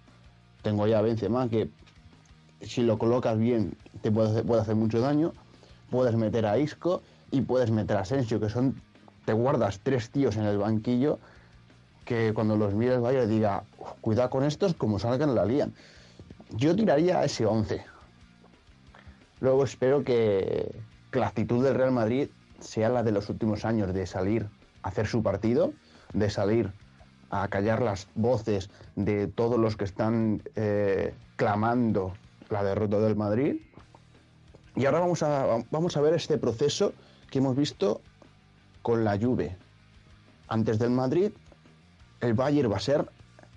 tengo ya a Benzema, que si lo colocas bien te puede hacer, mucho daño, puedes meter a Isco y puedes meter a Asensio, que son, te guardas tres tíos en el banquillo que cuando los mires vaya diga, "Uf, cuidado con estos, como salgan la lían. Yo tiraría a ese 11. Luego espero que, que la actitud del Real Madrid sea la de los últimos años, de salir a hacer su partido, de salir a callar las voces de todos los que están eh, clamando la derrota del Madrid. Y ahora vamos a, vamos a ver este proceso que hemos visto con la Juve. Antes del Madrid, el Bayern va a ser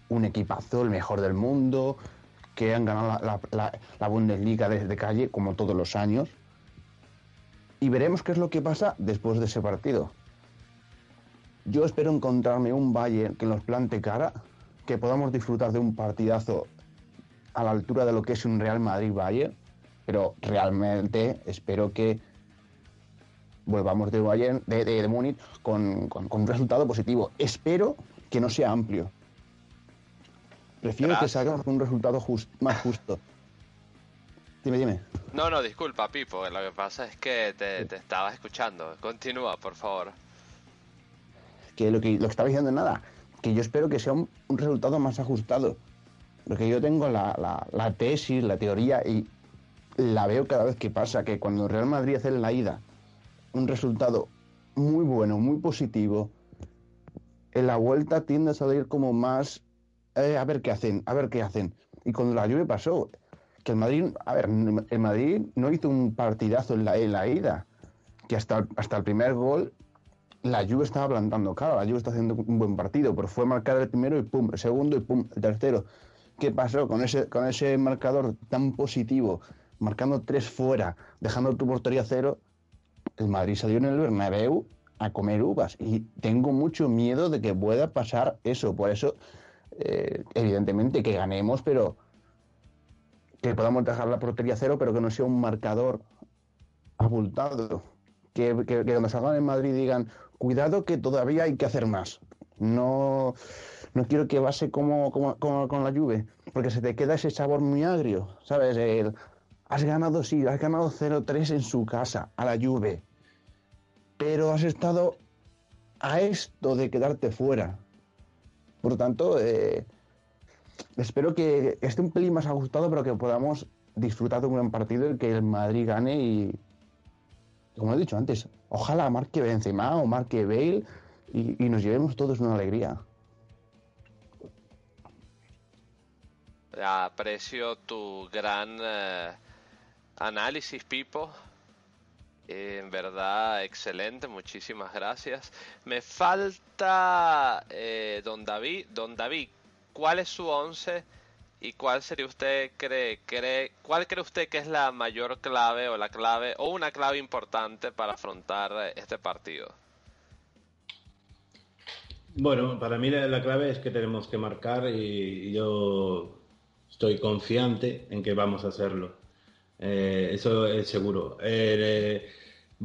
un equipazo, el mejor del mundo, que han ganado la, Bundesliga desde calle, como todos los años. Y veremos qué es lo que pasa después de ese partido. Yo espero encontrarme un Bayern que nos plante cara, que podamos disfrutar de un partidazo a la altura de lo que es un Real Madrid-Bayern, pero realmente espero que volvamos de Bayern, de, de, de Múnich con- con un resultado positivo. Espero que no sea amplio. Prefiero que salga con un resultado más justo. Dime, dime. No, no, disculpa, Pipo. Lo que pasa es que te, te estaba escuchando. Continúa, por favor. que lo que, lo que estaba diciendo es nada, que yo espero que sea un, un resultado más ajustado. Porque yo tengo la, la- la tesis, la teoría, y la veo cada vez que pasa, que cuando Real Madrid hace en la ida un resultado muy bueno, muy positivo, en la vuelta tiende a salir como más eh, a ver qué hacen, a ver qué hacen. Y cuando la Juve pasó, que el Madrid, a ver, el Madrid no hizo un partidazo en la, en la ida, que hasta, hasta el primer gol la Juve estaba plantando cara, la Juve está haciendo un buen partido, pero fue marcar el primero y pum, el segundo y pum, el tercero. ¿Qué pasó con ese, con ese marcador tan positivo, marcando tres fuera, dejando tu portería cero? El Madrid salió en el Bernabéu a comer uvas y tengo mucho miedo de que pueda pasar eso. Por eso, eh, evidentemente que ganemos, pero que podamos dejar la portería cero, pero que no sea un marcador abultado. Que, que, cuando salgan en Madrid digan, cuidado que todavía hay que hacer más. No, no quiero que base como, como, con la Juve, porque se te queda ese sabor muy agrio, ¿sabes? El, has ganado, sí, has ganado 0-3 en su casa, a la Juve, pero has estado a esto de quedarte fuera. Por lo tanto, eh, espero que esté un pelín más ajustado, pero que podamos disfrutar de un buen partido y que el Madrid gane y, como he dicho antes, ojalá marque Benzema o marque Bale y, y nos llevemos todos una alegría. Aprecio tu gran eh, análisis, Pipo. En verdad, excelente, muchísimas gracias. Me falta eh, Don David. Don David, ¿cuál es su once y cuál sería usted cree, cree, cuál cree usted que es la mayor clave o la clave o una clave importante para afrontar este partido? Bueno, para mí la, la clave es que tenemos que marcar y yo estoy confiante en que vamos a hacerlo. Eh, eso es seguro. Eh,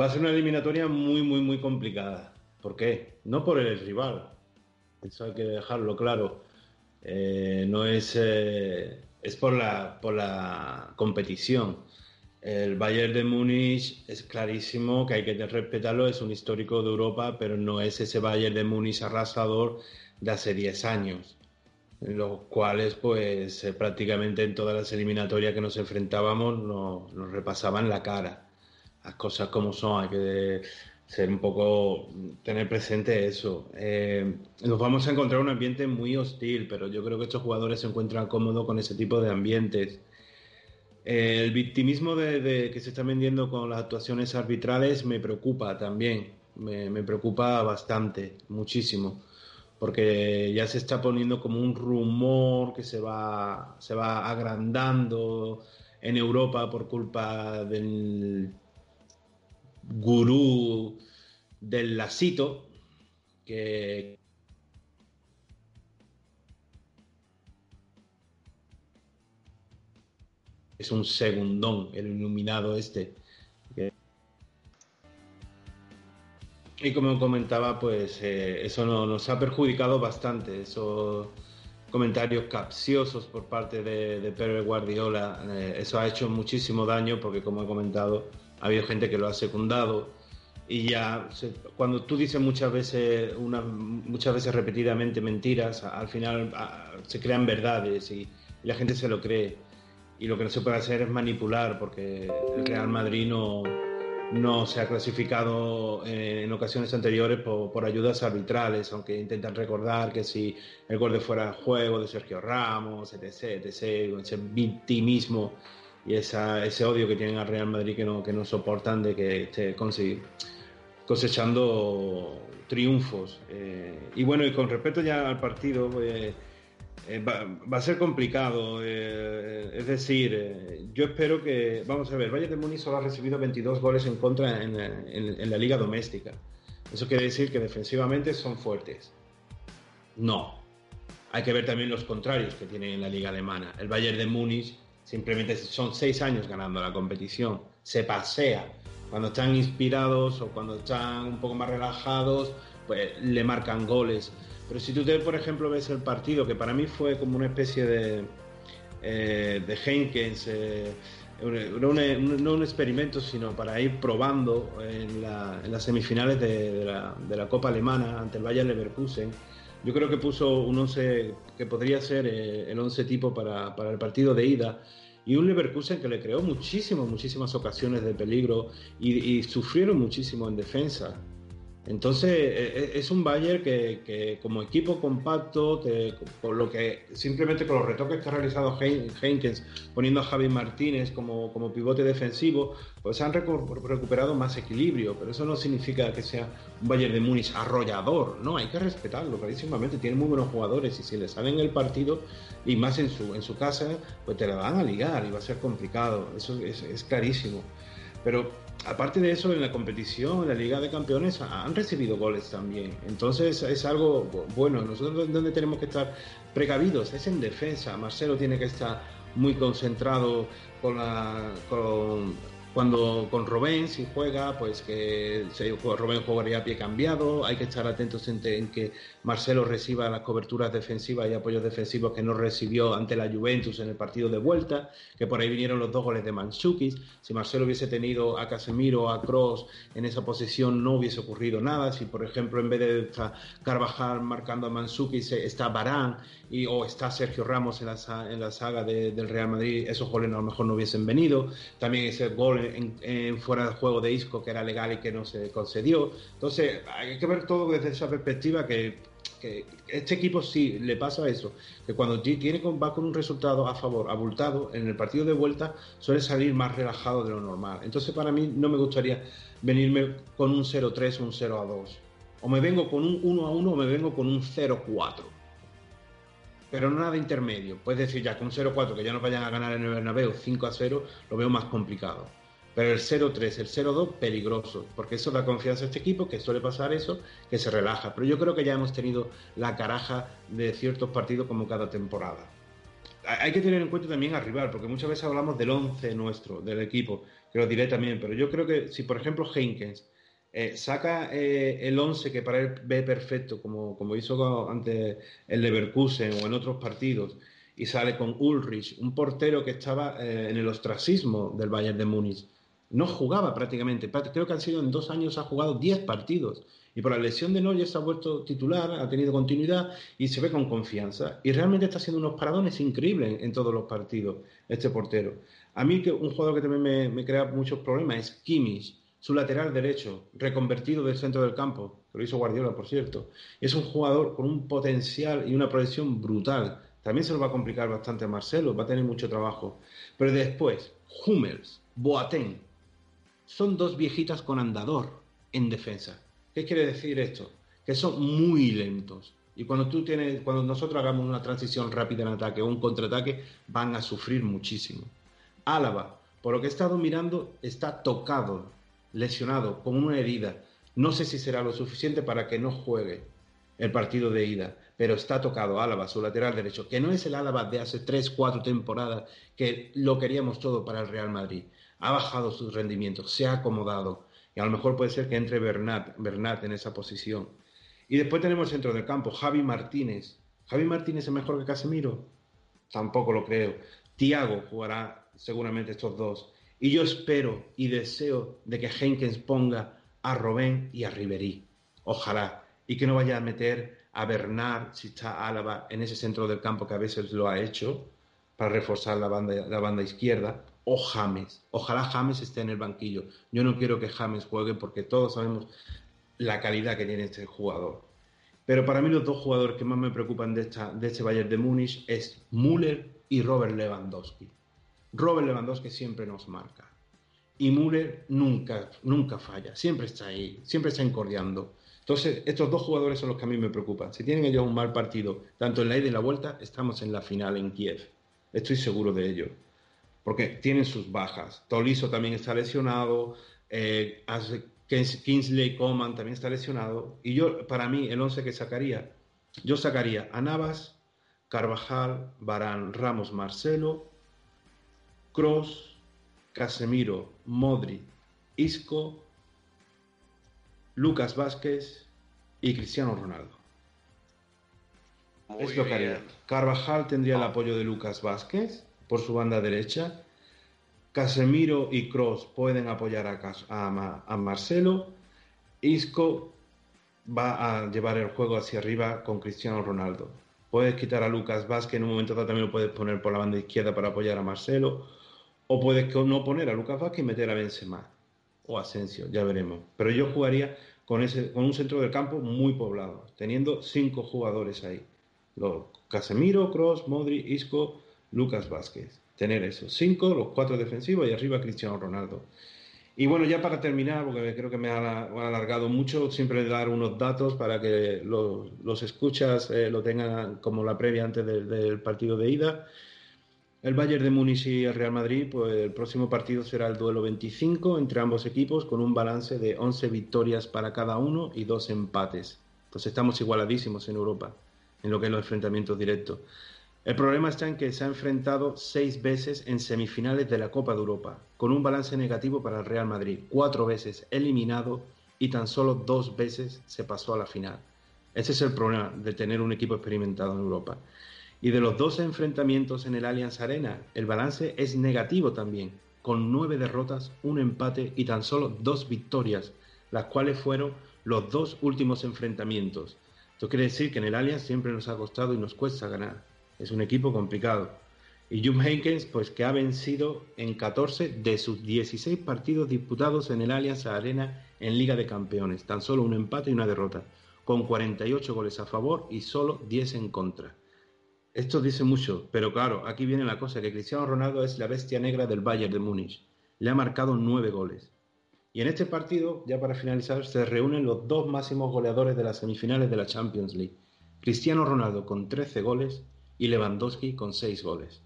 va a ser una eliminatoria muy, muy, muy complicada. ¿Por qué? No por el rival. Eso hay que dejarlo claro. Eh, no es, es por la, por la competición. El Bayern de Múnich es clarísimo que hay que respetarlo, es un histórico de Europa, pero no es ese Bayern de Múnich arrasador de hace 10 años, los cuales pues eh, prácticamente en todas las eliminatorias que nos enfrentábamos nos, repasaban la cara. Las cosas como son, hay que ser un poco, tener presente eso. Eh, nos vamos a encontrar un ambiente muy hostil, pero yo creo que estos jugadores se encuentran cómodos con ese tipo de ambientes. El victimismo de, que se está vendiendo con las actuaciones arbitrales me preocupa también, me preocupa bastante, muchísimo, porque ya se está poniendo como un rumor que se va, se va agrandando en Europa por culpa del gurú del lasito, que, es un segundón, el iluminado este. Y como comentaba, pues eh, eso no- nos ha perjudicado bastante, esos comentarios capciosos por parte de, de Guardiola, eh, eso ha hecho muchísimo daño porque como he comentado, ha habido gente que lo ha secundado. Y ya se- cuando tú dices muchas veces, una, muchas veces repetidamente mentiras, al final a- se crean verdades y, y la gente se lo cree. Y lo que no se puede hacer es manipular porque el Real Madrid no, no se ha clasificado eh, en ocasiones anteriores por, ayudas arbitrales, aunque intentan recordar que si el gol de fuera de juego de Sergio Ramos, etc., etc., ese victimismo y esa, ese odio que tienen al Real Madrid que no, que no soportan de que esté cosechando triunfos. Eh, y bueno, y con respecto ya al partido, eh, eh, va, va a ser complicado. eh, es decir, eh, yo espero que. Vamos a ver, Bayern de Múnich solo ha recibido 22 goles en contra en, en- en la liga doméstica. Eso quiere decir que defensivamente son fuertes. No. Hay que ver también los contrarios que tienen en la liga alemana. El Bayern de Múnich simplemente son seis años ganando la competición. Se pasea. Cuando están inspirados o cuando están un poco más relajados, pues le marcan goles. Pero si tú, te, por ejemplo, ves el partido, que para mí fue como una especie de, eh, de Henkens, eh, un- no un experimento, sino para ir probando en, la- en las semifinales de, la, Copa Alemana ante el Bayern Leverkusen. Yo creo que puso un 11 que podría ser eh, el 11 tipo para, para el partido de ida. Y un Leverkusen que le creó muchísimas, muchísimas ocasiones de peligro y sufrieron muchísimo en defensa. Entonces e- e- es un Bayern que, que como equipo compacto, que- lo que simplemente con los retoques que ha realizado Heinkens, poniendo a Javi Martínez como, como pivote defensivo, pues han recu- recuperado más equilibrio. Pero eso no significa que sea un Bayern de Múnich arrollador, no, hay que respetarlo clarísimamente. Tiene muy buenos jugadores y si le salen el partido y más en su, en su casa, pues te la van a ligar y va a ser complicado. Eso es, es clarísimo. Pero aparte de eso, en la competición, en la Liga de Campeones, han recibido goles también. Entonces es algo bu- bueno. Nosotros donde tenemos que estar precavidos es en defensa. Marcelo tiene que estar muy concentrado con la, con, cuando con Robén, si juega, pues que si Robén jugaría a pie cambiado. Hay que estar atentos en, en que Marcelo reciba las coberturas defensivas y apoyos defensivos que no recibió ante la Juventus en el partido de vuelta, que por ahí vinieron los dos goles de Mandzukic. Si Marcelo hubiese tenido a Casemiro, a Cross en esa posición, no hubiese ocurrido nada. Si, por ejemplo, en vez de Carvajal marcando a Mandzukic, se- está Barán y, o está Sergio Ramos en la, en la saga de- del Real Madrid, esos goles a lo mejor no hubiesen venido. También ese gol en, fuera de juego de Isco, que era legal y que no se concedió. Entonces, hay que ver todo desde esa perspectiva que este equipo sí le pasa eso, que cuando ti- tiene va con un resultado a favor, abultado, en el partido de vuelta suele salir más relajado de lo normal. Entonces para mí no me gustaría venirme con un 0-3 o un 0-2. O me vengo con un 1-1 o me vengo con un 0-4. Pero nada intermedio. Puedes decir ya con 0-4 que ya nos vayan a ganar en el Bernabéu 5-0, lo veo más complicado. Pero el 0-3, el 0-2, peligroso, porque eso da confianza a este equipo, que suele pasar eso, que se relaja. Pero yo creo que ya hemos tenido la caraja de ciertos partidos como cada temporada. Hay que tener en cuenta también al rival, porque muchas veces hablamos del 11 nuestro, del equipo, que lo diré también, pero yo creo que si, por ejemplo, Heinkens eh, saca eh, el 11 que para él ve perfecto, como, como hizo ante el Leverkusen o en otros partidos, y sale con Ulrich, un portero que estaba eh, en el ostracismo del Bayern de Múnich. No jugaba prácticamente, Prá- creo que han sido en dos años, ha jugado 10 partidos. Y por la lesión de Neuer se ha vuelto titular, ha tenido continuidad y se ve con confianza. Y realmente está haciendo unos paradones increíbles en, todos los partidos, este portero. A mí que un jugador que también me, me crea muchos problemas es Kimmich, su lateral derecho, reconvertido del centro del campo, que lo hizo Guardiola, por cierto. Es un jugador con un potencial y una proyección brutal. También se lo va a complicar bastante a Marcelo, va a tener mucho trabajo. Pero después, Hummels, Boateng, son dos viejitas con andador en defensa. ¿Qué quiere decir esto? Que son muy lentos. Y cuando tú tienes, cuando nosotros hagamos una transición rápida en ataque o un contraataque, van a sufrir muchísimo. Álava, por lo que he estado mirando, está tocado, lesionado, con una herida. No sé si será lo suficiente para que no juegue el partido de ida, pero está tocado Álava, su lateral derecho, que no es el Álava de hace 3, 4 temporadas, que lo queríamos todo para el Real Madrid. Ha bajado sus rendimientos, se ha acomodado, y a lo mejor puede ser que entre Bernat, Bernat en esa posición. Y después tenemos el centro del campo, Javi Martínez. ¿Javi Martínez es mejor que Casemiro? Tampoco lo creo. Tiago jugará seguramente estos dos. Y yo espero y deseo de que Henkens ponga a Robén y a Ribery. Ojalá. Y que no vaya a meter a Bernard, si está Álava, en ese centro del campo que a veces lo ha hecho, para reforzar la banda, la banda izquierda. O James. Ojalá James esté en el banquillo. Yo no quiero que James juegue porque todos sabemos la calidad que tiene este jugador. Pero para mí los dos jugadores que más me preocupan de, esta, de este Bayern de Múnich es Müller y Robert Lewandowski. Robert Lewandowski siempre nos marca. Y Müller nunca, nunca falla, siempre está ahí, siempre está encordiando. Entonces, estos dos jugadores son los que a mí me preocupan. Si tienen ellos un mal partido, tanto en la ida y la vuelta, estamos en la final en Kiev. Estoy seguro de ello. Porque tienen sus bajas. Tolisso también está lesionado. Eh, Kingsley Coman también está lesionado. Y yo, para mí, el 11 que sacaría, yo sacaría a Navas, Carvajal, Barán, Ramos, Marcelo, Cross, Casemiro, Modri, Isco, Lucas Vázquez y Cristiano Ronaldo. Muy es lo que haría. Carvajal tendría el apoyo de Lucas Vázquez por su banda derecha. Casemiro y Cross pueden apoyar a, Marcelo. Isco va a llevar el juego hacia arriba con Cristiano Ronaldo. Puedes quitar a Lucas Vázquez, en un momento dado también lo puedes poner por la banda izquierda para apoyar a Marcelo. O puedes no poner a Lucas Vázquez y meter a Benzema o Asensio, ya veremos. Pero yo jugaría con, ese, con un centro del campo muy poblado, teniendo cinco jugadores ahí. Los Casemiro, Cross, Modri, Isco, Lucas Vázquez. Tener esos cinco, los cuatro defensivos y arriba Cristiano Ronaldo. Y bueno, ya para terminar, porque creo que me ha ala- alargado mucho, siempre dar unos datos para que los, escuchas eh, lo tengan como la previa antes del- del partido de ida. El Bayern de Múnich y el Real Madrid, pues el próximo partido será el duelo 25 entre ambos equipos con un balance de 11 victorias para cada uno y dos empates. Entonces estamos igualadísimos en Europa en lo que es los enfrentamientos directos. El problema está en que se ha enfrentado seis veces en semifinales de la Copa de Europa, con un balance negativo para el Real Madrid, cuatro veces eliminado y tan solo dos veces se pasó a la final. Ese es el problema de tener un equipo experimentado en Europa. Y de los 12 enfrentamientos en el Allianz Arena, el balance es negativo también, con nueve derrotas, un empate y tan solo dos victorias, las cuales fueron los dos últimos enfrentamientos. Esto quiere decir que en el Allianz siempre nos ha costado y nos cuesta ganar. Es un equipo complicado. Y Jupp Heynckes, pues que ha vencido en 14 de sus 16 partidos disputados en el Allianz Arena en Liga de Campeones. Tan solo un empate y una derrota, con 48 goles a favor y solo 10 en contra. Esto dice mucho, pero claro, aquí viene la cosa, que Cristiano Ronaldo es la bestia negra del Bayern de Múnich. Le ha marcado nueve goles. Y en este partido, ya para finalizar, se reúnen los dos máximos goleadores de las semifinales de la Champions League. Cristiano Ronaldo con 13 goles y Lewandowski con 6 goles.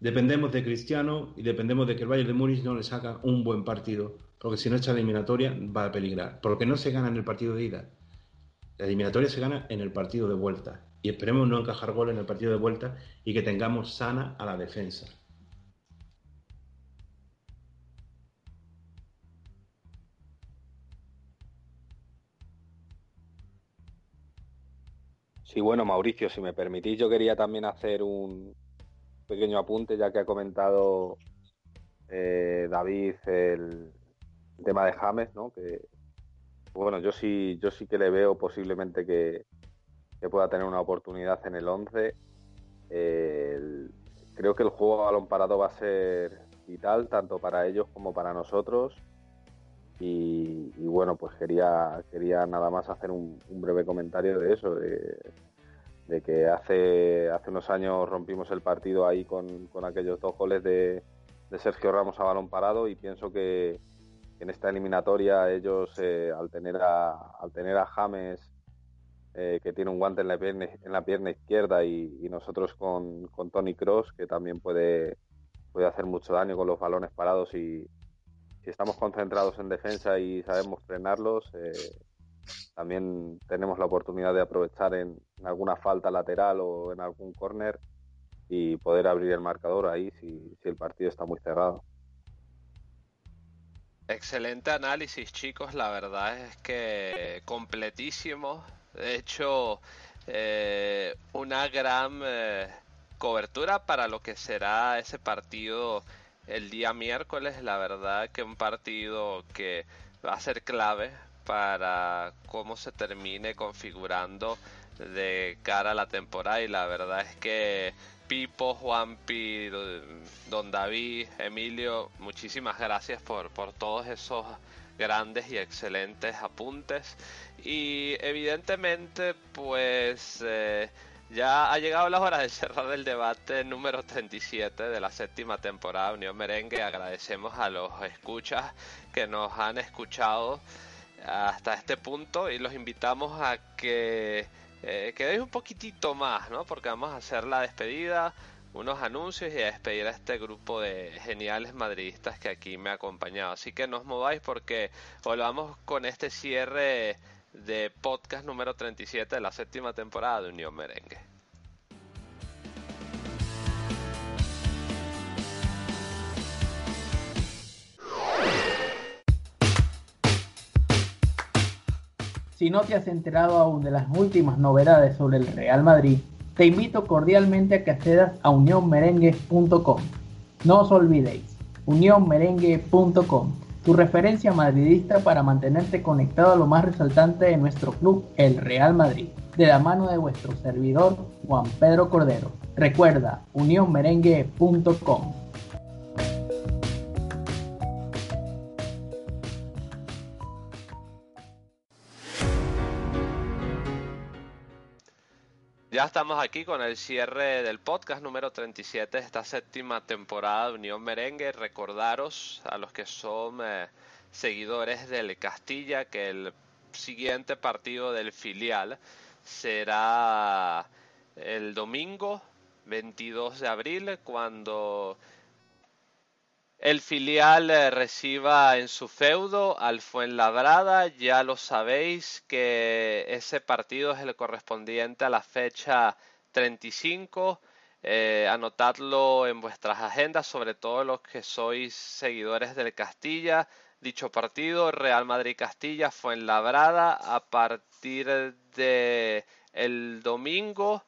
Dependemos de Cristiano y dependemos de que el Bayern de Múnich no le saca un buen partido, porque si no esta eliminatoria va a peligrar. Porque no se gana en el partido de ida. La eliminatoria se gana en el partido de vuelta. Y esperemos no encajar gol en el partido de vuelta y que tengamos sana a la defensa. Sí, bueno, Mauricio, si me permitís, yo quería también hacer un pequeño apunte, ya que ha comentado eh, David el tema de James, ¿no? Que bueno, yo sí, yo sí que le veo posiblemente que, que pueda tener una oportunidad en el 11. Eh, el- creo que el juego a balón parado va a ser vital, tanto para ellos como para nosotros. Y, y bueno, pues quería, quería nada más hacer un, breve comentario de eso, de, que hace, hace unos años rompimos el partido ahí con, con aquellos dos goles de, de Sergio Ramos a balón parado y pienso que en esta eliminatoria ellos eh, al tener a al tener a James eh, que tiene un guante en la pierna, en la pierna izquierda y, y nosotros con, con Tony Cross que también puede, puede hacer mucho daño con los balones parados y si estamos concentrados en defensa y sabemos frenarlos eh, también tenemos la oportunidad de aprovechar en, alguna falta lateral o en algún córner y poder abrir el marcador ahí si, si el partido está muy cerrado. Excelente análisis, chicos. La verdad es que completísimo. De hecho, eh, una gran eh, cobertura para lo que será ese partido el día miércoles. La verdad que un partido que va a ser clave para cómo se termine configurando de cara a la temporada. Y la verdad es que Pipo, Juanpi, Don David, Emilio, muchísimas gracias por, por todos esos grandes y excelentes apuntes. Y evidentemente, pues eh, ya ha llegado la hora de cerrar el debate número 37 de la séptima temporada Unión Merengue. Agradecemos a los escuchas que nos han escuchado hasta este punto y los invitamos a que eh, quedéis un poquitito más, ¿no? Porque vamos a hacer la despedida, unos anuncios y a despedir a este grupo de geniales madridistas que aquí me ha acompañado. Así que no os mováis porque volvamos con este cierre de podcast número 37 de la séptima temporada de Unión Merengue. Si no te has enterado aún de las últimas novedades sobre el Real Madrid, te invito cordialmente a que accedas a unionmerengue.com. No os olvidéis, unionmerengue.com, tu referencia madridista para mantenerte conectado a lo más resaltante de nuestro club, el Real Madrid, de la mano de vuestro servidor Juan Pedro Cordero. Recuerda, unionmerengue.com. Ya estamos aquí con el cierre del podcast número 37 de esta séptima temporada de Unión Merengue. Recordaros a los que son eh, seguidores del Castilla que el siguiente partido del filial será el domingo 22 de abril cuando el filial eh, reciba en su feudo al Fuenlabrada, ya lo sabéis que ese partido es el correspondiente a la fecha 35. Eh, anotadlo en vuestras agendas, sobre todo los que sois seguidores del Castilla. Dicho partido, Real Madrid-Castilla, Fuenlabrada, a partir de el domingo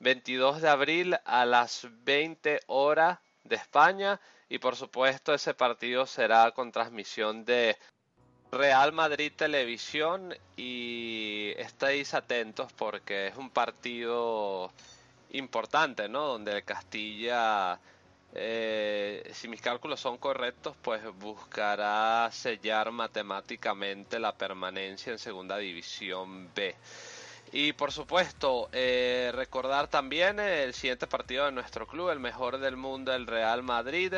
22 de abril a las 20 horas de España y por supuesto ese partido será con transmisión de Real Madrid Televisión y estéis atentos porque es un partido importante, ¿no? Donde el Castilla, eh, si mis cálculos son correctos, pues buscará sellar matemáticamente la permanencia en Segunda División B. Y por supuesto, eh, recordar también el siguiente partido de nuestro club, el mejor del mundo, el Real Madrid,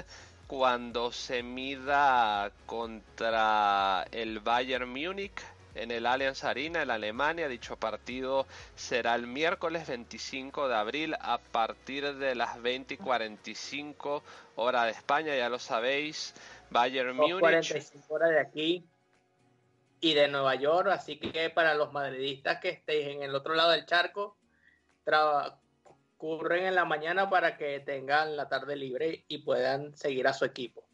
cuando se mida contra el Bayern Múnich en el Allianz Arena en Alemania. Dicho partido será el miércoles 25 de abril a partir de las 20 y 45 horas de España, ya lo sabéis. Bayern Múnich. 45 horas de aquí y de Nueva York, así que para los madridistas que estéis en el otro lado del charco, ocurren en la mañana para que tengan la tarde libre y puedan seguir a su equipo.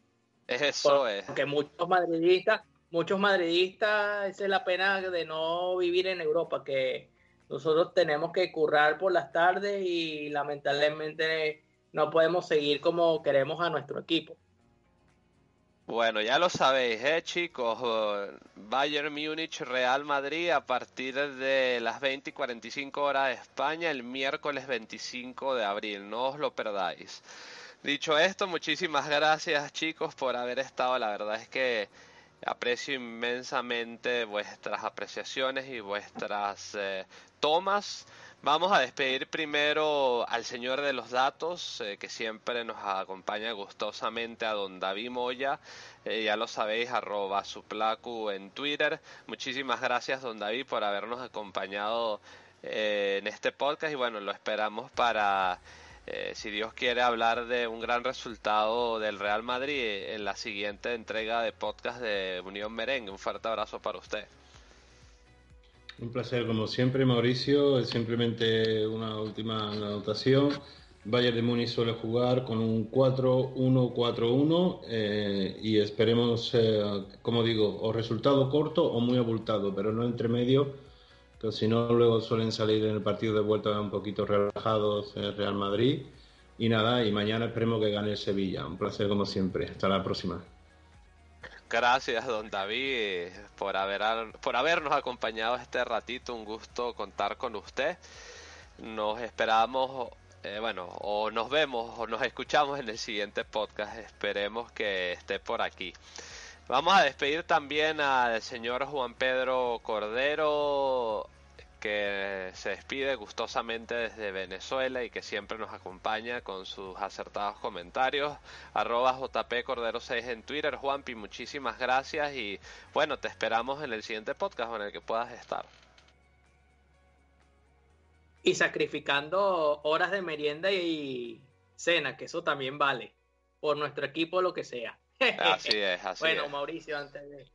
Eso es. Porque muchos madridistas, muchos madridistas, esa es la pena de no vivir en Europa, que nosotros tenemos que currar por las tardes y lamentablemente no podemos seguir como queremos a nuestro equipo. Bueno, ya lo sabéis, ¿eh, chicos. Bayern Múnich, Real Madrid a partir de las 20 y 45 horas de España el miércoles 25 de abril. No os lo perdáis. Dicho esto, muchísimas gracias, chicos, por haber estado. La verdad es que aprecio inmensamente vuestras apreciaciones y vuestras eh, tomas. Vamos a despedir primero al señor de los datos, eh, que siempre nos acompaña gustosamente a don David Moya. Eh, ya lo sabéis, arroba suplacu en Twitter. Muchísimas gracias, don David, por habernos acompañado eh, en este podcast. Y bueno, lo esperamos para, si Dios quiere, hablar de un gran resultado del Real Madrid en la siguiente entrega de podcast de Unión Merengue. Un fuerte abrazo para usted. Un placer, como siempre, Mauricio. Es simplemente una última anotación. Bayern de Múnich suele jugar con un 4-1-4-1 eh, y esperemos, eh, como digo, o resultado corto o muy abultado, pero no entre medio, que si no luego suelen salir en el partido de vuelta un poquito relajados el Real Madrid. Y nada, y mañana esperemos que gane Sevilla. Un placer como siempre. Hasta la próxima. Gracias, don David, por, haber, por habernos acompañado este ratito. Un gusto contar con usted. Nos esperamos, eh, bueno, o nos vemos o nos escuchamos en el siguiente podcast. Esperemos que esté por aquí. Vamos a despedir también al señor Juan Pedro Cordero, que se despide gustosamente desde Venezuela y que siempre nos acompaña con sus acertados comentarios. Arroba JP Cordero 6 en Twitter. Juanpi, muchísimas gracias y bueno, te esperamos en el siguiente podcast en el que puedas estar. Y sacrificando horas de merienda y cena, que eso también vale, por nuestro equipo, lo que sea. Así es, así bueno, es. Mauricio, antes de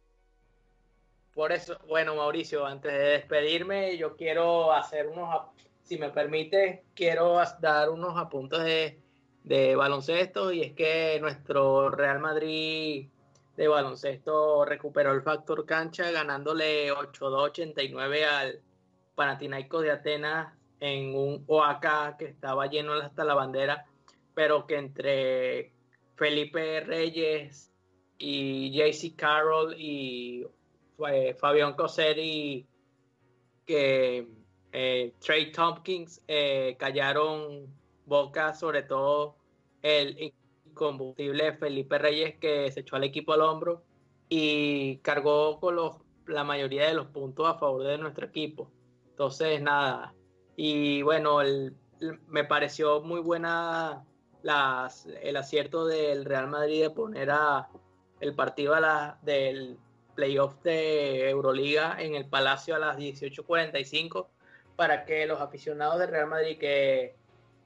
por eso, bueno, Mauricio, antes de despedirme, yo quiero hacer unos, si me permite, quiero dar unos apuntes de, de baloncesto y es que nuestro Real Madrid de baloncesto recuperó el factor cancha ganándole 8-2-89 al Panathinaikos de Atenas en un OAK que estaba lleno hasta la bandera, pero que entre Felipe Reyes y JC Carroll y eh, Fabián Cosseri que eh, Trey Tompkins eh, callaron boca, sobre todo el combustible Felipe Reyes que se echó al equipo al hombro y cargó con los, la mayoría de los puntos a favor de nuestro equipo. Entonces, nada. Y bueno, me pareció muy buena el acierto del Real Madrid de poner a el partido a la, del playoff de Euroliga en el Palacio a las 18:45 para que los aficionados del Real Madrid que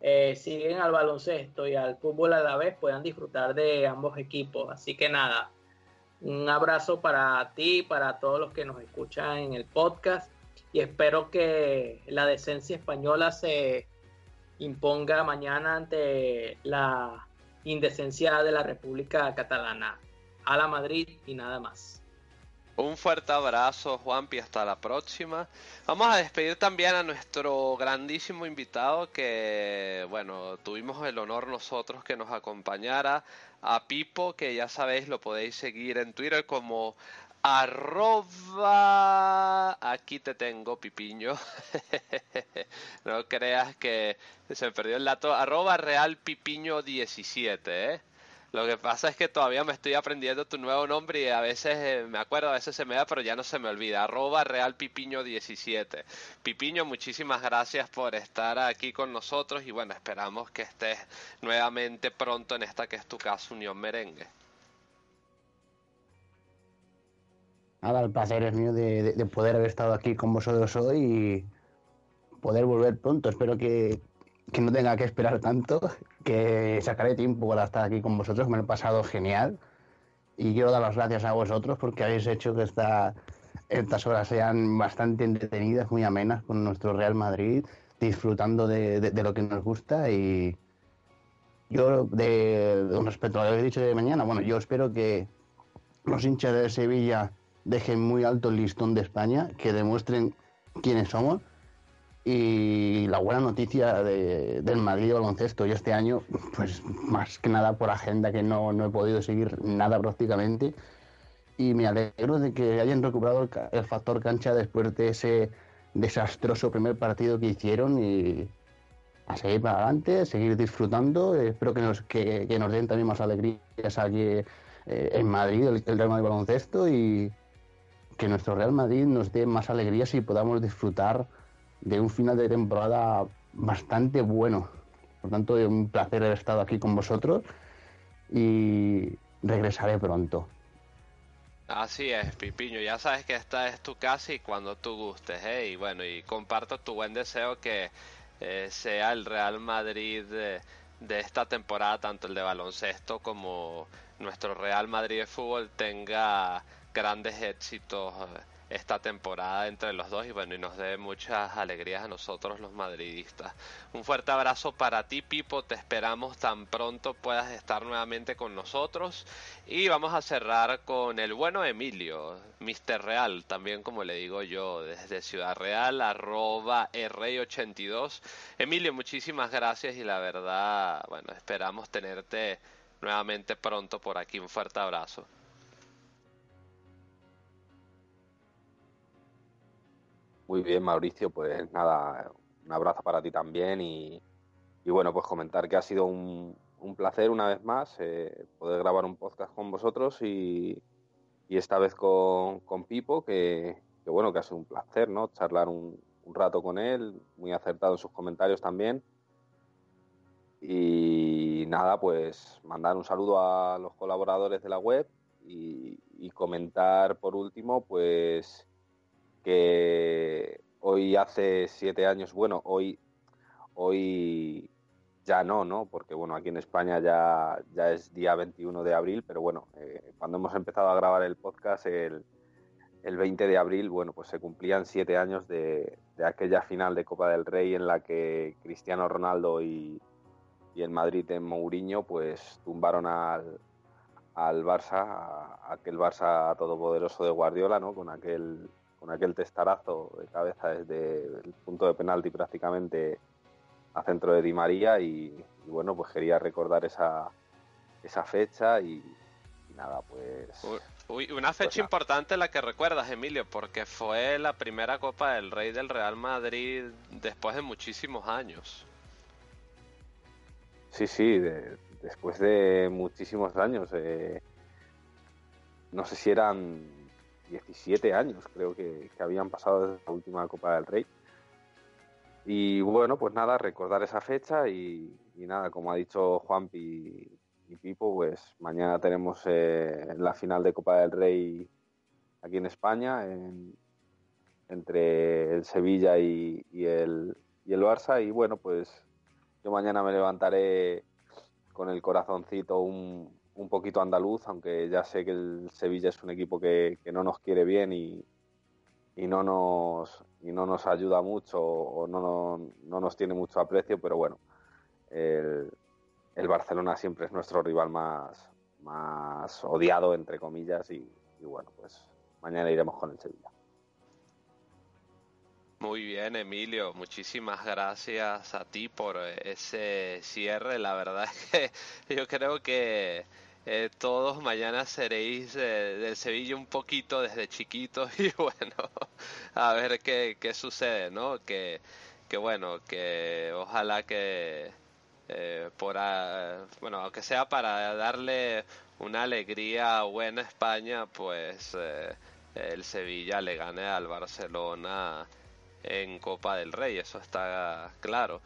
eh, siguen al baloncesto y al fútbol a la vez puedan disfrutar de ambos equipos. Así que nada, un abrazo para ti, para todos los que nos escuchan en el podcast y espero que la decencia española se imponga mañana ante la indecencia de la República Catalana. A la Madrid y nada más. Un fuerte abrazo, Juanpi, hasta la próxima. Vamos a despedir también a nuestro grandísimo invitado que, bueno, tuvimos el honor nosotros que nos acompañara, a Pipo, que ya sabéis, lo podéis seguir en Twitter como arroba aquí te tengo pipiño no creas que se perdió el dato arroba real pipiño 17 ¿eh? Lo que pasa es que todavía me estoy aprendiendo tu nuevo nombre y a veces eh, me acuerdo, a veces se me da, pero ya no se me olvida. Arroba Real Pipiño 17. Pipiño, muchísimas gracias por estar aquí con nosotros y bueno, esperamos que estés nuevamente pronto en esta que es tu casa Unión Merengue. Nada, el placer es mío de, de poder haber estado aquí con vosotros hoy y poder volver pronto. Espero que, que no tenga que esperar tanto, que sacaré tiempo para estar aquí con vosotros, me lo he pasado genial. Y quiero dar las gracias a vosotros porque habéis hecho que esta, estas horas sean bastante entretenidas, muy amenas con nuestro Real Madrid, disfrutando de, de, lo que nos gusta. Y yo, de, respecto a lo que he dicho de mañana, bueno, yo espero que los hinchas de Sevilla dejen muy alto el listón de España, que demuestren quiénes somos y la buena noticia de, del Madrid baloncesto, yo este año, pues más que nada por agenda que no, no he podido seguir nada prácticamente. Y me alegro de que hayan recuperado el, el, factor cancha después de ese desastroso primer partido que hicieron y a seguir para adelante, a seguir disfrutando. Espero que nos, que, que nos den también más alegrías aquí eh, en Madrid, el, el Real Madrid baloncesto, y que nuestro Real Madrid nos dé más alegrías y podamos disfrutar de un final de temporada bastante bueno. Por tanto, es un placer haber estado aquí con vosotros y regresaré pronto. Así es, Pipiño. Ya sabes que esta es tu casa y cuando tú gustes, ¿eh? Y bueno, y comparto tu buen deseo que eh, sea el Real Madrid de, de, esta temporada, tanto el de baloncesto como nuestro Real Madrid de fútbol, tenga grandes éxitos. Esta temporada entre los dos y bueno, y nos dé muchas alegrías a nosotros los madridistas. Un fuerte abrazo para ti, Pipo, te esperamos tan pronto puedas estar nuevamente con nosotros y vamos a cerrar con el bueno Emilio, Mr. Real, también como le digo yo, desde Ciudad Real, arroba R82. Emilio, muchísimas gracias y la verdad, bueno, esperamos tenerte nuevamente pronto por aquí. Un fuerte abrazo. Muy bien, Mauricio, pues nada, un abrazo para ti también y, y bueno, pues comentar que ha sido un, un placer una vez más eh, poder grabar un podcast con vosotros y, y esta vez con, con Pipo, que, que, bueno, que ha sido un placer, ¿no? Charlar un, rato con él, muy acertado en sus comentarios también. Y nada, pues mandar un saludo a los colaboradores de la web y comentar por último, pues que hoy hace siete años, bueno, hoy, hoy ya no, ¿no? Porque bueno, aquí en España ya, ya es día 21 de abril, pero bueno, eh, cuando hemos empezado a grabar el podcast el, el 20 de abril, bueno, pues se cumplían siete años de, de, aquella final de Copa del Rey en la que Cristiano Ronaldo y, y el Madrid en Mourinho pues tumbaron al, al Barça, aquel Barça todopoderoso de Guardiola, ¿no? Con aquel con aquel testarazo de cabeza desde el punto de penalti prácticamente a centro de Di María y, y bueno, pues quería recordar esa, esa fecha y, y nada, pues... Uy, una fecha importante la que recuerdas, Emilio, porque fue la primera Copa del Rey del Real Madrid después de muchísimos años. Sí, sí, de- después de muchísimos años. eh, no sé si eran 17 años, creo que, habían pasado desde la última Copa del Rey. Y bueno, pues nada, recordar esa fecha y, nada, como ha dicho Juanpi y Pipo, pues mañana tenemos eh, la final de Copa del Rey aquí en España, en- entre el Sevilla y el, y el Barça. Y bueno, pues yo mañana me levantaré con el corazoncito un, un poquito andaluz, aunque ya sé que el Sevilla es un equipo que, que no nos quiere bien y, y no nos y no nos ayuda mucho o no, no, no nos tiene mucho aprecio, pero bueno, el, el Barcelona siempre es nuestro rival más, más odiado, entre comillas, y, y bueno, pues mañana iremos con el Sevilla. Muy bien, Emilio, muchísimas gracias a ti por ese cierre. La verdad es que yo creo que eh, todos mañana seréis eh, del Sevilla un poquito desde chiquitos y bueno, a ver qué, qué sucede, ¿no? Que, que bueno, que ojalá que eh, por a- bueno, aunque sea para darle una alegría buena España, pues eh, el Sevilla le gane al Barcelona en Copa del Rey, eso está claro.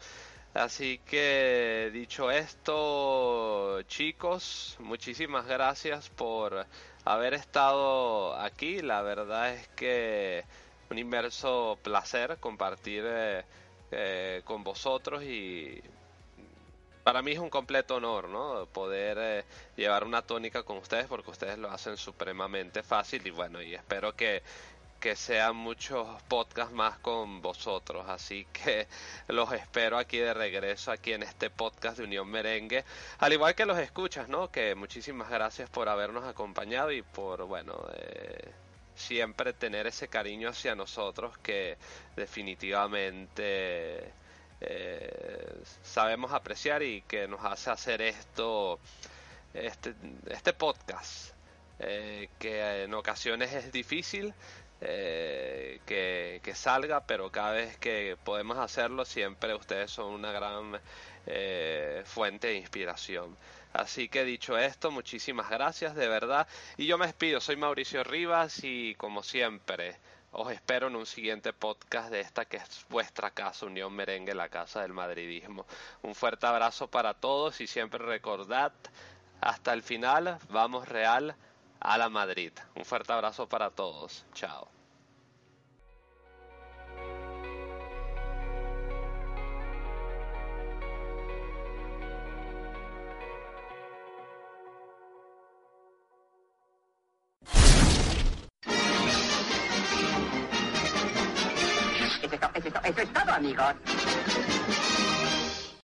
Así que dicho esto, chicos, muchísimas gracias por haber estado aquí. La verdad es que un inmerso placer compartir eh, eh, con vosotros y para mí es un completo honor, ¿no? Poder eh, llevar una tónica con ustedes porque ustedes lo hacen supremamente fácil y bueno, y espero que que sean muchos podcasts más con vosotros. Así que los espero aquí de regreso, aquí en este podcast de Unión Merengue. Al igual que los escuchas, ¿no? Que muchísimas gracias por habernos acompañado y por, bueno, eh, siempre tener ese cariño hacia nosotros que definitivamente eh, sabemos apreciar y que nos hace hacer esto, este, este podcast. eh, que en ocasiones es difícil, eh, que, salga, pero cada vez que podemos hacerlo, siempre ustedes son una gran eh, fuente de inspiración. Así que dicho esto, muchísimas gracias de verdad. Y yo me despido, soy Mauricio Rivas y como siempre, os espero en un siguiente podcast de esta que es vuestra casa, Unión Merengue, la casa del madridismo. Un fuerte abrazo para todos y siempre recordad, hasta el final, vamos real a la Madrid. Un fuerte abrazo para todos. Chao. Eso es, todo, amigos.